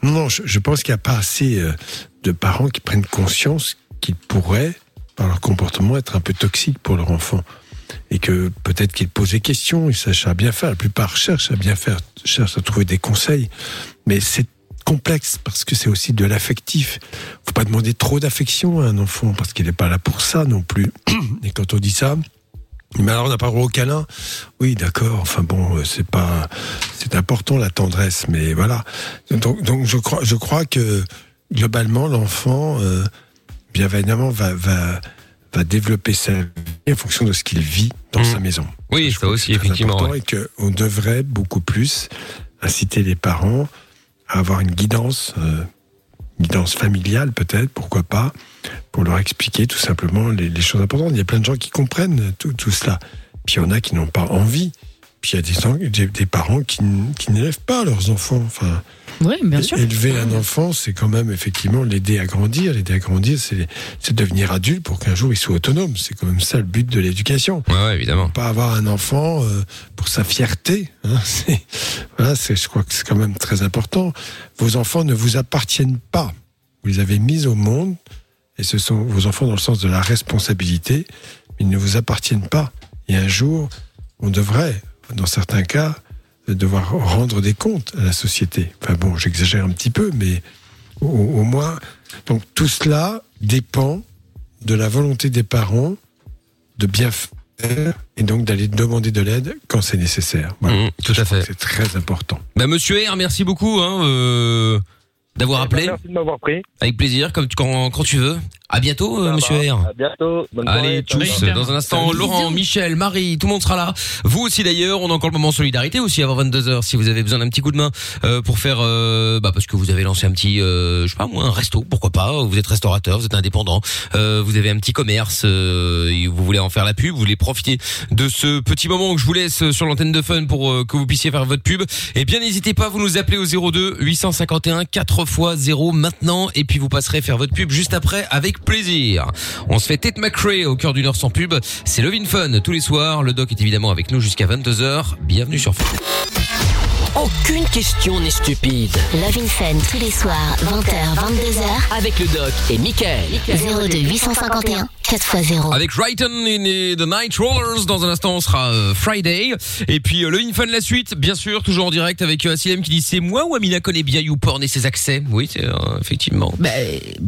Speaker 3: Non, non, je, je pense qu'il n'y a pas assez euh, de parents qui prennent conscience qu'ils pourraient, par leur comportement, être un peu toxiques pour leur enfant. Et que peut-être qu'ils posent des questions, ils sachent à bien faire. La plupart cherchent à bien faire, cherchent à trouver des conseils. Mais c'est complexe parce que c'est aussi de l'affectif. faut pas demander trop d'affection à un enfant parce qu'il n'est pas là pour ça non plus. *clears throat* Et quand on dit ça, mais alors on n'a pas le droit au câlin? Oui, d'accord. Enfin bon, euh, c'est pas, c'est important la tendresse, mais voilà. Donc, donc je crois, je crois que globalement l'enfant, euh, bien évidemment, va, va, va développer sa vie en fonction de ce qu'il vit dans sa maison.
Speaker 2: Oui, ça aussi effectivement. ouais.
Speaker 3: et qu'on devrait beaucoup plus inciter les parents avoir une guidance, euh, guidance familiale peut-être, pourquoi pas, pour leur expliquer tout simplement les, choses importantes. Il y a plein de gens qui comprennent tout, tout cela. Puis il y en a qui n'ont pas envie. Puis il y a des, des, parents qui, qui n'élèvent pas leurs enfants. Enfin,
Speaker 4: Oui, bien sûr.
Speaker 3: Élever un enfant, c'est quand même effectivement l'aider à grandir. L'aider à grandir, c'est devenir adulte pour qu'un jour il soit autonome. C'est quand même ça le but de l'éducation.
Speaker 2: Ouais, ouais, évidemment.
Speaker 3: Pas avoir un enfant euh, pour sa fierté. hein. *laughs* Voilà, je crois que c'est quand même très important. Vos enfants ne vous appartiennent pas. Vous les avez mis au monde et ce sont vos enfants dans le sens de la responsabilité. Ils ne vous appartiennent pas. Et un jour, on devrait, dans certains cas, devoir rendre des comptes à la société. Enfin bon, j'exagère un petit peu, mais au, au moins. Donc tout cela dépend de la volonté des parents de bien faire et donc d'aller demander de l'aide quand c'est nécessaire. Voilà.
Speaker 2: Mmh, tout à fait.
Speaker 3: C'est très important.
Speaker 2: Bah Monsieur R, merci beaucoup hein, euh, d'avoir appelé.
Speaker 11: Merci de m'avoir pris.
Speaker 2: Avec plaisir, comme tu- quand, quand tu veux. À bientôt, euh, Monsieur R.
Speaker 11: À bientôt. Bonne
Speaker 2: Allez, tous,
Speaker 11: ciao.
Speaker 2: dans un instant, Laurent, Michel, Marie, tout le monde sera là. Vous aussi d'ailleurs, on a encore le moment solidarité aussi avant 22h si vous avez besoin d'un petit coup de main euh, pour faire euh, bah parce que vous avez lancé un petit euh, je sais pas moi un resto, pourquoi pas, vous êtes restaurateur, vous êtes indépendant, euh, vous avez un petit commerce euh, et vous voulez en faire la pub, vous voulez profiter de ce petit moment que je vous laisse sur l'antenne de Fun pour euh, que vous puissiez faire votre pub. Et bien n'hésitez pas, vous nous appelez au 02 851 4 x 0 maintenant et puis vous passerez faire votre pub juste après avec plaisir. On se fait Ted McRae au cœur d'une heure sans pub. C'est Love in Fun tous les soirs. Le doc est évidemment avec nous jusqu'à 22h. Bienvenue sur Fun.
Speaker 1: Aucune question n'est stupide.
Speaker 8: Love in Fun tous les soirs, 20h, 22h.
Speaker 1: Avec le doc et Michael.
Speaker 8: 02 851 4x0.
Speaker 2: Avec Brighton et The Night Rollers, dans un instant, on sera euh, Friday. Et puis euh, le la suite, bien sûr, toujours en direct avec euh, Asilem qui dit c'est moi ou Amina connaît bien YouPorn et ses accès? Oui, c'est euh, effectivement.
Speaker 4: Bah,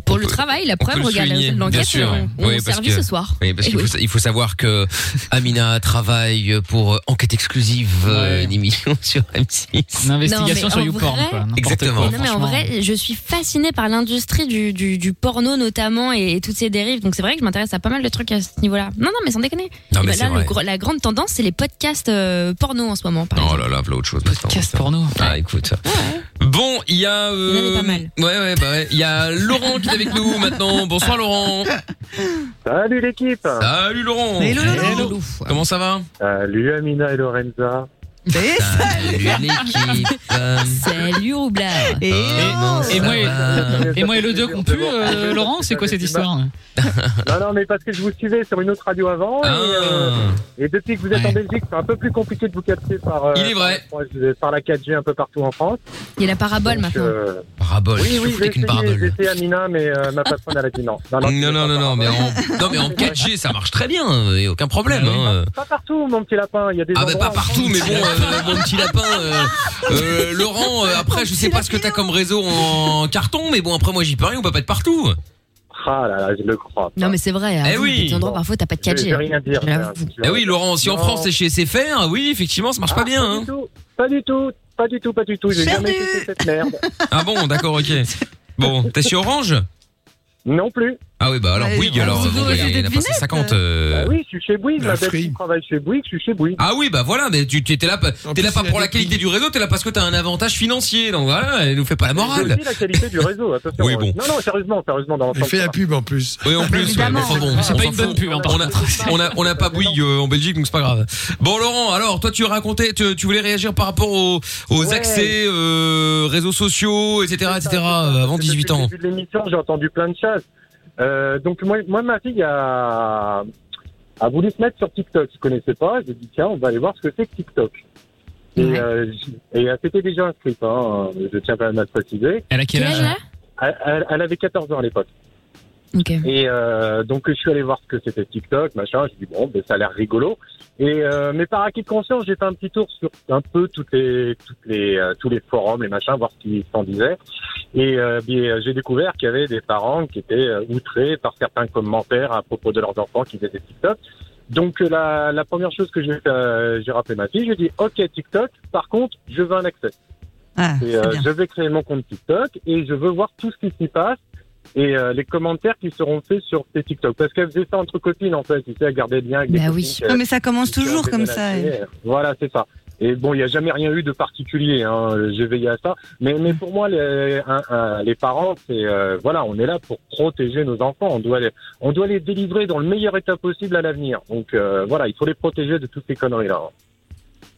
Speaker 4: pour le travail, la preuve,
Speaker 2: le
Speaker 4: regarde l'enquête,
Speaker 2: sûr.
Speaker 4: on, on
Speaker 2: Oui,
Speaker 4: est
Speaker 2: parce que-
Speaker 4: ce soir.
Speaker 2: Oui, parce qu'il faut, il faut savoir que Amina travaille pour euh, Enquête exclusive, euh, une émission *laughs* sur M6.
Speaker 7: Une investigation
Speaker 4: Non,
Speaker 7: sur YouPorn,
Speaker 4: vrai-
Speaker 7: quoi. n'importe
Speaker 2: Exactement.
Speaker 7: quoi,
Speaker 4: Non mais en vrai, je suis fascinée par l'industrie du, du, du porno notamment et, et toutes ses dérives. Donc c'est vrai que je m'intéresse à pas mal de trucs à ce niveau-là. Non non mais sans déconner.
Speaker 2: Non, mais
Speaker 4: bah
Speaker 2: c'est
Speaker 4: là, le la grande tendance c'est les podcasts euh, porno en ce moment. Par
Speaker 2: Oh là là, voilà autre chose. Podcast
Speaker 7: porno.
Speaker 2: Ah, écoute. Bon, il y a. euh,
Speaker 4: Il y en avait pas mal.
Speaker 2: Ouais, ouais, bah ouais. Il y a Laurent qui est avec nous maintenant. Bonsoir Laurent.
Speaker 13: Salut l'équipe
Speaker 2: Salut Laurent.
Speaker 13: Hello, Laurent.
Speaker 2: Comment ça va?
Speaker 13: Salut Amina et Lorenza.
Speaker 2: Salut l'équipe.
Speaker 4: Salut Roublard.
Speaker 5: Et,
Speaker 7: Et moi, et, et moi et le doc ont pu, euh, Laurent C'est quoi cette histoire *laughs*
Speaker 13: Non, non, mais parce que je vous suivais sur une autre radio avant.
Speaker 2: Ah.
Speaker 13: Et, euh, et depuis que vous êtes en Belgique, c'est un peu plus compliqué de vous capter par, euh,
Speaker 2: Il est vrai.
Speaker 13: par, la 4G un peu partout en France.
Speaker 4: Il y a la parabole
Speaker 13: Donc,
Speaker 4: maintenant.
Speaker 13: euh,
Speaker 2: Parabole.
Speaker 13: oui, oui, j'ai essayé,
Speaker 2: parabole
Speaker 13: essayé Amina, mais euh, ma patronne, elle a dit non. Non,
Speaker 2: Non, non, non, mais en, non, mais en 4G, ça marche très bien. Il y a aucun problème. hein.
Speaker 13: Pas partout, mon petit lapin. Il y a des
Speaker 2: Ah bah pas partout, mais bon, euh, mon petit lapin, euh, euh, Laurent. euh, après, je sais pas ce que t'as comme réseau en carton, mais bon, après moi j'y peux rien. On peut pas être partout.
Speaker 13: Ah là là, je le crois.
Speaker 4: Non mais c'est vrai.
Speaker 2: Eh
Speaker 4: avoue,
Speaker 2: oui.
Speaker 4: Des endroits parfois t'as pas de
Speaker 13: Je
Speaker 4: 4G.
Speaker 13: vais rien dire.
Speaker 2: Eh oui, Laurent, si en. France c'est chez SFR, oui, effectivement, ça marche pas
Speaker 13: Ah,
Speaker 2: bien.
Speaker 13: Pas
Speaker 2: hein.
Speaker 13: du tout, pas du tout, pas du tout, pas du tout. J'ai jamais fait cette merde.
Speaker 2: Ah bon, d'accord, ok. Bon, t'es sur Orange?
Speaker 13: Non plus.
Speaker 2: Ah oui, bah alors
Speaker 5: Ouais,
Speaker 2: Bouygues, alors.
Speaker 5: se
Speaker 2: bon,
Speaker 5: voit
Speaker 2: il y en a
Speaker 5: des
Speaker 2: pas
Speaker 5: devinettes.
Speaker 2: 150. euh.
Speaker 13: Bah oui, je suis chez Bouygues.
Speaker 3: La
Speaker 13: Ma belle qui travaille chez Bouygues, je suis chez Bouygues.
Speaker 2: Ah oui, bah voilà, mais tu tu- t'es là, pas- t'es là pas pour la qualité du réseau, t'es là parce que t'as un avantage financier. Donc voilà, elle nous fait pas la
Speaker 13: C'est
Speaker 2: morale.
Speaker 13: aussi la qualité du réseau, attention.
Speaker 2: Oui, bon.
Speaker 13: Non, non, sérieusement, sérieusement, dans l'ensemble.
Speaker 3: la pub en plus.
Speaker 2: Oui, en plus, ouais, enfin bon,
Speaker 7: C'est
Speaker 2: on
Speaker 7: pas
Speaker 2: s'en
Speaker 7: une bonne
Speaker 2: fout.
Speaker 7: pub, hein, par
Speaker 2: On a, on a, on a pas Bouygues euh, en Belgique, donc c'est pas grave. Bon, Laurent, alors, toi, tu racontais, tu, tu voulais réagir par rapport aux, aux
Speaker 13: Ouais.
Speaker 2: accès, euh, réseaux sociaux, etc., etc., euh, avant
Speaker 13: Depuis
Speaker 2: 18 ans.
Speaker 13: le début de l'émission, j'ai entendu plein de choses. Euh, donc moi, moi, ma fille a, a voulu se mettre sur TikTok. Je connaissais pas. J'ai dit tiens, on va aller voir ce que c'est que TikTok. Et,
Speaker 4: Ouais.
Speaker 13: euh, et elle s'était déjà inscrite. Hein, je tiens quand même à le préciser.
Speaker 7: Elle a quel
Speaker 4: âge?
Speaker 13: elle avait 14 ans à l'époque.
Speaker 4: Ok.
Speaker 13: Et euh, donc je suis allé voir ce que c'était TikTok, machin. Je dis bon, ben, ça a l'air rigolo. Et euh, mais par acquis de conscience, j'ai fait un petit tour sur un peu toutes les, toutes les, euh, tous les forums, les machins, voir ce qu'ils s'en disaient. Et euh, bien, j'ai découvert qu'il y avait des parents qui étaient euh, outrés par certains commentaires à propos de leurs enfants qui faisaient TikTok. Donc euh, la, la première chose que j'ai fait, euh, j'ai rappelé ma fille, j'ai dit ok TikTok. Par contre, je veux un accès.
Speaker 5: Ah,
Speaker 13: Et, euh, je vais créer mon compte TikTok et je veux voir tout ce qui s'y passe et euh, les commentaires qui seront faits sur ces TikTok. Parce qu'elle faisait ça entre copines, en fait. Tu sais, elle gardait le lien avec
Speaker 4: Bah oui.
Speaker 5: Ouais, mais ça commence toujours comme ça.
Speaker 13: Voilà, c'est ça. Et bon, il n'y a jamais rien eu de particulier. Hein. J'ai veillé à ça. Mais, mais pour moi, les, un- un- les parents, c'est euh, voilà, on est là pour protéger nos enfants. On doit les, on doit les délivrer dans le meilleur état possible à l'avenir. Donc euh, voilà, il faut les protéger de toutes ces conneries là.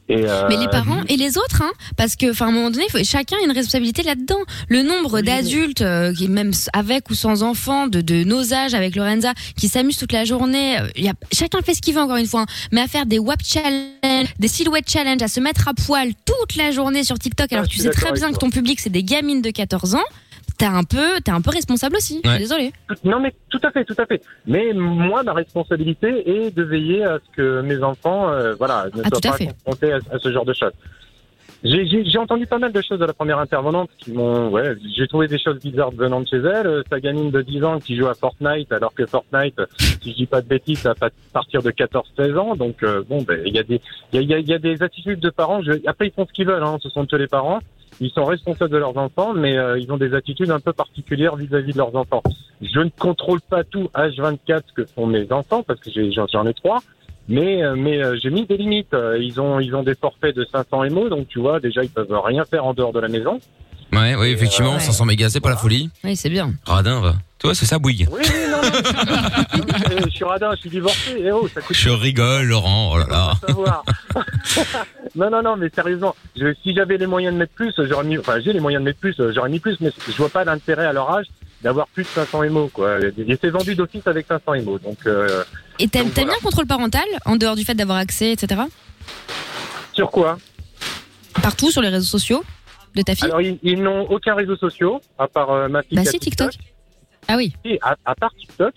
Speaker 13: Et, euh,
Speaker 4: Mais les parents et les autres, hein, parce que, enfin, à un moment donné, faut- chacun a une responsabilité là-dedans. Le nombre d'adultes, euh, qui même avec ou sans enfants, de, de nos âges, avec Lorenza, qui s'amusent toute la journée. euh, Il y a, chacun fait ce qu'il veut encore une fois, hein, mais à faire des WAP challenge, des silhouettes challenge, à se mettre à poil toute la journée sur TikTok, alors
Speaker 13: Ah,
Speaker 4: que
Speaker 13: je
Speaker 4: tu sais très bien que ton public c'est des gamines de 14 ans. T'es un peu, t'es un peu responsable aussi. Je
Speaker 2: Ouais.
Speaker 4: suis désolée.
Speaker 13: Non, mais tout à fait, tout à fait. Mais moi, ma responsabilité est de veiller à ce que mes enfants, euh, voilà, ne
Speaker 4: Ah,
Speaker 13: soient
Speaker 4: à
Speaker 13: pas
Speaker 4: fait.
Speaker 13: confrontés à, à ce genre de choses. J'ai- entendu pas mal de choses de la première intervenante qui m'ont, ouais, j'ai trouvé des choses bizarres venant de chez elle. Euh, Sa gamine de 10 ans qui joue à Fortnite, alors que Fortnite, si je dis pas de bêtises, ça va partir de 14-16 ans. Donc euh, bon, ben il y a des, il y a, il y a- il y a des attitudes de parents. Je, après, ils font ce qu'ils veulent. Hein, ce sont tous les parents. Ils sont responsables de leurs enfants, mais euh, ils ont des attitudes un peu particulières vis-à-vis de leurs enfants. Je ne contrôle pas tout H24 ce que font mes enfants parce que j'en ai trois. Mais euh, mais euh, j'ai mis des limites. Euh, Ils ont ils ont des forfaits de 500 MO, donc tu vois déjà ils peuvent rien faire en dehors de la maison.
Speaker 2: Ouais, oui, effectivement,
Speaker 4: Ouais.
Speaker 2: 500 mégas, c'est pas la folie.
Speaker 4: Oui, c'est bien.
Speaker 2: Radin, va. Toi, c'est ça, Bouygues.
Speaker 13: Oui, non, non. Euh, je suis radin, je suis divorcé. Eh oh, ça coûte
Speaker 2: Je rigole, Laurent. Oh là là. *laughs*
Speaker 13: non, non, non, mais sérieusement, je, si j'avais les moyens de mettre plus, j'aurais mis. Enfin, j'ai les moyens de mettre plus, j'aurais mis plus, mais je vois pas d'intérêt à leur âge d'avoir plus de 500 MO, quoi. Et c'est vendu d'office avec 500 MO, donc. Euh,
Speaker 4: Et t'aimes
Speaker 13: voilà.
Speaker 4: bien le contrôle parental, en dehors du fait d'avoir accès, etc.
Speaker 13: sur quoi?
Speaker 4: Partout sur les réseaux sociaux? De ta fille.
Speaker 13: Alors, ils, ils n'ont aucun réseau social, à part euh, ma fille.
Speaker 4: Bah si, TikTok. Ah oui.
Speaker 13: À, à part TikTok,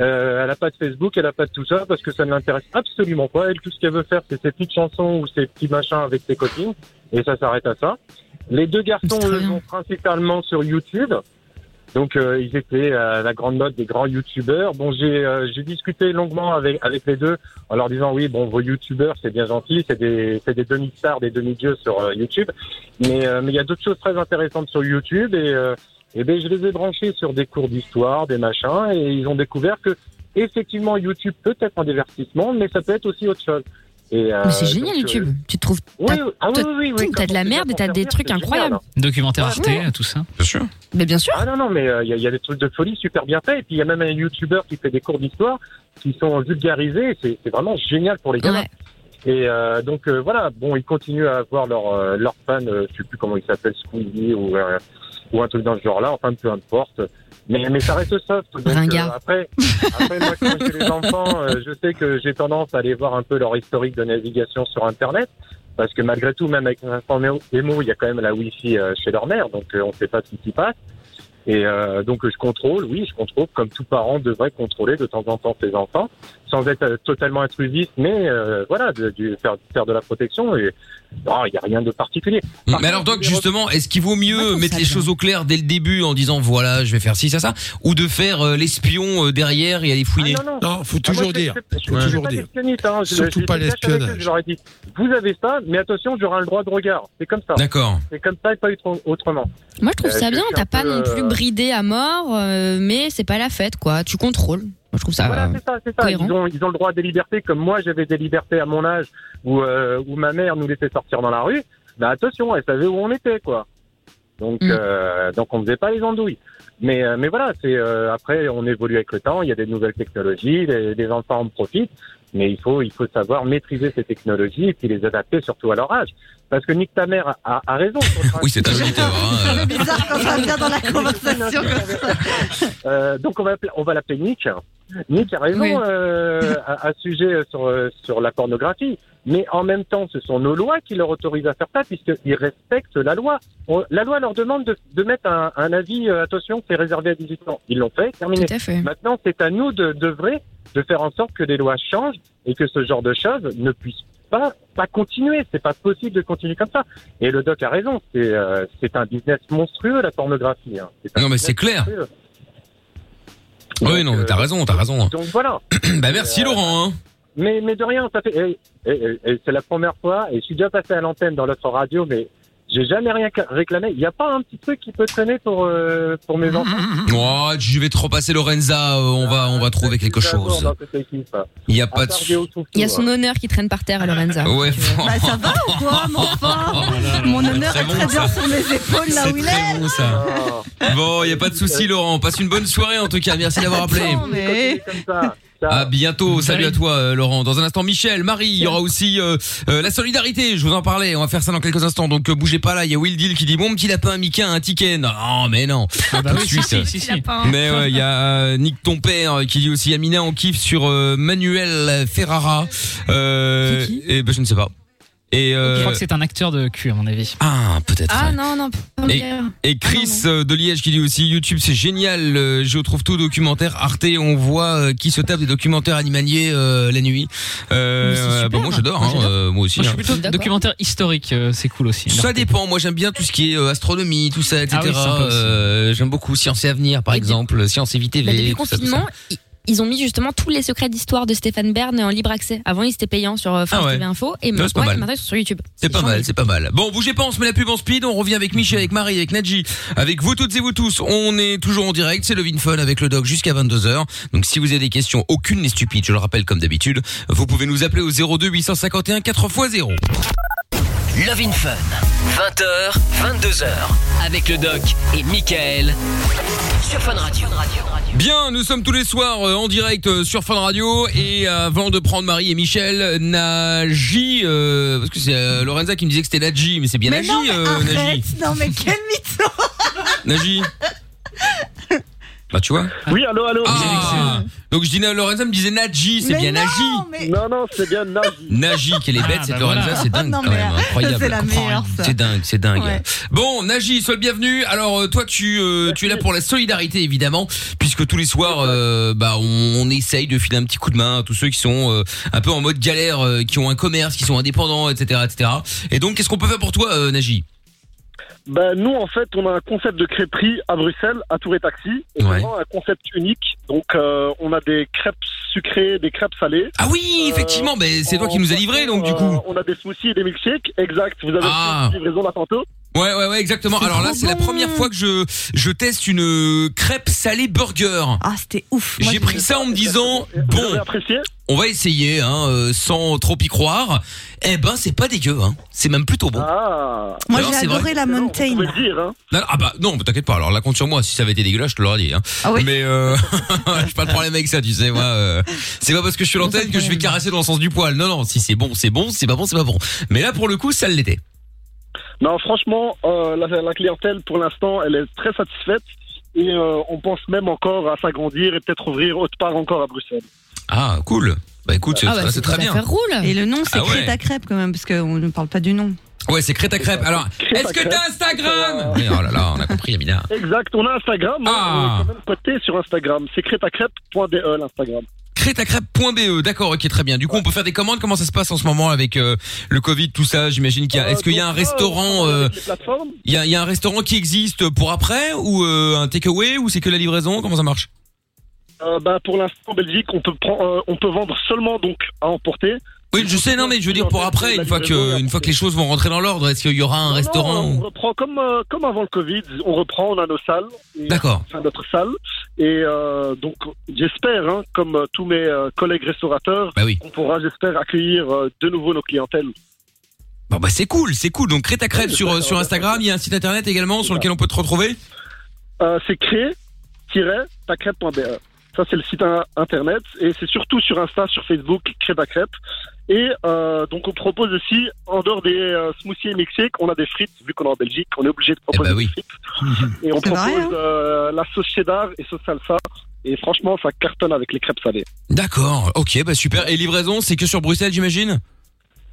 Speaker 13: euh, elle a pas de Facebook, elle a pas de tout ça parce que ça ne l'intéresse absolument pas. Elle, tout ce qu'elle veut faire, c'est ses petites chansons ou ses petits machins avec ses copines, et ça s'arrête à ça. Les deux garçons eux, sont principalement sur YouTube. Donc euh, ils étaient à la grande mode des grands youtubeurs. Bon, j'ai euh, j'ai discuté longuement avec avec les deux en leur disant oui, bon, vos youtubeurs c'est bien gentil, c'est des c'est des demi stars, des demi dieux sur euh, YouTube, mais euh, mais il y a d'autres choses très intéressantes sur YouTube et euh, et ben je les ai branchés sur des cours d'histoire, des machins et ils ont découvert que effectivement YouTube peut être un divertissement, mais ça peut être aussi autre chose. Euh,
Speaker 4: Mais c'est génial
Speaker 13: donc, euh,
Speaker 4: YouTube. Tu te trouves.
Speaker 13: oui, ah oui,
Speaker 4: t'as
Speaker 13: oui, oui,
Speaker 4: tout,
Speaker 13: oui,
Speaker 4: T'as de la merde et t'as des trucs incroyables.
Speaker 13: génial.
Speaker 7: Documentaire
Speaker 13: Ouais,
Speaker 7: Arte,
Speaker 13: ouais.
Speaker 7: tout ça.
Speaker 2: Bien sûr.
Speaker 4: Mais bien sûr.
Speaker 13: Ah non, non, mais euh, il y, a- il y a des trucs de folie super bien faits. Et puis il y a même un YouTuber qui fait des cours d'histoire qui sont vulgarisés. C'est vraiment génial pour les gamins.
Speaker 4: Ouais.
Speaker 13: Et euh, donc euh, voilà, bon, ils continuent à avoir leur euh, leur fan, euh, je sais plus comment il s'appelle, Squeezie ou euh, ou un truc dans ce genre-là. Enfin, peu importe. Mais mais ça reste soft. Donc,
Speaker 4: Ringard.
Speaker 13: euh, après, après moi, quand j'ai les enfants, euh, je sais que j'ai tendance à aller voir un peu leur historique de navigation sur Internet. Parce que malgré tout, même avec un enfant émo, il y a quand même la Wi-Fi euh, chez leur mère, donc euh, on ne sait pas ce qui s'y passe. Et euh, donc je contrôle, oui, je contrôle comme tout parent devrait contrôler de temps en temps ses enfants, sans être euh, totalement intrusif, mais euh, voilà, de, de faire, faire de la protection. Et non, il n'y a rien de particulier. Par
Speaker 2: Mais alors Doc, justement, est-ce qu'il vaut mieux mettre les choses au clair dès le début en disant voilà, je vais faire ci, ça, ça, ou de faire euh, l'espion euh, derrière et aller fouiner
Speaker 13: Ah, non,
Speaker 3: Non, faut
Speaker 13: Ah,
Speaker 3: toujours
Speaker 13: moi,
Speaker 3: dire.
Speaker 13: je- je-
Speaker 3: toujours
Speaker 13: hein. Je-
Speaker 3: Surtout pas l'espionnage.
Speaker 13: Je leur ai dit, vous avez ça, mais attention, j'aurai un droit de regard. C'est comme ça.
Speaker 2: D'accord.
Speaker 13: C'est comme ça et pas autre- autrement.
Speaker 4: Moi, je trouve
Speaker 13: Euh,
Speaker 4: ça bien. T'as pas non plus
Speaker 13: euh,
Speaker 4: bridé à mort, mais c'est pas la fête, quoi. Tu contrôles. Moi, je trouve ça.
Speaker 13: Voilà, c'est ça, c'est ça. Ils ont, ils ont le droit à des libertés, comme moi j'avais des libertés à mon âge, où, euh, où ma mère nous laissait sortir dans la rue. Bah attention, elle savait où on était, quoi. Donc,
Speaker 4: Mm.
Speaker 13: euh, donc on faisait pas les andouilles. Mais, euh, mais voilà, c'est euh, après on évolue avec le temps. Il y a des nouvelles technologies, les, les enfants en profitent. Mais il faut, il faut savoir maîtriser ces technologies et puis les adapter surtout à leur âge. Parce que Nick ta mère a, a raison. *laughs*
Speaker 2: Oui, c'est un auditeur. Hein, euh.
Speaker 5: bizarre quand ça vient dans la *laughs* conversation.
Speaker 13: Euh, donc on va on va l'appeler Nick. Nick a raison
Speaker 4: Oui.
Speaker 13: euh, à, à ce sujet euh, sur euh, sur la pornographie, mais en même temps, ce sont nos lois qui leur autorisent à faire ça puisqu'ils respectent la loi. On- la loi leur demande de, de mettre un, un avis. euh, attention, c'est réservé à 18 ans. Ils l'ont fait, terminé.
Speaker 4: Tout à fait.
Speaker 13: Maintenant, c'est à nous de d'œuvrer, de faire en sorte que les lois changent et que ce genre de choses ne puisse pas pas continuer. C'est pas possible de continuer comme ça. Et le doc a raison. C'est euh, c'est un business monstrueux la pornographie. hein.
Speaker 2: Non, mais c'est clair.
Speaker 13: monstrueux.
Speaker 2: Oui, non, mais t'as raison, t'as raison.
Speaker 13: Donc voilà. *clears throat*
Speaker 2: bah merci
Speaker 13: Euh,
Speaker 2: Laurent. Hein.
Speaker 13: Mais, mais de rien, ça fait. c'est la première fois, et je suis déjà passé à l'antenne dans l'autre radio, mais j'ai jamais rien réclamé. Il n'y a pas un petit truc qui peut traîner pour, euh, pour mes enfants? *laughs*
Speaker 2: Oh, je vais te repasser Lorenza. euh, on va, on va trouver quelque
Speaker 13: D'amour
Speaker 2: chose. Il y a pas de.
Speaker 4: Il y a son
Speaker 13: hein.
Speaker 4: honneur qui traîne par terre à Lorenza.
Speaker 2: Ouais.
Speaker 5: Bah, ça va ou quoi, mon *laughs* enfant? Mon honneur
Speaker 2: Très
Speaker 5: est très bien sur mes épaules là où il est.
Speaker 2: bon ça.
Speaker 13: Ah,
Speaker 2: Bon, il y a pas de souci Laurent. Passe une bonne soirée en tout cas. Merci d'avoir appelé.
Speaker 13: Ça.
Speaker 2: À bientôt. Salut à toi euh, Laurent. Dans un instant Michel, Marie, il y aura aussi euh, euh, la solidarité. Je vous en parlais. On va faire ça dans quelques instants. Donc euh, bougez pas là. Il y a Will Deal qui dit bon petit lapin Mika un ticket. Non mais non.
Speaker 7: Ah bah
Speaker 2: Tout de
Speaker 7: oui, si,
Speaker 2: suite.
Speaker 7: si, si, si.
Speaker 2: Mais ouais, il y a euh, Nick ton père qui dit aussi Amina on kiffe sur euh, Manuel Ferrara. Euh, et ben je ne sais pas. Et
Speaker 7: Je
Speaker 2: euh,
Speaker 7: crois que c'est un acteur de cul, à mon avis.
Speaker 2: ah peut-être.
Speaker 4: Ah
Speaker 2: ouais.
Speaker 4: non, non,
Speaker 2: Et, et Chris euh, de Liège qui dit aussi YouTube c'est génial, euh, je trouve tout documentaire Arte, on voit euh, qui se tape des documentaires animaliers euh, la nuit. Euh, bah, moi j'adore,
Speaker 7: Moi,
Speaker 2: hein,
Speaker 7: j'adore.
Speaker 2: euh, moi aussi.
Speaker 7: Moi, je
Speaker 2: hein.
Speaker 7: suis plutôt documentaire historique, euh, c'est cool aussi.
Speaker 2: Ça dépend, moi j'aime bien tout ce qui est euh, astronomie, tout ça, etc.
Speaker 7: Ah oui.
Speaker 2: Euh, j'aime beaucoup Science et Avenir par exemple, Science et Vie TV.
Speaker 4: Bah, depuis le
Speaker 2: ça, tout ça.
Speaker 4: Ils ont mis justement tous les secrets d'histoire de Stéphane Bern en libre accès. Avant, ils étaient payants sur euh, France
Speaker 2: Ah ouais.
Speaker 4: TV Info et maintenant, ils sont sur YouTube.
Speaker 2: C'est pas mal, c'est pas mal. Bon, bougez pas, on se met la pub en speed, on revient avec Michel, avec Marie, avec Nadji, avec vous toutes et vous tous. On est toujours en direct, c'est in Fun avec le doc jusqu'à 22h. Donc si vous avez des questions, aucune n'est stupide, je le rappelle comme d'habitude, vous pouvez nous appeler au 02 851 4x0.
Speaker 1: Love in Fun. 20h, 22h. Avec le doc et Michael. Sur Fun Radio.
Speaker 2: Bien, nous sommes tous les soirs euh, en direct euh, sur Fun Radio et euh, avant de prendre Marie et Michel, Naji, euh, parce que c'est euh, Lorenza qui me disait que c'était Nadji, mais c'est bien
Speaker 5: Mais
Speaker 2: Naji,
Speaker 5: non, mais
Speaker 2: euh, Naji.
Speaker 5: Non, mais quel mytho
Speaker 2: Naji. Bah tu vois
Speaker 10: Oui, allô, allô.
Speaker 2: Ah, donc je dis Lorenza me disait Nadji, c'est bien Naji.
Speaker 5: mais-
Speaker 10: Non, non, c'est bien Naji.
Speaker 2: Naji, qu'elle est bête,
Speaker 7: Ah,
Speaker 2: cette
Speaker 7: bah
Speaker 2: Lorenza,
Speaker 7: voilà.
Speaker 2: c'est dingue
Speaker 5: Non,
Speaker 2: quand
Speaker 5: mais,
Speaker 2: même,
Speaker 5: euh,
Speaker 2: incroyable.
Speaker 5: c'est la meilleure, ça.
Speaker 2: C'est dingue, c'est dingue.
Speaker 5: Ouais.
Speaker 2: Bon, Naji, sois le bienvenu. Alors euh, toi, tu euh, tu es là pour la solidarité évidemment, puisque tous les soirs, euh, bah on, on essaye de filer un petit coup de main à tous ceux qui sont euh, un peu en mode galère, euh, qui ont un commerce, qui sont indépendants, etc., etc. Et donc, qu'est-ce qu'on peut faire pour toi, euh, Naji?
Speaker 10: Ben, nous, en fait, on a un concept de crêperie à Bruxelles, à Tour et Taxi. Et
Speaker 2: Ouais.
Speaker 10: un concept unique. Donc, euh, on a des crêpes sucrées, des crêpes salées.
Speaker 2: Ah oui, effectivement, mais c'est toi qui nous as livré, donc du coup.
Speaker 10: Euh, on a des smoothies et des milkshakes. Exact. Vous avez
Speaker 2: Ah.
Speaker 10: une livraison là tantôt.
Speaker 2: Ouais, ouais, ouais, exactement. Alors là, c'est la première fois que je je teste une euh, crêpe salée burger.
Speaker 5: Ah, c'était ouf. Moi,
Speaker 2: J'ai pris ça en me disant bon, on va essayer, hein, euh, sans trop y croire. Eh ben, c'est pas dégueu, hein. C'est même plutôt bon.
Speaker 5: Moi,
Speaker 2: Alors,
Speaker 5: j'ai
Speaker 2: vrai.
Speaker 5: adoré la Mountain.
Speaker 2: Non, non, ah bah non, t'inquiète pas. Alors là, compte sur moi. Si ça avait été dégueulasse, je te l'aurais dit. Hein.
Speaker 5: Ah oui
Speaker 2: Mais euh, *laughs* j'ai pas de problème avec ça, tu sais. Moi, euh, c'est pas parce que je suis l'antenne que je vais caresser dans le sens du poil. Non, non. Si c'est bon, c'est bon. Si c'est pas bon, c'est pas bon. Mais là, pour le coup, ça l'était.
Speaker 14: Non, franchement, euh, la, la clientèle, pour l'instant, elle est très satisfaite. Et euh, on pense même encore à s'agrandir et peut-être ouvrir autre part encore à Bruxelles.
Speaker 2: Ah, cool. Bah écoute, c'est
Speaker 5: Ah bah,
Speaker 2: c'est
Speaker 5: c'est
Speaker 2: très
Speaker 5: à
Speaker 2: bien.
Speaker 5: roule. Et le nom, c'est
Speaker 2: Ah ouais.
Speaker 5: Crête à crêpe quand même, parce qu'on ne parle pas du nom.
Speaker 2: Ouais, c'est Crête à crêpe. Alors, est-ce que t'as Instagram? Oui, Oh là là, on a compris, Amina.
Speaker 14: Exact, on a Instagram. hein,
Speaker 2: Ah.
Speaker 14: On est quand même coté sur Instagram. C'est crétacrêpe.de l'Instagram.
Speaker 2: Crétacrêpe.be, d'accord, ok, très bien. Du coup, on peut faire des commandes. Comment ça se passe en ce moment avec euh, le Covid, tout ça? J'imagine qu'il y a. Est-ce qu'il y a un restaurant euh,
Speaker 14: Les plateformes
Speaker 2: Il y a, il y a un restaurant qui existe pour après ou euh, un takeaway ou c'est que la livraison? Comment ça marche?
Speaker 14: Euh, bah, pour l'instant, en Belgique, on peut, prendre, euh, on peut vendre seulement donc à emporter.
Speaker 2: Oui, je sais, non, mais je veux dire pour après, une fois que, une fois que les choses vont rentrer dans l'ordre, est-ce qu'il y aura un restaurant
Speaker 14: Non, on
Speaker 2: ou-
Speaker 14: reprend comme, euh, comme avant le Covid. On reprend, on a nos salles.
Speaker 2: D'accord.
Speaker 14: Enfin, notre salle. Et euh, donc, j'espère, hein, comme euh, tous mes collègues restaurateurs,
Speaker 2: Bah oui.
Speaker 14: qu'on pourra, j'espère, accueillir de nouveau nos clientèles.
Speaker 2: Bon bah c'est cool, c'est cool. Donc Crête à crêpe sur sur Instagram, il y a un site internet également sur lequel on peut te retrouver.
Speaker 14: C'est cré-tacrêpe.be. Ça, c'est le site in- internet. Et c'est surtout sur Insta, sur Facebook, Crêpe à crêpe. Et euh, donc, on propose aussi, en dehors des euh, smoothies milkshakes, on a des frites. Vu qu'on est en Belgique, on est obligé de proposer des frites. *laughs* Et on propose
Speaker 5: vrai, hein
Speaker 14: euh, la sauce cheddar et sauce salsa. Et franchement, ça cartonne avec les crêpes salées.
Speaker 2: D'accord, ok, bah super. Et livraison, c'est que sur Bruxelles, j'imagine?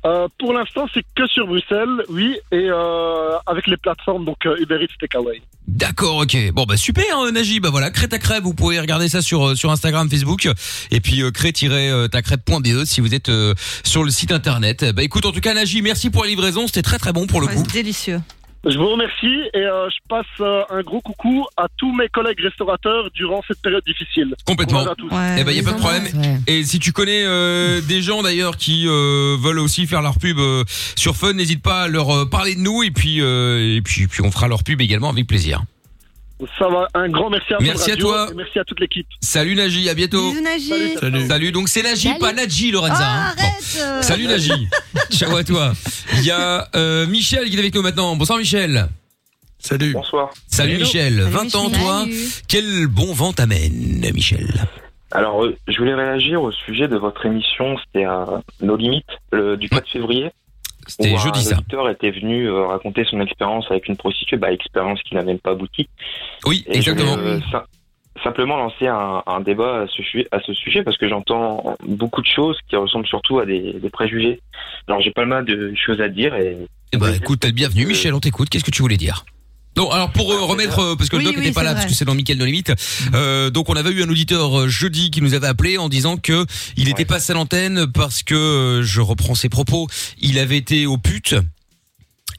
Speaker 14: Euh, pour l'instant, c'est que sur Bruxelles, oui, et euh, avec les plateformes, donc euh, Uber Eats, Takeaway.
Speaker 2: D'accord, ok. Bon bah super, hein, Najib. Bah voilà, crête à crêpe. Vous pouvez regarder ça sur euh, sur Instagram, Facebook, et puis euh, crête-tacrêpe.be si vous êtes euh, sur le site internet. Bah écoute, en tout cas, Najib, merci pour la livraison. C'était très très bon pour le coup.
Speaker 5: délicieux.
Speaker 14: Je vous remercie et euh, je passe euh, un gros coucou à tous mes collègues restaurateurs durant cette période difficile.
Speaker 2: Complètement.
Speaker 14: À tous.
Speaker 2: eh ben y a pas de problème. Et si tu connais euh, des gens d'ailleurs qui euh, veulent aussi faire leur pub euh, sur Fun, n'hésite pas à leur euh, parler de nous et puis euh, et puis puis on fera leur pub également avec plaisir.
Speaker 14: Ça va, un grand merci à vous,
Speaker 2: Merci à
Speaker 14: Radio,
Speaker 2: toi.
Speaker 14: et merci à toute l'équipe.
Speaker 2: Salut Naji, à bientôt.
Speaker 5: Bisous, Naji.
Speaker 2: Salut. Salut. Donc c'est Naji, pas Naji Lorenza. hein. Bon. Salut Naji. *laughs* Ciao à toi. Il y a euh, Michel qui est avec nous maintenant. Bonsoir Michel.
Speaker 3: Salut.
Speaker 15: Bonsoir.
Speaker 2: Salut
Speaker 15: Hello.
Speaker 2: Michel.
Speaker 15: Salut,
Speaker 2: 20 ans
Speaker 15: Michel.
Speaker 2: toi.
Speaker 15: Salut.
Speaker 2: Quel bon vent t'amène Michel
Speaker 15: Alors, euh, je voulais réagir au sujet de votre émission, c'était à Nos Limites, le, du 4 février.
Speaker 2: C'était jeudi,
Speaker 15: un
Speaker 2: ça.
Speaker 15: auditeur était venu euh, raconter son expérience avec une prostituée, bah, expérience qui n'a même pas abouti.
Speaker 2: Oui,
Speaker 15: Et
Speaker 2: exactement.
Speaker 15: euh, sim- simplement lancer un, un débat à ce, sujet, à ce sujet parce que j'entends beaucoup de choses qui ressemblent surtout à des, des préjugés. Alors, j'ai pas mal de choses à dire et
Speaker 2: Eh ben écoute, t'es le bienvenu Michel, on t'écoute. Qu'est-ce que tu voulais dire? Non, alors pour euh, remettre, euh, parce que le doc
Speaker 15: oui,
Speaker 2: n'était pas là,
Speaker 15: vrai.
Speaker 2: parce que c'est dans Mickaël No Limite. Euh, donc on avait eu un auditeur euh, jeudi qui nous avait appelé en disant que il était passé à l'antenne parce que, euh, je reprends ses propos, il avait été au pute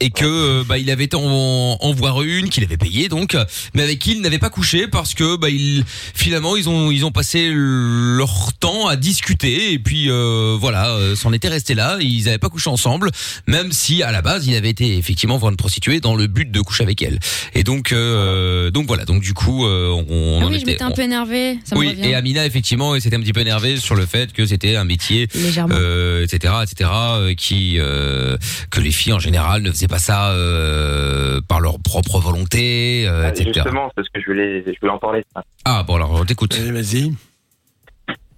Speaker 2: et que euh, bah il avait été en, en voir une qu'il avait payé donc mais avec qui il n'avait pas couché parce que bah il finalement ils ont ils ont passé leur temps à discuter et puis euh, voilà euh, c'en était resté là ils n'avaient pas couché ensemble même si à la base il avait été effectivement voir une prostituée dans le but de coucher avec elle et donc euh, donc voilà donc du coup euh, on, on
Speaker 4: Ah
Speaker 2: en
Speaker 4: oui, je
Speaker 2: était
Speaker 4: m'étais un
Speaker 2: on-
Speaker 4: peu énervée. Ça
Speaker 2: oui, et Amina effectivement s'était un petit peu énervée sur le fait que c'était un métier,
Speaker 4: Légèrement.
Speaker 2: euh, etc., etc., euh, qui euh, que les filles en général ne faisaient pas ça euh, par leur propre volonté, euh,
Speaker 15: Ah,
Speaker 2: etc.
Speaker 15: justement, c'est ce que je voulais, je voulais en parler.
Speaker 2: Ah bon alors on t'écoute.
Speaker 3: Vas-y.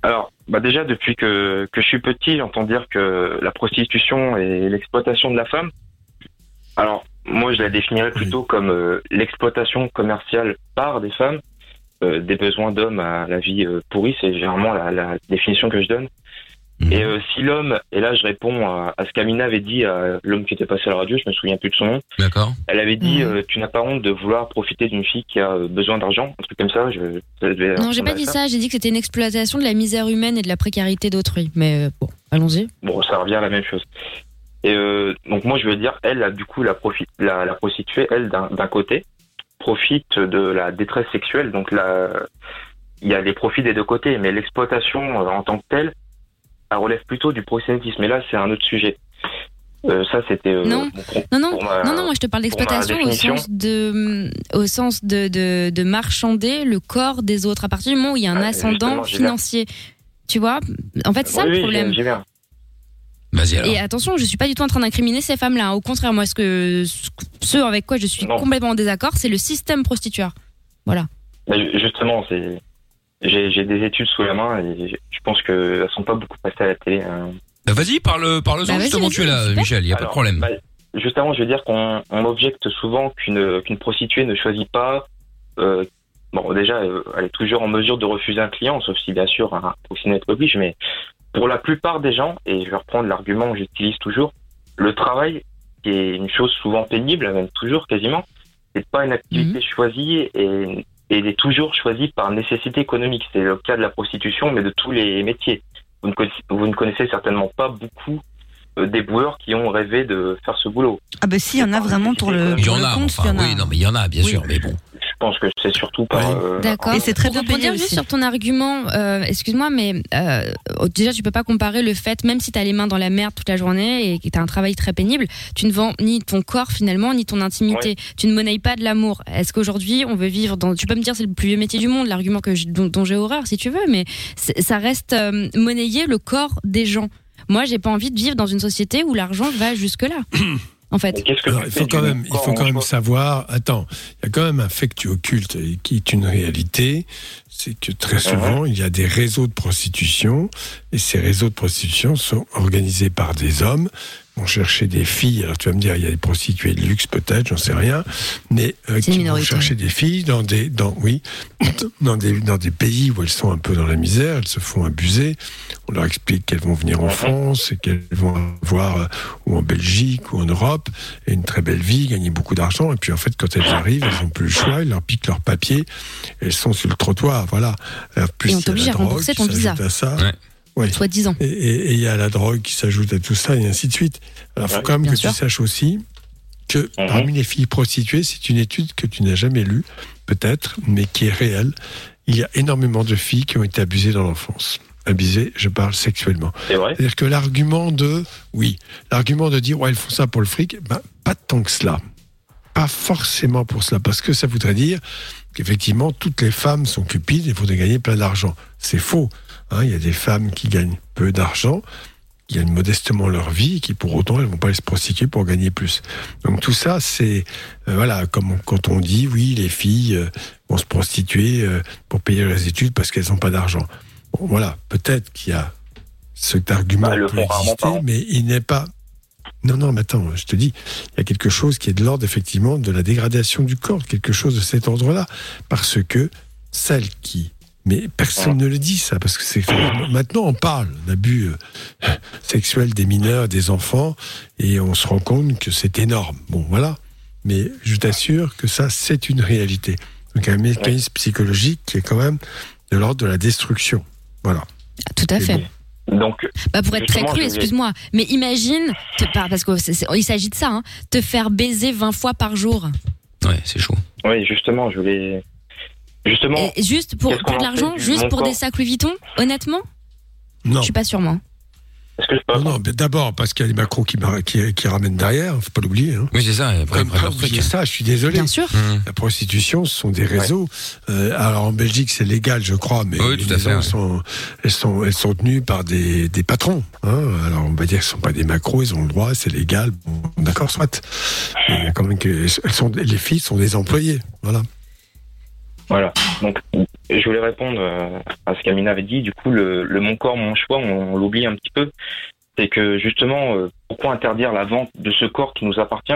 Speaker 15: Alors, bah déjà, depuis que, que je suis petit, j'entends dire que la prostitution et l'exploitation de la femme, alors moi je la définirais plutôt comme euh, l'exploitation commerciale par des femmes, euh, des besoins d'hommes à la vie euh, pourrie, c'est généralement la, la définition que je donne. Et euh, si l'homme, et là je réponds à, à ce qu'Amina avait dit à l'homme qui était passé à la radio, je me souviens plus de son nom,
Speaker 2: D'accord.
Speaker 15: elle avait dit euh, tu n'as pas honte de vouloir profiter d'une fille qui a euh, besoin d'argent, un truc comme ça. Je, ça devait
Speaker 4: Non, j'ai pas dit ça. J'ai dit que c'était une exploitation de la misère humaine et de la précarité d'autrui. Mais euh, bon, allons-y.
Speaker 15: Bon, ça revient à la même chose. Et euh, donc moi je veux dire, elle a du coup la, profite, la, la prostituée, elle d'un d'un côté profite de la détresse sexuelle, donc la, il y a les profits des deux côtés, mais l'exploitation euh, en tant que telle, elle relève plutôt du proxénétisme. Et là c'est un autre sujet. Euh, ça c'était euh,
Speaker 4: Non.
Speaker 15: bon,
Speaker 4: Non, non,
Speaker 15: ma-
Speaker 4: non, non, moi je te parle d'exploitation au sens de, au sens de, de, de marchander le corps des autres. À partir du moment où il y a un
Speaker 15: Ah,
Speaker 4: ascendant financier. Tu vois En fait, c'est ça
Speaker 15: Oui,
Speaker 4: le problème.
Speaker 15: j'ai- j'ai bien.
Speaker 2: Vas-y alors.
Speaker 4: Et attention, je suis pas du tout en train d'incriminer ces femmes-là. hein. Au contraire, moi, ce que ce avec quoi je suis complètement en désaccord, c'est le système prostitueur. Voilà.
Speaker 15: Bah, ju- justement, c'est. J'ai j'ai des études sous la main et je pense qu'elles sont pas beaucoup passées à la télé. hein.
Speaker 2: Bah, vas-y, parle, parle-en
Speaker 15: Bah, vas-y,
Speaker 2: justement,
Speaker 15: vas-y,
Speaker 2: tu es là,
Speaker 15: super.
Speaker 2: Michel, y a pas de problème.
Speaker 15: bah, juste avant, je veux dire qu'on on objecte souvent qu'une qu'une prostituée ne choisit pas. euh, bon, déjà, euh, elle est toujours en mesure de refuser un client, sauf si bien sûr un proxénète oblige. Mais pour la plupart des gens, et je vais reprendre l'argument que j'utilise toujours, le travail, qui est une chose souvent pénible, même toujours quasiment, c'est pas une activité choisie et, et elle est toujours choisie par nécessité économique. C'est le cas de la prostitution, mais de tous les métiers. Vous ne connaissez, vous ne connaissez certainement pas beaucoup euh, d'éboueurs qui ont rêvé de faire ce boulot.
Speaker 5: Ah bah si, il y en a vraiment pour le,
Speaker 2: Il y
Speaker 5: pour
Speaker 2: en
Speaker 5: le
Speaker 2: a,
Speaker 5: compte,
Speaker 2: enfin,
Speaker 5: il y en a.
Speaker 2: oui, non, mais il y en a, bien sûr, mais bon.
Speaker 15: Je pense que c'est surtout par. euh,
Speaker 4: D'accord.
Speaker 5: Et c'est très bien
Speaker 4: Pour
Speaker 5: payé
Speaker 4: juste sur ton argument, euh, excuse-moi, mais euh, déjà tu peux pas comparer le fait, même si t'as les mains dans la merde toute la journée et que t'as un travail très pénible, tu ne vends ni ton corps finalement ni ton intimité.
Speaker 15: Ouais.
Speaker 4: Tu ne monnayes pas de l'amour. Est-ce qu'aujourd'hui on veut vivre dans Tu peux me dire c'est le plus vieux métier du monde, l'argument que dont, dont j'ai horreur si tu veux, mais ça reste euh, monnayer le corps des gens. Moi j'ai pas envie de vivre dans une société où l'argent va jusque là. En fait.
Speaker 3: Alors, il faut quand même, il faut quand même savoir. Attends, il y a quand même un fait que tu occultes et qui est une réalité, c'est que très souvent il y a des réseaux de prostitution et ces réseaux de prostitution sont organisés par des hommes. Vont chercher des filles. Alors tu vas me dire, il y a des prostituées de luxe peut-être, j'en sais rien, mais euh, qui vont chercher des filles dans des, dans oui, dans des dans des pays où elles sont un peu dans la misère, elles se font abuser. On leur explique qu'elles vont venir en France et qu'elles vont avoir euh, ou en Belgique ou en Europe et une très belle vie, gagner beaucoup d'argent. Et puis en fait, quand elles arrivent, elles n'ont plus le choix, ils leur piquent leurs papiers, elles sont sur le trottoir, voilà. Alors, plus
Speaker 4: Et on t'oblige à rembourser ton visa.
Speaker 3: s'ajoute À ça. Ouais.
Speaker 4: Soit disant.
Speaker 3: Et- il y a la drogue qui s'ajoute à tout ça et ainsi de suite. Alors il faut quand même
Speaker 15: bien
Speaker 3: que
Speaker 15: sûr.
Speaker 3: tu saches aussi que parmi les filles prostituées, c'est une étude que tu n'as jamais lue, peut-être, mais qui est réelle. Il y a énormément de filles qui ont été abusées dans l'enfance. Abusées, je parle sexuellement.
Speaker 15: C'est vrai.
Speaker 3: C'est-à-dire que l'argument de, oui, l'argument de dire, ouais, elles font ça pour le fric, ben, pas tant que cela. Pas forcément pour cela, parce que ça voudrait dire qu'effectivement, toutes les femmes sont cupides et voudraient gagner plein d'argent. C'est faux. hein. Il y a des femmes qui gagnent peu d'argent, qui gagnent modestement leur vie, et qui pour autant, elles vont pas aller se prostituer pour gagner plus. Donc tout ça, c'est, euh, voilà, comme quand on dit, oui, les filles euh, vont se prostituer euh, pour payer leurs études parce qu'elles n'ont pas d'argent. Bon, voilà, peut-être qu'il y a cet argument
Speaker 15: Bah,
Speaker 3: peut exister, mais il n'est pas. Non, non, mais attends, je te dis, il y a quelque chose qui est de l'ordre, effectivement, de la dégradation du corps, quelque chose de cet ordre-là. Parce que celles qui. Mais personne ne le dit, ça, parce que c'est. Maintenant, on parle d'abus euh, sexuels des mineurs, des enfants, et on se rend compte que c'est énorme. Bon, voilà. Mais je t'assure que ça, c'est une réalité. Donc, un mécanisme psychologique qui est quand même de l'ordre de la destruction. Voilà.
Speaker 4: Tout à fait.
Speaker 15: Donc,
Speaker 4: Bah pour être très cru, excuse-moi, mais imagine, te, parce qu'il s'agit de ça, hein, te faire baiser 20 fois par jour.
Speaker 2: Ouais, c'est chaud.
Speaker 15: Oui, justement, je voulais. Justement.
Speaker 4: Et juste pour, pour de
Speaker 15: en
Speaker 4: l'argent, juste pour
Speaker 15: corps
Speaker 4: des sacs Louis Vuitton, honnêtement?
Speaker 3: Non.
Speaker 4: Je suis pas
Speaker 3: non, non, mais d'abord, parce qu'il y a les macros qui, qui, qui ramènent derrière, faut pas l'oublier. Hein.
Speaker 2: Oui, c'est ça. Après,
Speaker 3: Comme
Speaker 2: après
Speaker 3: pas oublier
Speaker 2: truc.
Speaker 3: ça, je suis désolé.
Speaker 4: Bien sûr.
Speaker 3: La prostitution, ce sont des réseaux. Euh, alors en Belgique, c'est légal, je crois, mais
Speaker 2: Oui,
Speaker 3: les
Speaker 2: tout à fait,
Speaker 3: maisons
Speaker 2: ouais.
Speaker 3: sont, elles sont, elles sont tenues par des, des patrons. Hein. Alors on va dire que ce sont pas des macros, ils ont le droit, c'est légal. Bon, d'accord, soit. Mais il y a quand même que elles sont, les filles sont des employés. Voilà.
Speaker 15: Voilà. Donc, je voulais répondre euh, à ce qu'Amina avait dit. Du coup, le, le mon corps, mon choix, on, l'oublie un petit peu. C'est que justement, euh, pourquoi interdire la vente de ce corps qui nous appartient?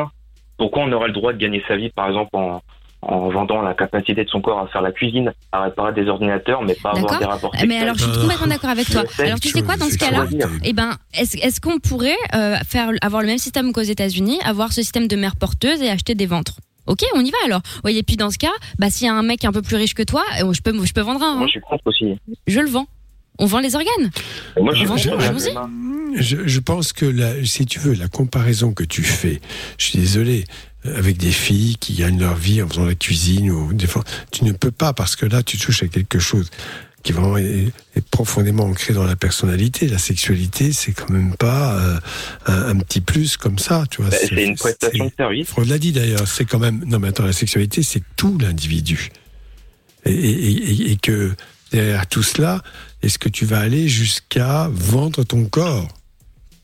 Speaker 15: Pourquoi on aurait le droit de gagner sa vie, par exemple, en, en vendant la capacité de son corps à faire la cuisine, à réparer des ordinateurs, mais pas avoir des rapports
Speaker 4: Mais alors, je suis complètement d'accord avec toi. Alors, tu sais quoi, dans ce cas-là Eh ben, est-ce est-ce qu'on pourrait euh, faire avoir le même système qu'aux États-Unis, avoir ce système de mère porteuse et acheter des ventres? Ok, on y va alors. Oui, et puis dans ce cas, bah s'il y a un mec un peu plus riche que toi, euh, je peux, je peux vendre un.
Speaker 15: Moi,
Speaker 4: hein.
Speaker 15: je suis contre aussi.
Speaker 4: Je le vends. On vend les organes.
Speaker 15: Moi, je suis contre.
Speaker 4: allons-y.
Speaker 3: Je, je pense que la, si tu veux, la comparaison que tu fais, je suis désolé, euh, avec des filles qui gagnent leur vie en faisant la cuisine ou des fois, tu ne peux pas parce que là, tu touches à quelque chose qui vraiment est, est profondément ancré dans la personnalité. La sexualité, c'est quand même pas euh, un, un petit plus comme ça, tu vois.
Speaker 15: Bah, c'est une prestation de service.
Speaker 3: Freud l'a dit d'ailleurs, c'est quand même. Non, mais attends, la sexualité, c'est tout l'individu. Et, et- et- et que. derrière tout cela, est-ce que tu vas aller jusqu'à vendre ton corps?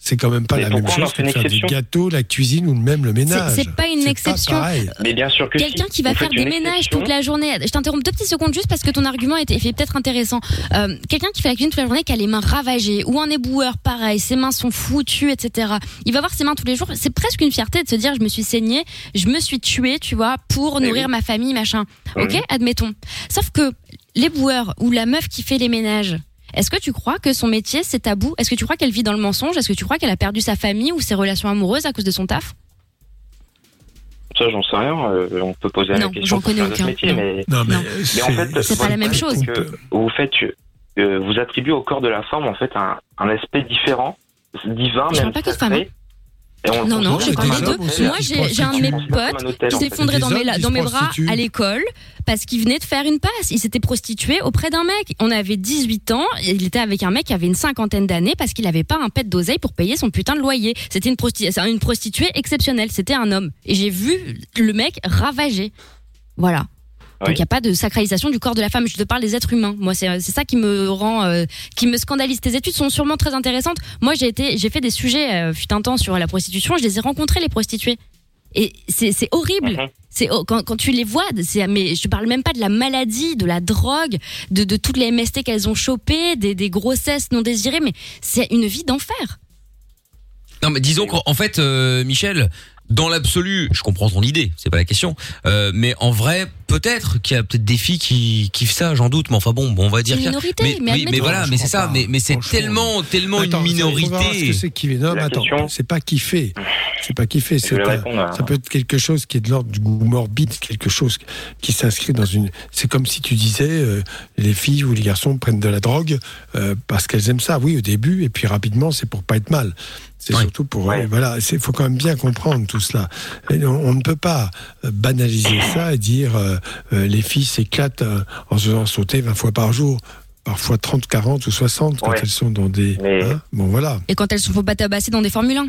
Speaker 3: C'est quand même pas
Speaker 15: Mais
Speaker 3: la même chose que de faire
Speaker 15: exception
Speaker 3: gâteaux, la cuisine ou même le ménage.
Speaker 4: C'est pas une exception.
Speaker 3: pareil.
Speaker 15: Mais bien sûr que si.
Speaker 4: Quelqu'un qui va faire des ménages toute la journée. Je t'interromps deux petites secondes juste parce que ton argument était est peut-être intéressant. Euh, Quelqu'un qui fait la cuisine toute la journée, qui a les mains ravagées, ou un éboueur, pareil, ses mains sont foutues, etc. Il va voir ses mains tous les jours. C'est presque une fierté de se dire, je me suis saigné, je me suis tué, tu vois, pour
Speaker 15: Eh
Speaker 4: nourrir
Speaker 15: oui.
Speaker 4: ma famille, machin. Ok, admettons. Sauf que l'éboueur ou la meuf qui fait les ménages. Est-ce que tu crois que son métier c'est tabou? Est-ce que tu crois qu'elle vit dans le mensonge? Est-ce que tu crois qu'elle a perdu sa famille ou ses relations amoureuses à cause de son taf?
Speaker 15: Ça, j'en sais rien. euh, on peut poser la
Speaker 4: Non,
Speaker 15: question
Speaker 4: j'en connais aucun,
Speaker 15: métiers,
Speaker 4: non.
Speaker 15: mais,
Speaker 3: Non, mais,
Speaker 15: mais en fait,
Speaker 4: C'est pas la même chose.
Speaker 15: Vous faites, euh, vous attribuez au corps de la femme en fait un, un aspect différent, divin,
Speaker 4: Je
Speaker 15: même
Speaker 4: pas que femme,
Speaker 15: Et on le
Speaker 4: Non, non, je parle des deux. Moi, j'ai un de mes potes qui s'est effondré dans mes, dans bras à l'école parce qu'il venait de faire une passe. Il s'était prostitué auprès d'un mec. On avait 18 ans. et Il était avec un mec qui avait une cinquantaine d'années parce qu'il avait pas un pet d'oseille pour payer son putain de loyer. C'était une, prosti- une prostituée exceptionnelle. C'était un homme. Et j'ai vu le mec ravagé. Voilà. Donc il n'y a pas de sacralisation du corps de la femme. Je te parle des êtres humains. Moi, c'est c'est ça qui me rend, euh, qui me scandalise. Tes études sont sûrement très intéressantes. Moi, j'ai été, j'ai fait des sujets euh, fut un temps sur la prostitution. Je les ai rencontrés les prostituées. Et c'est c'est horrible. C'est oh, quand, quand tu les vois, c'est mais je parle même pas de la maladie, de la drogue, de, de toutes les MST qu'elles ont chopées, des, des grossesses non désirées, mais c'est une vie d'enfer.
Speaker 2: Non, mais disons qu'en en fait, euh, Michel, dans l'absolu, je comprends ton idée, c'est pas la question. Euh, mais en vrai, peut-être qu'il y a peut-être des filles qui kiffent ça, j'en doute. Mais enfin bon, bon, on va dire.
Speaker 4: Une minorité,
Speaker 2: mais,
Speaker 4: mais
Speaker 2: oui, mais
Speaker 4: admettons.
Speaker 2: voilà, mais c'est ça. Mais, mais c'est tellement, tellement
Speaker 3: Attends,
Speaker 2: une minorité.
Speaker 3: c'est kiffer. Non, mais attends, c'est pas kiffer. C'est pas kiffer.
Speaker 15: Je
Speaker 3: C'est
Speaker 15: vais
Speaker 3: un-
Speaker 15: répondre à-
Speaker 3: ça peut être quelque chose qui est de l'ordre du goût morbide, quelque chose qui s'inscrit dans une. C'est comme si tu disais euh, les filles ou les garçons prennent de la drogue euh, parce qu'elles aiment ça. Oui, au début, et puis rapidement, c'est pour pas être mal. C'est surtout pour voilà. Il faut quand même bien comprendre tout cela. Et on, on ne peut pas euh, banaliser *coughs* ça et dire euh, euh, les filles s'éclatent en se faisant sauter 20 fois par jour. Parfois 30, 40 ou 60 quand
Speaker 15: Ouais.
Speaker 3: elles sont dans des. hein bon, voilà.
Speaker 4: Et quand elles se font pas tabasser dans des Formule 1.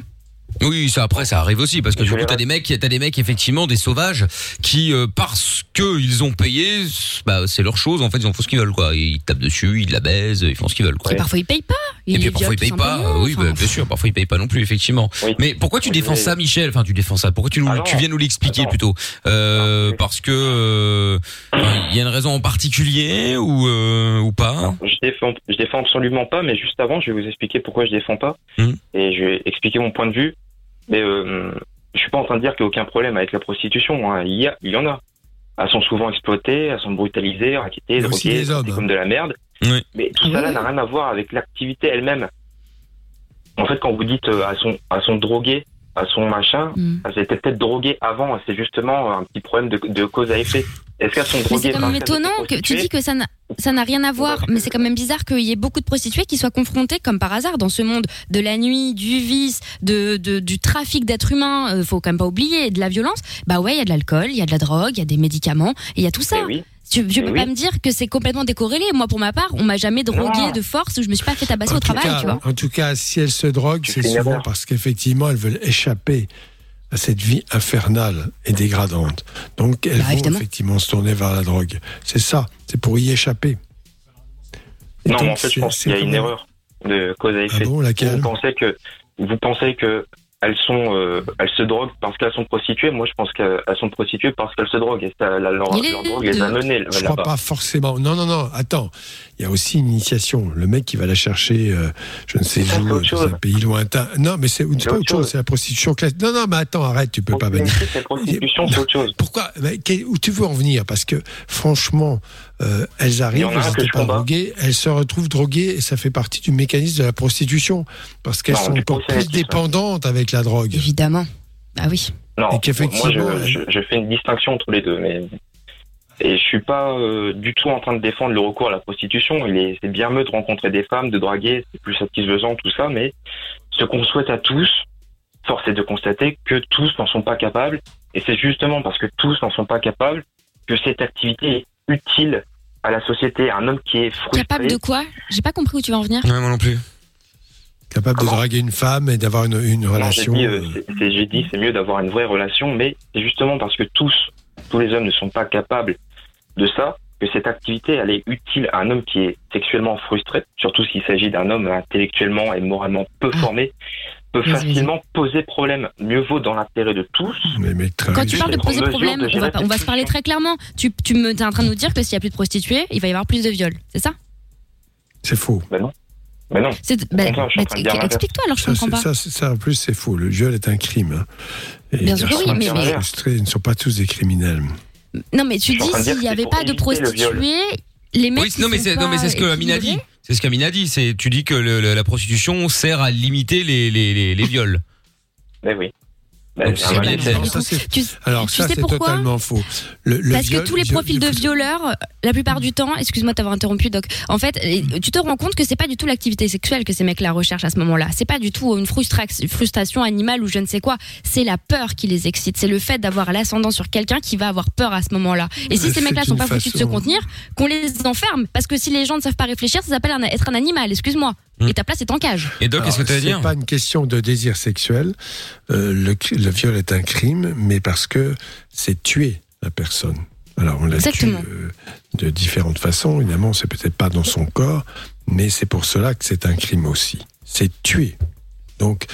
Speaker 2: Oui, ça après ça arrive aussi parce que du coup t'as des mecs, t'as des mecs effectivement des sauvages qui euh, parce que ils ont payé, bah c'est leur chose en fait ils en font ce qu'ils veulent quoi. Ils tapent dessus, ils la baisent, ils font ce qu'ils veulent quoi.
Speaker 4: Et parfois ils payent pas.
Speaker 2: Et puis parfois ils payent pas, euh, oui, bah, bien sûr, parfois ils payent pas non plus, effectivement. Mais pourquoi tu
Speaker 15: Oui,
Speaker 2: défends ça, Michel? Enfin, tu défends ça. Pourquoi tu, nous,
Speaker 15: Ah
Speaker 2: tu viens nous l'expliquer plutôt? Euh, Parce que euh, il y a une raison en particulier ou euh, ou pas?
Speaker 15: Je défends, je défends absolument pas, mais juste avant, je vais vous expliquer pourquoi je défends pas.
Speaker 2: Hmm.
Speaker 15: Et je vais expliquer mon point de vue. Mais euh, je suis pas en train de dire qu'il n'y a aucun problème avec la prostitution. hein. Il, y a, il y en a. Elles sont souvent exploitées, elles sont brutalisées, raquettées, droguées,
Speaker 3: hein.
Speaker 15: comme de la merde. Mais tout ça là n'a rien à voir avec l'activité elle-même. En fait, quand vous dites euh, elles sont, elles sont elles sont machin,
Speaker 4: Mm.
Speaker 15: elles étaient peut-être droguées avant. C'est justement un petit problème de, de cause à effet. Est-ce qu'elles sont droguées
Speaker 4: c'est quand même étonnant que tu dis que ça n'a ça n'a rien à voir, mais c'est quand même bizarre qu'il y ait beaucoup de prostituées qui soient confrontées, comme par hasard, dans ce monde de la nuit, du vice, de, de- du trafic d'êtres humains, euh, faut quand même pas oublier, de la violence. Bah ouais, il y a de l'alcool, il y a de la drogue, il y a des médicaments, il y a tout ça. Tu, tu
Speaker 15: Eh
Speaker 4: peux
Speaker 15: oui.
Speaker 4: pas me dire que c'est complètement décorrélé. Moi, pour ma part, on m'a jamais drogué
Speaker 3: Non.
Speaker 4: de force ou je me suis pas fait tabasser
Speaker 3: En
Speaker 4: au travail,
Speaker 3: cas-
Speaker 4: tu vois.
Speaker 3: En tout cas, si elles se droguent, c'est souvent parce qu'effectivement, elles veulent échapper à cette vie infernale et dégradante. Donc, elles
Speaker 4: Bah,
Speaker 3: vont
Speaker 4: évidemment.
Speaker 3: effectivement se tourner vers la drogue. C'est ça, c'est pour y échapper. Et
Speaker 15: Non,
Speaker 3: donc,
Speaker 15: mais en fait, je pense qu'il y a une erreur de cause à effet.
Speaker 3: bon, laquelle?
Speaker 15: Vous pensez que vous pensez que elles sont, euh, elles se droguent parce qu'elles sont prostituées. Moi, je pense qu'elles sont prostituées parce qu'elles se droguent et ça, la- leur, leur drogue les a menées
Speaker 3: Je
Speaker 15: là-bas.
Speaker 3: crois pas forcément. Non, non, non. Attends. Il y a aussi une initiation. Le mec qui va la chercher, euh, je ne sais où,
Speaker 15: autre
Speaker 3: dans
Speaker 15: chose.
Speaker 3: un pays lointain. Non, mais c'est pas
Speaker 15: autre
Speaker 3: chose. C'est la prostitution classique. Non, non, mais attends, arrête. Tu peux pas bannir.
Speaker 15: C'est la prostitution, c'est autre chose.
Speaker 3: Pourquoi? Mais Où tu veux en venir? Parce que franchement, euh, elles arrivent, elles n'étaient pas droguées, elles se retrouvent droguées et ça fait partie du mécanisme de la prostitution parce qu'elles
Speaker 15: Non,
Speaker 3: sont encore plus dépendantes avec la drogue.
Speaker 4: Évidemment. Ah oui.
Speaker 15: Non,
Speaker 3: Et
Speaker 15: moi,
Speaker 3: qu'effectivement,
Speaker 15: je, je, je fais une distinction entre les deux, mais et je suis pas euh, du tout en train de défendre le recours à la prostitution. Il est, c'est bien mieux de rencontrer des femmes, de draguer, c'est plus satisfaisant tout ça, mais ce qu'on souhaite à tous, force est de constater que tous n'en sont pas capables, et c'est justement parce que tous n'en sont pas capables que cette activité est utile à la société. Un homme qui est frustré.
Speaker 4: Capable de quoi? J'ai pas compris où tu vas en venir.
Speaker 2: Ouais, moi non plus.
Speaker 3: Capable de draguer une femme et d'avoir une, une
Speaker 15: Non, j'ai
Speaker 3: relation.
Speaker 15: dit, euh,
Speaker 3: euh,
Speaker 15: j'ai dit, c'est mieux d'avoir une vraie relation, mais c'est justement parce que tous, tous les hommes ne sont pas capables de ça que cette activité elle est utile à un homme qui est sexuellement frustré, surtout s'il s'agit d'un homme intellectuellement et moralement peu
Speaker 4: Ah.
Speaker 15: formé, peut facilement poser problème. Mieux vaut dans l'intérêt de tous.
Speaker 4: Quand tu parles de poser problème, on va, pas- on va se parler très clairement. Tu, tu me, es en train de nous dire que s'il y a plus de prostituées, il va y avoir plus de viols, c'est ça?
Speaker 3: C'est faux.
Speaker 15: Ben non. Ben non.
Speaker 4: C'est- bah, bah, Explique-toi alors, je
Speaker 3: Ça,
Speaker 4: comprends pas.
Speaker 3: Ça, en plus, c'est faux. Le viol est un crime. hein. Et
Speaker 4: Bien sûr que oui, mais- mais-
Speaker 3: frustrés ne sont pas tous des criminels.
Speaker 4: Non, mais tu
Speaker 3: Je
Speaker 4: dis s'il n'y avait pas de prostituées, les mecs.
Speaker 2: Oui, non mais
Speaker 4: sont
Speaker 2: c'est non mais c'est ce que Amina dit. C'est ce qu'Amina dit. C'est tu dis que le- le- la prostitution sert à limiter les les les, les viols.
Speaker 15: Ben oui.
Speaker 2: C'est.
Speaker 3: Non, ça,
Speaker 4: Tu-
Speaker 3: Alors
Speaker 4: tu
Speaker 3: ça,
Speaker 4: sais
Speaker 3: c'est totalement faux. Le, le
Speaker 4: Parce
Speaker 3: viol-
Speaker 4: que tous les
Speaker 3: viol-
Speaker 4: profils de violeurs, euh, la plupart du temps, excuse-moi de t'avoir interrompu, Doc. En fait, tu te rends compte que c'est pas du tout l'activité sexuelle que ces mecs-là recherchent à ce moment-là. C'est pas du tout une frustra- frustration animale ou je ne sais quoi. C'est la peur qui les excite. C'est le fait d'avoir l'ascendant sur quelqu'un qui va avoir peur à ce moment-là. Et si ces mecs-là sont
Speaker 3: une
Speaker 4: pas foutus de se
Speaker 3: façon-
Speaker 4: contenir, qu'on les enferme. Parce que si les gens ne savent pas réfléchir, ça s'appelle être un animal. Excuse-moi. Et ta place est en cage.
Speaker 2: Et Doc, qu'est-ce que tu as à dire
Speaker 3: C'est pas une question de désir sexuel. Euh, le, viol est un crime, mais parce que c'est tuer la personne. Alors on la tue
Speaker 4: Exactement.
Speaker 3: euh, de différentes façons. Évidemment, c'est peut-être pas dans son corps, mais c'est pour cela que c'est un crime aussi. C'est tuer. Donc,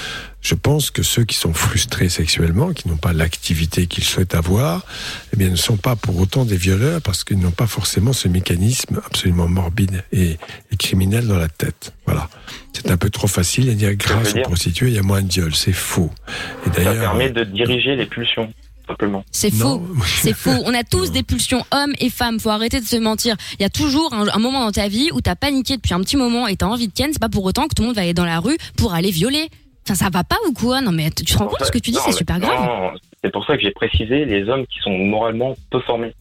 Speaker 3: je pense que ceux qui sont frustrés sexuellement, qui n'ont pas l'activité qu'ils souhaitent avoir, eh bien, ne sont pas pour autant des violeurs parce qu'ils n'ont pas forcément ce mécanisme absolument morbide et, et criminel dans la tête. Voilà. C'est un peu trop facile de dire grâce aux prostituées, il y a moins de viols. C'est faux. Et
Speaker 15: Ça
Speaker 3: d'ailleurs, euh,
Speaker 15: permet de diriger les pulsions, simplement.
Speaker 4: C'est faux. C'est faux. On a tous *laughs* des pulsions hommes et femmes. Faut arrêter de se mentir. Il y a toujours un, un moment dans ta vie où t'as paniqué depuis un petit moment et t'as envie de ken. C'est pas pour autant que tout le monde va aller dans la rue pour aller violer. Enfin, ça va pas ou quoi? Non, mais tu te rends compte de ce que tu dis? C'est super grave.
Speaker 15: non, c'est pour ça que j'ai précisé les hommes qui sont moralement peu formés.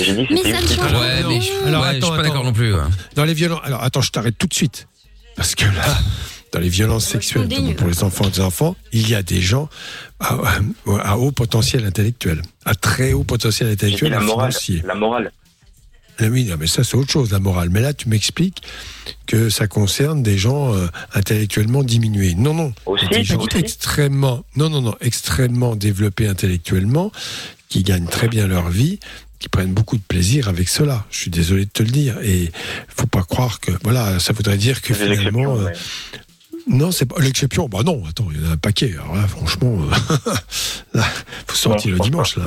Speaker 15: J'ai dit
Speaker 4: Mais
Speaker 15: c'était
Speaker 4: ça ne
Speaker 15: utile.
Speaker 4: change
Speaker 2: Ouais, mais je,
Speaker 3: Alors,
Speaker 2: ouais, je
Speaker 3: attends,
Speaker 2: suis pas d'accord non plus. ouais.
Speaker 3: Dans les violences. Alors, attends, je t'arrête tout de suite. Parce que là, dans les violences sexuelles, pour les enfants et les enfants, il y a des gens à, à haut potentiel intellectuel, à très haut potentiel intellectuel
Speaker 15: la morale.
Speaker 3: financier.
Speaker 15: La morale.
Speaker 3: Ah Oui, non, mais ça, c'est autre chose, la morale. Mais là, tu m'expliques que ça concerne des gens euh, intellectuellement diminués. Non, non.
Speaker 15: Aussi,
Speaker 3: des gens
Speaker 15: aussi.
Speaker 3: extrêmement, non, non, non, extrêmement développés intellectuellement, qui gagnent très bien leur vie, qui prennent beaucoup de plaisir avec cela. Je suis désolé de te le dire. Et faut pas croire que, voilà, ça voudrait dire que finalement. euh, Non, c'est pas l'exception. Bah non, attends, il y en a un paquet. Alors là, franchement, euh, *laughs* là, faut sortir le dimanche, là.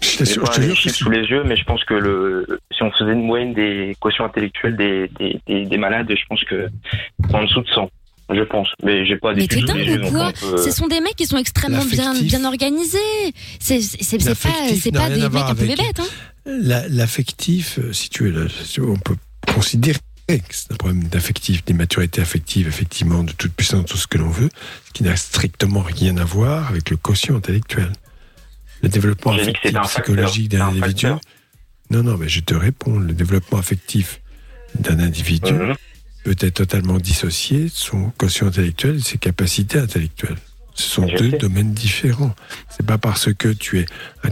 Speaker 3: Je t'assure,
Speaker 15: pas
Speaker 3: je te
Speaker 15: les chiffres sous les yeux, mais je pense que le, si on faisait une moyenne des quotients intellectuels des, des, des, des malades, je pense que en dessous de 100. Je pense. Mais j'ai pas
Speaker 4: Mais
Speaker 15: yeux,
Speaker 4: dingue ou quoi
Speaker 15: peut-
Speaker 4: Ce sont des mecs qui sont extrêmement bien, bien organisés. C'est c'est- c'est pas, pas des mecs un peu bébêtes. Hein.
Speaker 3: La- L'affectif, euh, si tu veux, on peut considérer c'est un problème d'affectif, d'immaturité affective, effectivement, de toute puissance, tout ce que l'on veut, ce qui n'a strictement rien à voir avec le quotient intellectuel. Le développement
Speaker 15: que
Speaker 3: affectif, psychologique d'un
Speaker 15: un
Speaker 3: individu. Non, non, mais je te réponds. Le développement affectif d'un individu
Speaker 15: Mhm.
Speaker 3: peut être totalement dissocié de son quotient intellectuel et de ses capacités intellectuelles. Ce sont
Speaker 15: Je
Speaker 3: deux
Speaker 15: sais.
Speaker 3: domaines différents. C'est pas parce que tu es,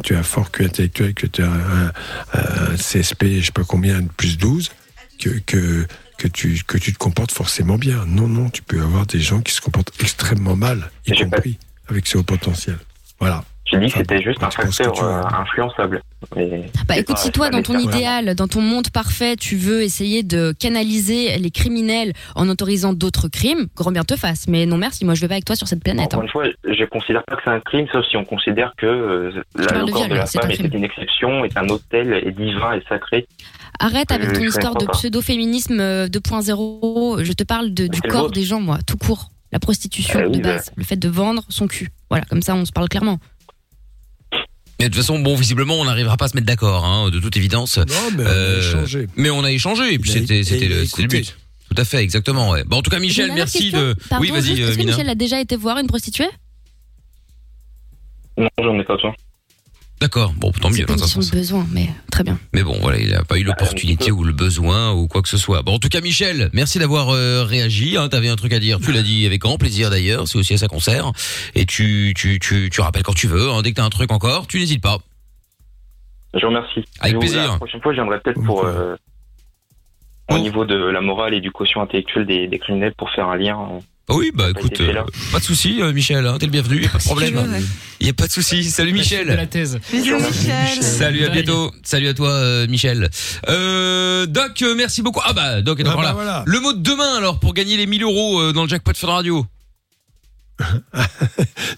Speaker 3: tu as un fort QI intellectuel que tu as un, un CSP, je sais pas combien, plus 12, que, que, que, tu, que tu te comportes forcément bien. Non, non, tu peux avoir des gens qui se comportent extrêmement mal, y compris avec ce haut potentiel. Voilà.
Speaker 15: J'ai dit que c'était juste un facteur euh, influençable. Mais
Speaker 4: Bah écoute,
Speaker 15: pas-
Speaker 4: si toi,
Speaker 15: pas
Speaker 4: dans ton idéal, dans ton monde parfait, tu veux essayer de canaliser les criminels en autorisant d'autres crimes, grand bien te fasse. Mais non merci, moi je vais pas avec toi sur cette planète.
Speaker 15: Encore
Speaker 4: hein.
Speaker 15: une fois, je considère pas que c'est un crime, sauf si on considère que euh, la- le
Speaker 4: de
Speaker 15: corps
Speaker 4: viol,
Speaker 15: de la femme
Speaker 4: crime.
Speaker 15: une exception, est un hôtel, est divin et sacré.
Speaker 4: Arrête avec ton histoire de pseudo-féminisme euh, 2.0. Je te parle de- du corps des gens, moi, tout court. La prostitution
Speaker 2: Eh oui,
Speaker 4: de
Speaker 2: bah.
Speaker 4: base, le fait de vendre son cul. Voilà, comme ça on se parle clairement.
Speaker 2: Mais de toute façon, bon, visiblement, on n'arrivera pas à se mettre d'accord, hein, de toute évidence.
Speaker 3: Non, mais on a échangé.
Speaker 2: Mais on a échangé, et puis c'était, le, le but. Tout à fait, exactement. Ouais. Bon, en tout cas, Michel, merci
Speaker 4: question.
Speaker 2: de.
Speaker 4: Pardon,
Speaker 2: oui, vas-y, euh,
Speaker 4: Est-ce que. Michel a déjà été voir une prostituée?
Speaker 15: Non, j'en ai pas besoin.
Speaker 2: D'accord. Bon, tant mieux. Dans
Speaker 4: une
Speaker 2: un sens.
Speaker 4: besoin, mais très bien.
Speaker 2: Mais bon, voilà, il n'a pas eu l'opportunité ou le besoin ou quoi que ce soit. Bon, en tout cas, Michel, merci d'avoir euh, réagi. Hein, T'avais un truc à dire. Tu l'as dit avec grand plaisir d'ailleurs. C'est aussi à ça qu'on sert. Et tu, tu, tu, tu rappelles quand tu veux. Hein, dès que t'as un truc encore, tu n'hésites pas.
Speaker 15: Je vous remercie.
Speaker 2: Avec
Speaker 15: Je vous-
Speaker 2: plaisir.
Speaker 15: La prochaine fois, je viendrai peut-être pour, euh, au niveau de la morale et du quotient intellectuel des, des criminels pour faire un lien. euh,
Speaker 2: Oui, bah écoute, euh, pas de souci, euh, Michel, hein, t'es le bienvenu, y a pas de problème.
Speaker 5: veux, ouais.
Speaker 2: Y a pas de souci. Salut Michel.
Speaker 7: De la thèse.
Speaker 5: Bisous, Michel.
Speaker 2: Salut, à bientôt. Salut à toi, euh, Michel. Euh, Doc, euh, merci beaucoup. Ah bah, Doc est
Speaker 3: Ah
Speaker 2: encore
Speaker 3: bah
Speaker 2: là.
Speaker 3: voilà.
Speaker 2: Le mot de demain, alors, pour gagner les 1000 euros dans le jackpot Fun Radio. *laughs*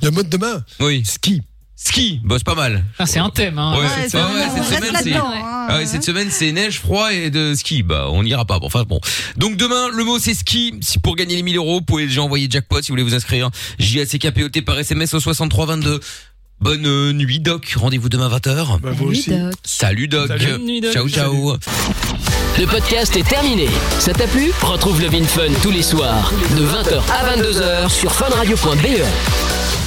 Speaker 3: Le mot de demain?
Speaker 2: Oui.
Speaker 3: Ski.
Speaker 2: Ski, bah c'est pas mal.
Speaker 7: Ah, c'est un thème, hein.
Speaker 2: Ouais,
Speaker 5: Ouais,
Speaker 2: cette, ouais, semaine, c'est.
Speaker 5: là-dedans, hein.
Speaker 2: Ah ouais, cette semaine, c'est neige, froid et de ski. Bah, on n'ira pas. Bon, Enfin, bon. Donc, demain, le mot, c'est ski. Si pour gagner les 1000 euros, vous pouvez déjà envoyer jackpot si vous voulez vous inscrire. JACKPOT par SMS au 6322. Bonne euh, nuit, Doc. Rendez-vous demain 20h.
Speaker 3: Bah, vous
Speaker 4: Oui,
Speaker 3: aussi.
Speaker 4: Doc.
Speaker 2: Salut, Doc.
Speaker 3: Salut.
Speaker 7: Bonne nuit, Doc.
Speaker 2: Ciao, ciao.
Speaker 1: Le podcast est terminé. Ça t'a plu? Retrouve Love in Fun tous les soirs de 20h à 22h sur funradio.be.